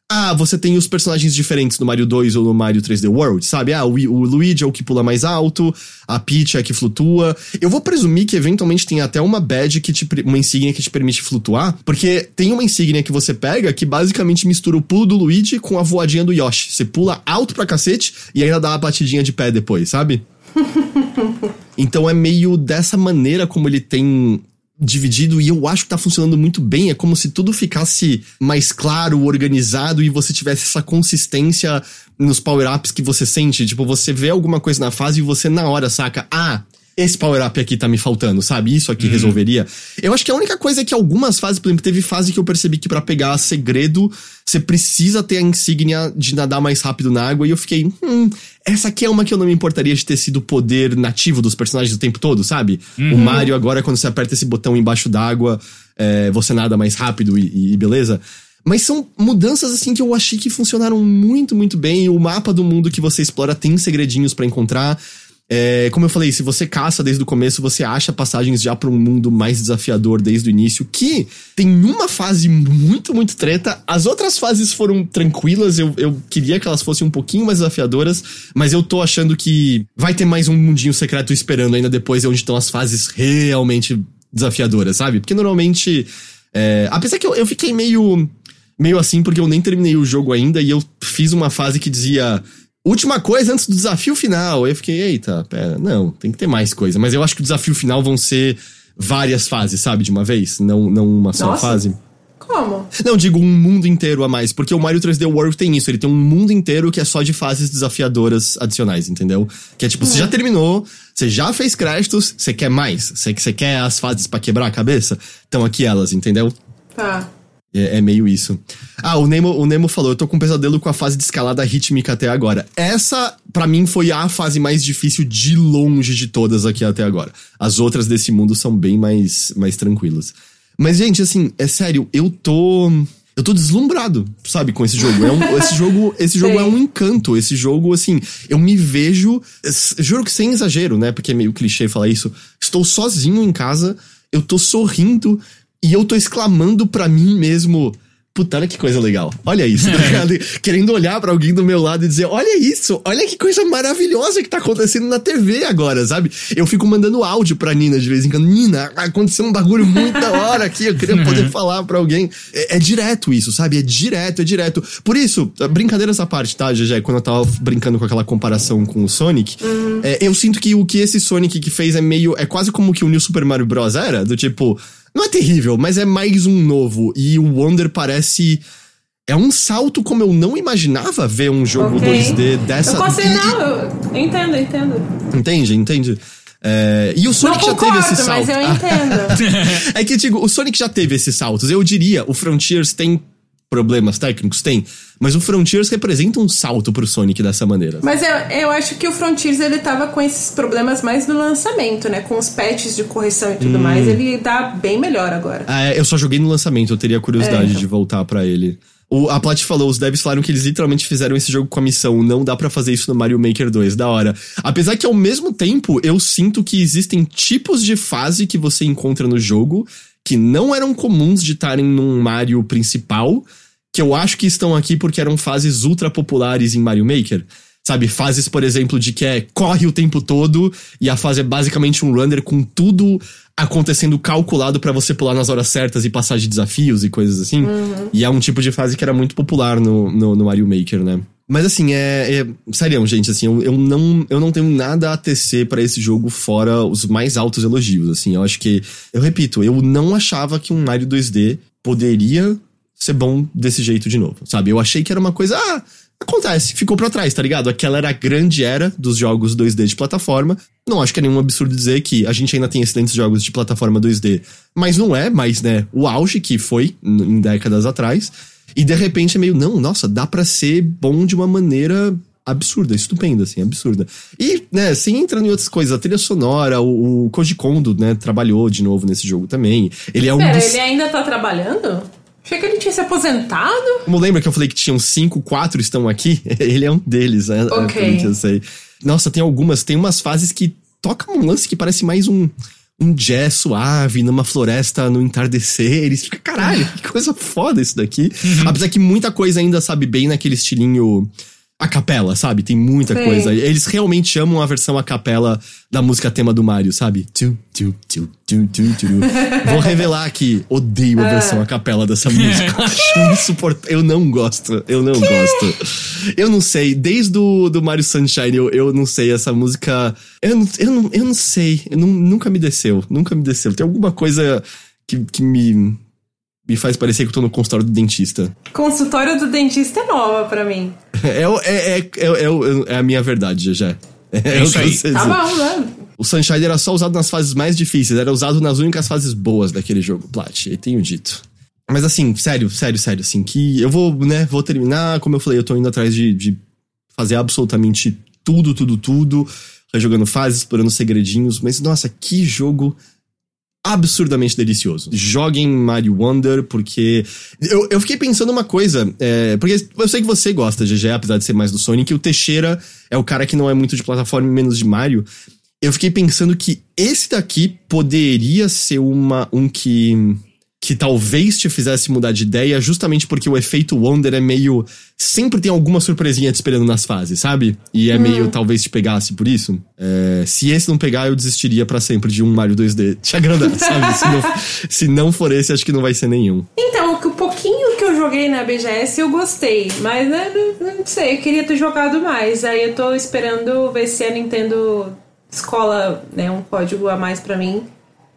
Ah, você tem os personagens diferentes no Mario 2 ou no Mario 3D World, sabe? Ah, o, o Luigi é o que pula mais alto, a Peach é a que flutua. Eu vou presumir que eventualmente tem até uma badge que te, uma insígnia que te permite flutuar, porque tem uma insígnia que você pega que basicamente mistura o pulo do Luigi com a voadinha do Yoshi. Você pula alto pra cacete e ainda dá uma batidinha de pé depois, sabe? Então é meio dessa maneira como ele tem dividido e eu acho que tá funcionando muito bem. É como se tudo ficasse mais claro, organizado e você tivesse essa consistência nos power-ups que você sente. Tipo, você vê alguma coisa na fase e você na hora saca, ah. Esse power-up aqui tá me faltando, sabe? Isso aqui resolveria. Eu acho que a única coisa é que algumas fases, por exemplo, teve fase que eu percebi que pra pegar segredo, você precisa ter a insígnia de nadar mais rápido na água. E eu fiquei, hum, essa aqui é uma que eu não me importaria de ter sido o poder nativo dos personagens o tempo todo, sabe? O Mario agora, quando você aperta esse botão embaixo d'água, é, você nada mais rápido e, e beleza. Mas são mudanças assim que eu achei que funcionaram muito, muito bem. O mapa do mundo que você explora tem segredinhos pra encontrar. É, como eu falei, se você caça desde o começo, você acha passagens já pra um mundo mais desafiador desde o início. Que tem uma fase muito, muito treta. As outras fases foram tranquilas. Eu, eu queria que elas fossem um pouquinho mais desafiadoras. Mas eu tô achando que vai ter mais um mundinho secreto esperando ainda depois, onde estão as fases realmente desafiadoras, sabe? Porque normalmente. é, apesar que eu, eu fiquei meio meio assim porque eu nem terminei o jogo ainda e eu fiz uma fase que dizia Última coisa antes do desafio final. Eu fiquei, eita, pera, não, tem que ter mais coisa. Mas eu acho que o desafio final vão ser várias fases, sabe, de uma vez? Não, não uma só Nossa. fase. Como? Não, digo um mundo inteiro a mais, porque o Mario 3D World tem isso, ele tem um mundo inteiro que é só de fases desafiadoras adicionais, entendeu? Que é tipo, você já terminou, você já fez créditos, você quer mais, você, você quer as fases pra quebrar a cabeça? Então aqui elas, entendeu? Tá. É, é meio isso. Ah, o Nemo, o Nemo falou, eu tô com um pesadelo com a fase de escalada rítmica até agora. Essa, pra mim, foi a fase mais difícil de longe de todas aqui até agora. As outras desse mundo são bem mais, mais tranquilas. Mas, gente, assim, é sério, eu tô. Eu tô deslumbrado, sabe, com esse jogo. É um- esse jogo, esse jogo é um encanto. Esse jogo, assim, eu me vejo. Juro que sem exagero, né? Porque é meio clichê falar isso. Estou sozinho em casa, eu tô sorrindo e eu tô exclamando pra mim mesmo. Puta, olha que coisa legal. Olha isso, tá ligado? Querendo olhar pra alguém do meu lado e dizer: Olha isso, olha que coisa maravilhosa que tá acontecendo na TV agora, sabe? Eu fico mandando áudio pra Nina de vez em quando. Nina, aconteceu um bagulho muito da hora aqui, eu queria poder falar pra alguém. É, é direto isso, sabe? É direto, é direto. Por isso, brincadeira essa parte, tá, GG? Quando eu tava brincando com aquela comparação com o Sonic, é, eu sinto que o que esse Sonic que fez é meio. É quase como que o New Super Mario Bros. era, do tipo. Não é terrível, mas é mais um novo. E o Wonder parece. É um salto como eu não imaginava ver um jogo Ok. 2D dessa. Eu e- não, eu entendo, entendo. Entende, entende? É, e o Sonic já concordo, teve esse salto. mas eu entendo. é que, digo, o Sonic já teve esses saltos. Eu diria, o Frontiers tem problemas técnicos? Tem. Mas o Frontiers representa um salto pro Sonic dessa maneira. Mas eu, eu acho que o Frontiers ele tava com esses problemas mais no lançamento, né? Com os patches de correção e Hum. tudo mais. Ele tá bem melhor agora. Ah, é, eu só joguei no lançamento, eu teria curiosidade É, então. de voltar pra ele. O, a Plat falou, os devs falaram que eles literalmente fizeram esse jogo com a missão, não dá pra fazer isso no Mario Maker 2, da hora. Apesar que ao mesmo tempo, eu sinto que existem tipos de fase que você encontra no jogo que não eram comuns de estarem num Mario principal, que eu acho que estão aqui porque eram fases ultra populares em Mario Maker. Sabe, fases, por exemplo, de que é corre o tempo todo e a fase é basicamente um runner com tudo acontecendo calculado pra você pular nas horas certas e passar de desafios e coisas assim. E é um tipo de fase que era muito popular no, no, no Mario Maker, né? Mas assim, é. é sério, gente, assim, eu, eu, não, eu não tenho nada a tecer pra esse jogo fora os mais altos elogios, assim. Eu acho que. Eu repito, eu não achava que um Mario 2D poderia ser bom desse jeito de novo, sabe? Eu achei que era uma coisa. Ah, acontece, ficou pra trás, tá ligado? Aquela era a grande era dos jogos 2D de plataforma. Não acho que é nenhum absurdo dizer que a gente ainda tem excelentes jogos de plataforma 2D, mas não é mais, né, o auge que foi em décadas atrás. E de repente é meio, não, nossa, dá pra ser bom de uma maneira absurda, estupenda, assim, absurda. E, né, sem entrando em outras coisas, a trilha sonora, o, o Koji Kondo, né, trabalhou de novo nesse jogo também. Ele é um Pera, dos... ele ainda tá trabalhando? Achei que ele tinha se aposentado. Como lembra que eu falei que tinham cinco, quatro estão aqui? Ele é um deles, né? Ok. Nossa, tem algumas, tem umas fases que tocam um lance que parece mais um, um jazz suave numa floresta no entardecer. E você fica, caralho, que coisa foda isso daqui. Apesar que muita coisa ainda, sabe, bem naquele estilinho a capela, sabe? Tem muita Sei. coisa. Eles realmente chamam a versão a capela da música tema do Mario, sabe? Tu, tu, tu, tu, tu, tu. Vou revelar aqui, odeio a versão a capela dessa música. Acho insuportável. Eu não gosto. Eu não gosto. Eu não sei. Desde o do Mario Sunshine, eu, eu não sei. Essa música. Eu não, eu não, eu não sei. Eu não- nunca me desceu. Nunca me desceu. Tem alguma coisa que, que me. Me faz parecer que eu tô no consultório do dentista. Consultório do dentista é nova pra mim. É, é, é, é, é, é a minha verdade, já. É, isso o que aí. eu sei Tá bom, né? O Sunshine era só usado nas fases mais difíceis, era usado nas únicas fases boas daquele jogo, Plat, eu tenho dito. Mas assim, sério, sério, sério, assim, que eu vou, né, vou terminar, como eu falei, eu tô indo atrás de, de fazer absolutamente tudo, tudo, tudo, jogando fases, explorando segredinhos, mas nossa, que jogo absurdamente delicioso. Joguem Mario Wonder, porque. Eu, eu fiquei pensando uma coisa, é, porque eu sei que você gosta, GG, apesar de ser mais do Sonic, o Teixeira é o cara que não é muito de plataforma e menos de Mario. Eu fiquei pensando que esse daqui poderia ser uma, um que. Que talvez te fizesse mudar de ideia, justamente porque o efeito Wonder é meio. Sempre tem alguma surpresinha te esperando nas fases, sabe? E é meio talvez te pegasse por isso. É, se esse não pegar, eu desistiria pra sempre de um Mario 2D te agradar, sabe? Se não, se não for esse, acho que não vai ser nenhum. Então, o pouquinho que eu joguei na BGS eu gostei, mas né, não, não sei, eu queria ter jogado mais. Aí eu tô esperando ver se a Nintendo escola né, um código a mais pra mim.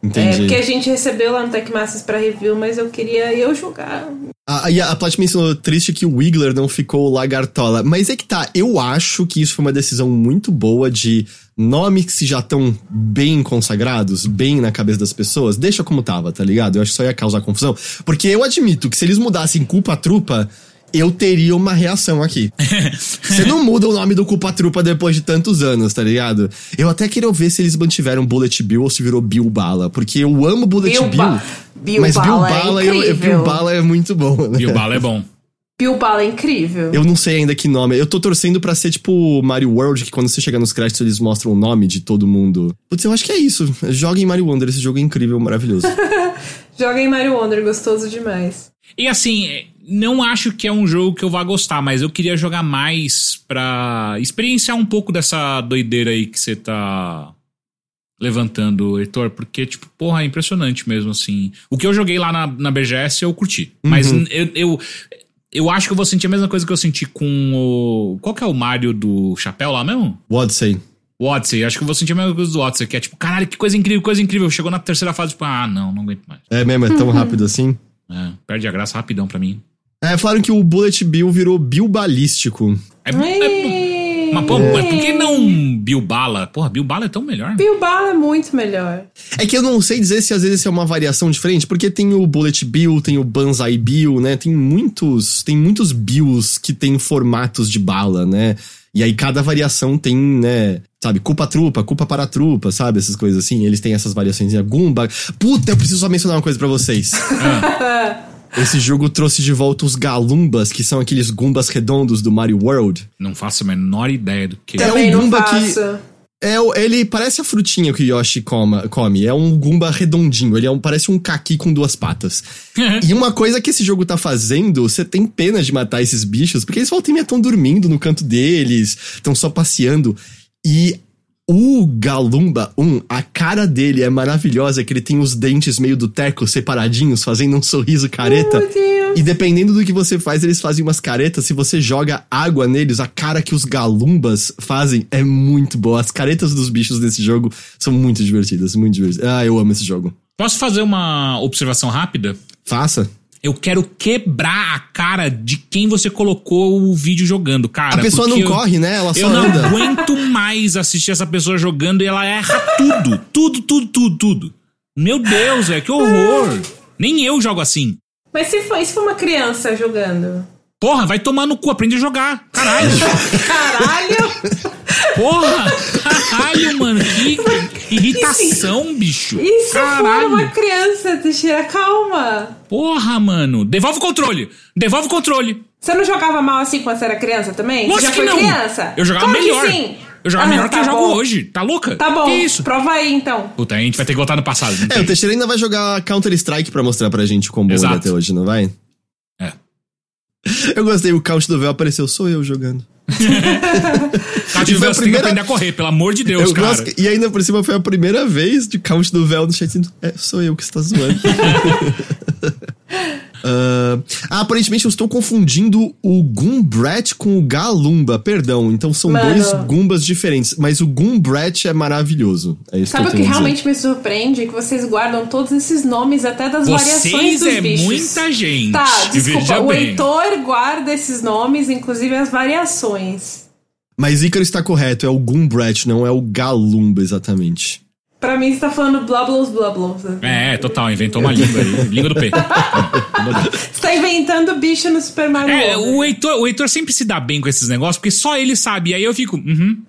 Entendi. É, porque a gente recebeu lá no Tech Masters pra review, mas eu queria eu jogar. A, e a Plat mencionou triste que o Wiggler não ficou lagartola. Mas é que tá, eu acho que isso foi uma decisão muito boa de nomes que já estão bem consagrados, bem na cabeça das pessoas, deixa como tava, tá ligado? Eu acho que só ia causar confusão. Porque eu admito que se eles mudassem culpa trupa, eu teria uma reação aqui. Você não muda o nome do Culpa Trupa depois de tantos anos, tá ligado? Eu até queria ver se eles mantiveram Bullet Bill ou se virou Bill Bala, porque eu amo Bullet Bill Bill. Ba- Bill mas Bill Bala é Bala, eu-. Bill Bala é muito bom, né? O bala é bom. Bill Bala é incrível. Eu não sei ainda que nome. Eu tô torcendo pra ser tipo Mario World, que quando você chega nos créditos eles mostram o nome de todo mundo. Putz, eu acho que é isso. Joga em Mario Wonder, esse jogo é incrível, maravilhoso. Joga em Mario Wonder, gostoso demais. E assim, não acho que é um jogo que eu vá gostar, mas eu queria jogar mais pra experienciar um pouco dessa doideira aí que você tá levantando, Heitor, porque, tipo, porra, é impressionante mesmo, assim. O que eu joguei lá na, na BGS eu curti, mas Uhum. eu, eu, eu acho que eu vou sentir a mesma coisa que eu senti com o... Qual que é o Mario do chapéu lá mesmo? Odyssey. O Odyssey, acho que eu vou sentir a mesma coisa do Odyssey, que é tipo, caralho, que coisa incrível, coisa incrível. Chegou na terceira fase, tipo, ah, não, não aguento mais. É mesmo, é tão rápido assim. É, perde a graça rapidão pra mim. É, falaram que o Bullet Bill virou Bill Balístico. É, é, mas, pô, mas por que não Bilbala? Porra, Bilbala é tão melhor. Bill Bala é muito melhor. É que eu não sei dizer se às vezes é uma variação diferente, porque tem o Bullet Bill, tem o Banzai Bill, né? Tem muitos, tem muitos Bills que tem formatos de bala, né? E aí cada variação tem, né, sabe, culpa trupa, culpa para trupa, sabe? Essas coisas assim. Eles têm essas variações. Gumba. Puta, eu preciso só mencionar uma coisa pra vocês. Esse jogo trouxe de volta os Galumbas, que são aqueles Gumbas redondos do Mario World. Não faço a menor ideia do que. É Também um não Goomba que-. É, ele parece a frutinha que o Yoshi coma- come. É um Goomba redondinho. Ele é um, parece um caqui com duas patas. e uma coisa que esse jogo tá fazendo, você tem pena de matar esses bichos, porque eles voltam e meia estão dormindo no canto deles, estão só passeando. E o Galumba 1, a cara dele é maravilhosa, que ele tem os dentes meio do teco separadinhos, fazendo um sorriso careta. Meu Deus. E dependendo do que você faz, eles fazem umas caretas. Se você joga água neles, a cara que os galumbas fazem é muito boa. As caretas dos bichos desse jogo são muito divertidas, muito divertidas. Ah, eu amo esse jogo. Posso fazer uma observação rápida? Faça. Eu quero quebrar a cara de quem você colocou o vídeo jogando, cara. a pessoa não eu- corre, né? Ela só Eu não anda. aguento mais assistir essa pessoa jogando e ela erra tudo. Tudo, tudo, tudo, tudo. Meu Deus, é que horror. Nem eu jogo assim. Mas se for, e se for uma criança jogando? Porra, vai tomar no cu, aprende a jogar. Caralho. Caralho! Porra. Caralho, mano. Que irritação, bicho. E se for Caralho. uma criança, Teixeira, calma! Porra, mano. Devolve o controle. Devolve o controle. Você não jogava mal assim quando você era criança também? você Lógico já que foi não. criança? Eu jogava Claro que melhor. sim. Eu jogava Ah, melhor que tá eu jogo bom. hoje. Tá louca? Tá bom. Que isso? Prova aí então. Puta, a gente vai ter que voltar no passado. É, tem? o Teixeira ainda vai jogar Counter-Strike pra mostrar pra gente como ele Exato. até hoje, não vai? Eu gostei, o count do véu apareceu, sou eu jogando. E foi a você tem que primeira- aprender a correr, pelo amor de Deus, Eu cara. gosto- e ainda por cima foi a primeira vez de count do véu no chat. É, sou eu que está zoando. Ah, ah, aparentemente eu estou confundindo o Goombrat com o Galumba, perdão. Então são Mano. dois Goombas diferentes. Mas o Goombrat é maravilhoso. É isso Sabe que o que dizer. realmente me surpreende? Que vocês guardam todos esses nomes até das variações Vocês dos é bichos. muita gente. Tá, desculpa. O bem. Heitor guarda esses nomes, inclusive as variações. Mas Ícaro está correto, é o Goombrat, não é o Galumba exatamente. Pra mim, você tá falando blablos blablos. É, total, inventou uma língua aí. língua do P. Você tá inventando bicho no Super Mario É, World. o Heitor, o Heitor sempre se dá bem com esses negócios, porque só ele sabe. E aí eu fico, uhum, uhum,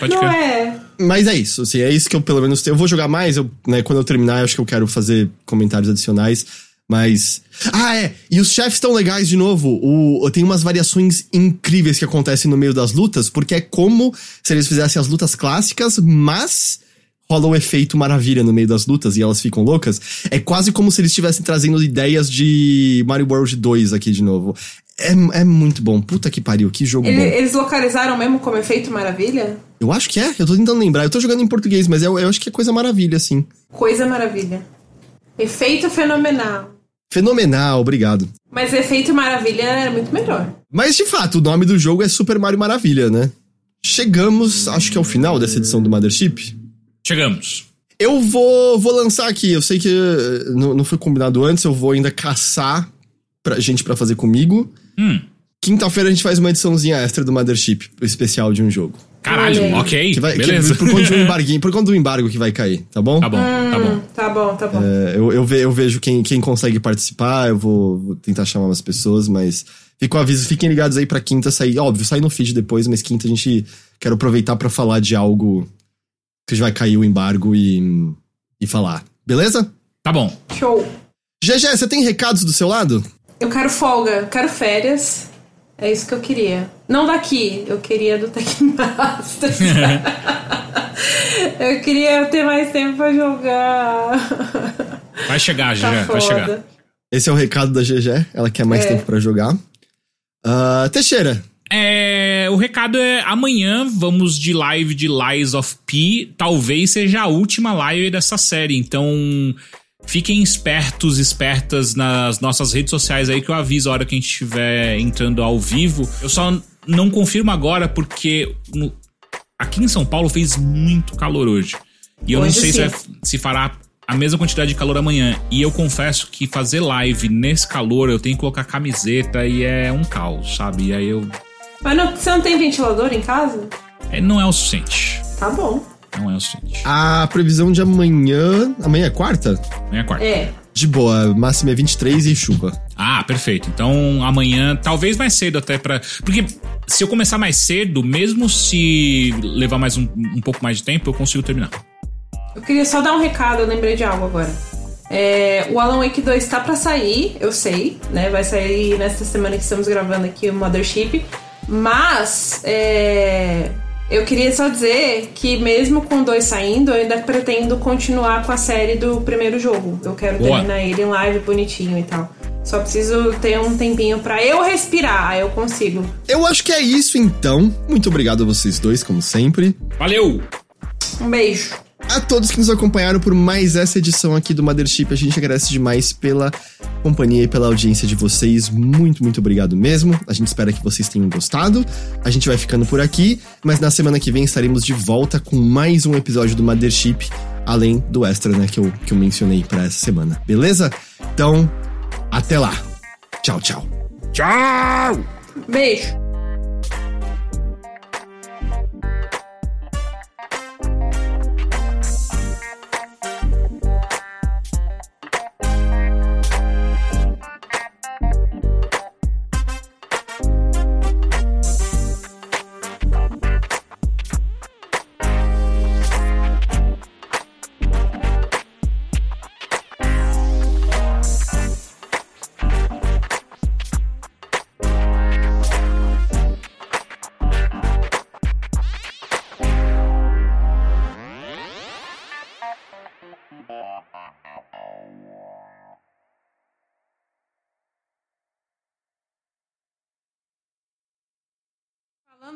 pode Não crer. é. Mas é isso, assim, é isso que eu pelo menos tenho. Eu vou jogar mais, eu, né, quando eu terminar, eu acho que eu quero fazer comentários adicionais. Mas. Ah, é! E os chefes estão legais de novo. O, tem umas variações incríveis que acontecem no meio das lutas, porque é como se eles fizessem as lutas clássicas, mas rola o efeito maravilha no meio das lutas e elas ficam loucas. É quase como se eles estivessem trazendo ideias de Mario World 2 aqui de novo. É, é muito bom. Puta que pariu, que jogo Ele- bom. eles localizaram mesmo como efeito maravilha? Eu acho que é, eu tô tentando lembrar. Eu tô jogando em português, mas eu, eu acho que é coisa maravilha, assim. Coisa maravilha. Efeito fenomenal. Fenomenal, obrigado. Mas Efeito Maravilha era muito melhor. Mas de fato, o nome do jogo é Super Mario Maravilha, né? Chegamos, acho que ao final dessa edição do Mothership. Chegamos. Eu vou, vou lançar aqui. Eu sei que eh, não, não foi combinado antes, eu vou ainda caçar pra gente pra fazer comigo. Hum. Quinta-feira a gente faz uma ediçãozinha extra do Mothership, especial de um jogo. Caralho, Olha ok. Que vai, que- beleza. por conta de um embarguinho, por conta do embargo que vai cair, tá bom? Tá bom, tá bom. Hum, tá bom, tá bom. É, eu, eu, ve- eu vejo quem, quem consegue participar, eu vou, vou tentar chamar umas pessoas, mas fica o aviso, fiquem ligados aí pra quinta sair. Óbvio, sair no feed depois, mas quinta a gente quer aproveitar pra falar de algo que vai cair o embargo e, e falar. Beleza? Tá bom. Show. GG, você tem recados do seu lado? Eu quero folga, eu quero férias. É isso que eu queria. Não daqui, eu queria do Techmasters. eu queria ter mais tempo pra jogar. Vai chegar, Tá já, vai chegar. Esse é o recado da GG, ela quer mais É. tempo pra jogar. Ah, Teixeira, É, o recado é amanhã vamos de live de Lies of P. Talvez seja a última live dessa série. Então fiquem espertos, espertas nas nossas redes sociais aí que eu aviso a hora que a gente estiver entrando ao vivo. Eu só não confirmo agora porque no- aqui em São Paulo fez muito calor hoje. E eu não Hoje sei se, vai- se fará a mesma quantidade de calor amanhã. E eu confesso que fazer live nesse calor eu tenho que colocar camiseta e é um caos, sabe? E aí eu Mas não- você não tem ventilador em casa? é, não é o suficiente. Tá bom. Não é o suficiente. a previsão de amanhã. Amanhã é quarta? Amanhã é quarta. É. De boa, máxima é 23 e chuva. Ah, perfeito. Então amanhã, talvez mais cedo até pra. Porque se eu começar mais cedo, mesmo se levar mais um, um pouco mais de tempo, eu consigo terminar. Eu queria só dar um recado, eu lembrei de algo agora. É, o Alan Wake 2 tá pra sair, eu sei, né? Vai sair nesta semana que estamos gravando aqui o Mothership. Mas é, eu queria só dizer que mesmo com 2 saindo, eu ainda pretendo continuar com a série do primeiro jogo. Eu quero Boa. terminar ele em live bonitinho e tal. Só preciso ter um tempinho pra eu respirar, aí eu consigo. Eu acho que é isso então. Muito obrigado a vocês dois, como sempre. Valeu! Um beijo. A todos que nos acompanharam por mais essa edição aqui do Mothership, a gente agradece demais pela companhia e pela audiência de vocês. Muito, muito obrigado mesmo. A gente espera que vocês tenham gostado. A gente vai ficando por aqui, mas na semana que vem estaremos de volta com mais um episódio do Mothership, além do extra, né, que eu, que eu mencionei pra essa semana. Beleza? Então, até lá. Tchau, tchau. Tchau! Beijo.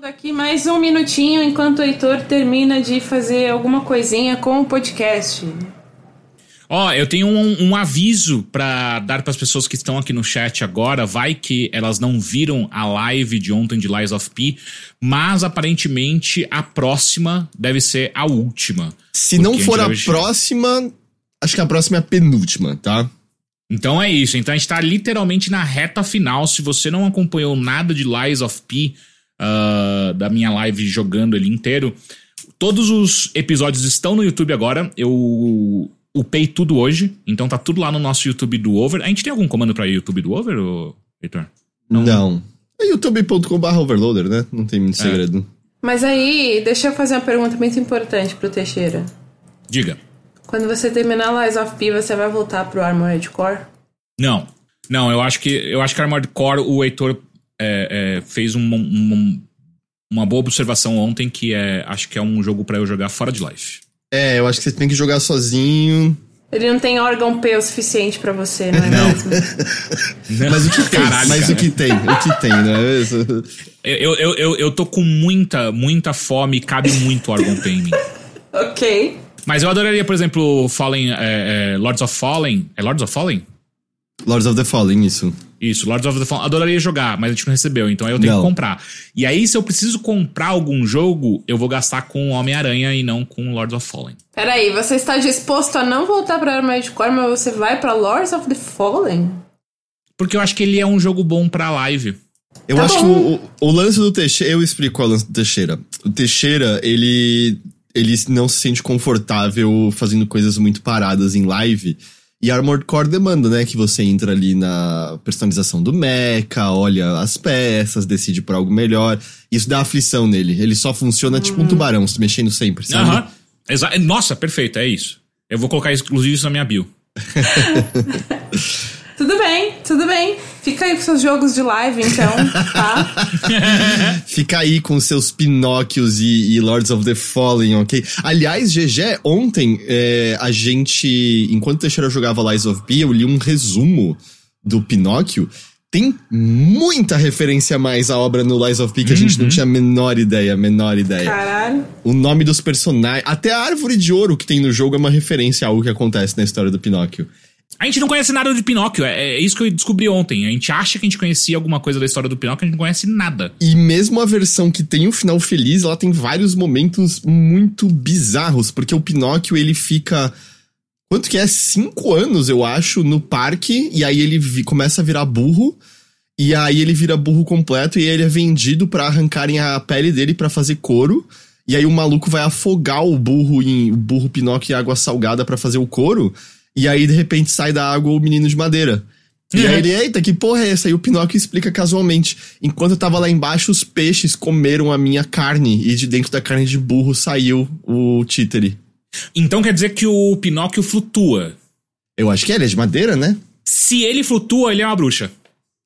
Falando aqui mais um minutinho enquanto o Heitor termina de fazer alguma coisinha com o podcast. Ó, eu tenho um, um aviso pra dar pras pessoas que estão aqui no chat agora. Vai que elas não viram a live de ontem de Lies of P, mas aparentemente a próxima deve ser a última. Se não for a próxima, acho que a próxima é a penúltima, tá? Então é isso. Então a gente tá literalmente na reta final. Se você não acompanhou nada de Lies of P, ah, da minha live jogando ele inteiro, todos os episódios estão no YouTube agora. Eu upei tudo hoje, então tá tudo lá no nosso YouTube do Over. A gente tem algum comando pra YouTube do Over, Heitor? Não. É youtube.com.br overloader, né? Não tem muito segredo. Mas aí, deixa eu fazer uma pergunta muito importante pro Teixeira. Diga. Quando você terminar Lies of P, você vai voltar pro Armored Core? Não. Não, eu acho que eu acho que Armored Core, o Heitor é, é, fez um- um- uma boa observação ontem, que é acho que é um jogo pra eu jogar fora de live. É, eu acho que você tem que jogar sozinho. Ele não tem órgão P o suficiente pra você, não é Não. mesmo? Mas o que tem? Caralho, mas cara. o que tem? O que tem, né? Eu, eu, eu, eu tô com muita, muita fome e cabe muito órgão Pain em mim. ok. Mas eu adoraria, por exemplo, Fallen, é, é, Lords of Fallen. É Lords of Fallen? Lords of the Fallen, isso. Isso, Lords of the Fallen. Adoraria jogar, mas a gente não recebeu, então aí eu tenho Não. que comprar. E aí, se eu preciso comprar algum jogo, eu vou gastar com Homem-Aranha e não com Lords of Fallen. Peraí, você está disposto a não voltar pra Armored Core, mas você vai pra Lords of the Fallen? Porque eu acho que ele é um jogo bom pra live. Eu Tá acho bom. que o, o- lance do Teixeira. Eu explico qual é o lance do Teixeira. O Teixeira, ele. Ele não se sente confortável fazendo coisas muito paradas em live. E Armored Core demanda, né? Que você entra ali na personalização do mecha, olha as peças, decide por algo melhor. Isso dá aflição nele. Ele só funciona tipo um tubarão, se mexendo sempre, sabe? Aham. Exa- Nossa, perfeito, é isso. Eu vou colocar inclusive isso na minha bio. Tudo bem, tudo bem. Fica aí com seus jogos de live, então, tá? Fica aí com seus Pinóquios e, e Lords of the Fallen, ok? Aliás, GG, ontem é, a gente, enquanto o Teixeira jogava Lies of P, eu li um resumo do Pinóquio. Tem muita referência a mais à obra no Lies of P que a gente não tinha a menor ideia, a menor ideia. Caralho. O nome dos personagens, até a árvore de ouro que tem no jogo é uma referência a algo que acontece na história do Pinóquio. A gente não conhece nada de Pinóquio, é, é isso que eu descobri ontem. A gente acha que a gente conhecia alguma coisa da história do Pinóquio, a gente não conhece nada. E mesmo a versão que tem o final feliz, ela tem vários momentos muito bizarros, porque o Pinóquio ele fica. Quanto que é? Cinco anos, eu acho, no parque, e aí ele vi- começa a virar burro, e aí ele vira burro completo, e ele é vendido pra arrancarem a pele dele pra fazer couro. E aí o maluco vai afogar o burro em o burro Pinóquio em água salgada pra fazer o couro. E aí, de repente, sai da água o menino de madeira. E Uhum. aí ele, eita, que porra é essa? E o Pinóquio explica casualmente. Enquanto eu tava lá embaixo, os peixes comeram a minha carne. E de dentro da carne de burro saiu o títere. Então quer dizer que o Pinóquio flutua. Eu acho que é, ele é de madeira, né? Se ele flutua, ele é uma bruxa.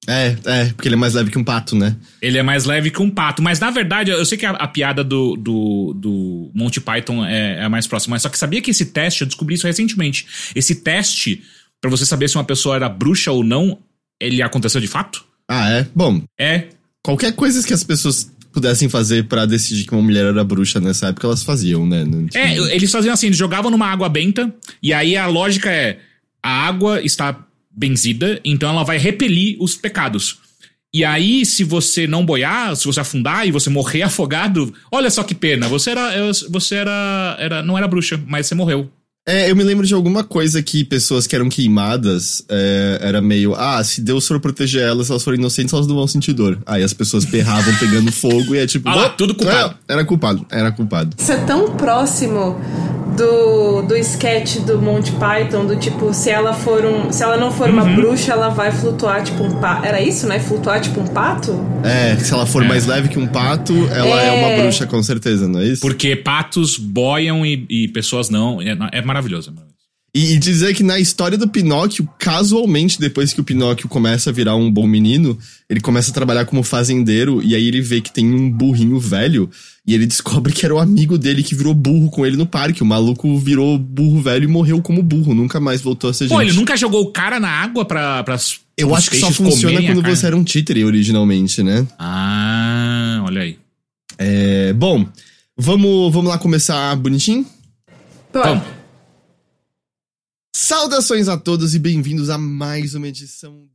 É, é, porque ele é mais leve que um pato, né? Ele é mais leve que um pato. Mas na verdade, eu sei que a, a piada do, do, do Monty Python é, é a mais próxima. Mas só que sabia que esse teste, eu descobri isso recentemente. Esse teste, pra você saber se uma pessoa era bruxa ou não, ele aconteceu de fato? Ah, é? Bom, É. qualquer coisa que as pessoas pudessem fazer pra decidir que uma mulher era bruxa nessa época, elas faziam, né? Tinha- É, eles faziam assim, eles jogavam numa água benta, e aí a lógica é: a água está benzida, então ela vai repelir os pecados. E aí, se você não boiar, se você afundar e você morrer afogado, olha só que pena, você era. Você era. era não era bruxa, mas você morreu. É, eu me lembro de alguma coisa que pessoas que eram queimadas é, era meio, ah, se Deus for proteger elas, se elas forem inocentes, elas não vão sentir dor. Aí as pessoas berravam pegando fogo e é tipo, Ah lá, "Oh, tudo culpado." é, era culpado, era culpado. Isso é tão próximo do, do sketch do Monty Python, do tipo, se ela for um. Se ela não for uma bruxa, ela vai flutuar tipo um pato. Era isso, né? Flutuar tipo um pato? É, se ela for É. mais leve que um pato, ela é, É. uma bruxa, com certeza, não é isso? Porque patos boiam e, e pessoas não. É, é maravilhoso. é maravilhoso. E, e dizer que na história do Pinóquio, casualmente, depois que o Pinóquio começa a virar um bom menino, ele começa a trabalhar como fazendeiro, e aí ele vê que tem um burrinho velho, e ele descobre que era o amigo dele que virou burro com ele no parque. O maluco virou burro velho e morreu como burro, nunca mais voltou a ser Pô, gente. ele nunca jogou o cara na água pra. pra Eu acho que só funciona quando você era um títere originalmente, né? Ah, olha aí. É, bom, vamos, vamos lá começar bonitinho? Pô, Então, Saudações a todos e bem-vindos a mais uma edição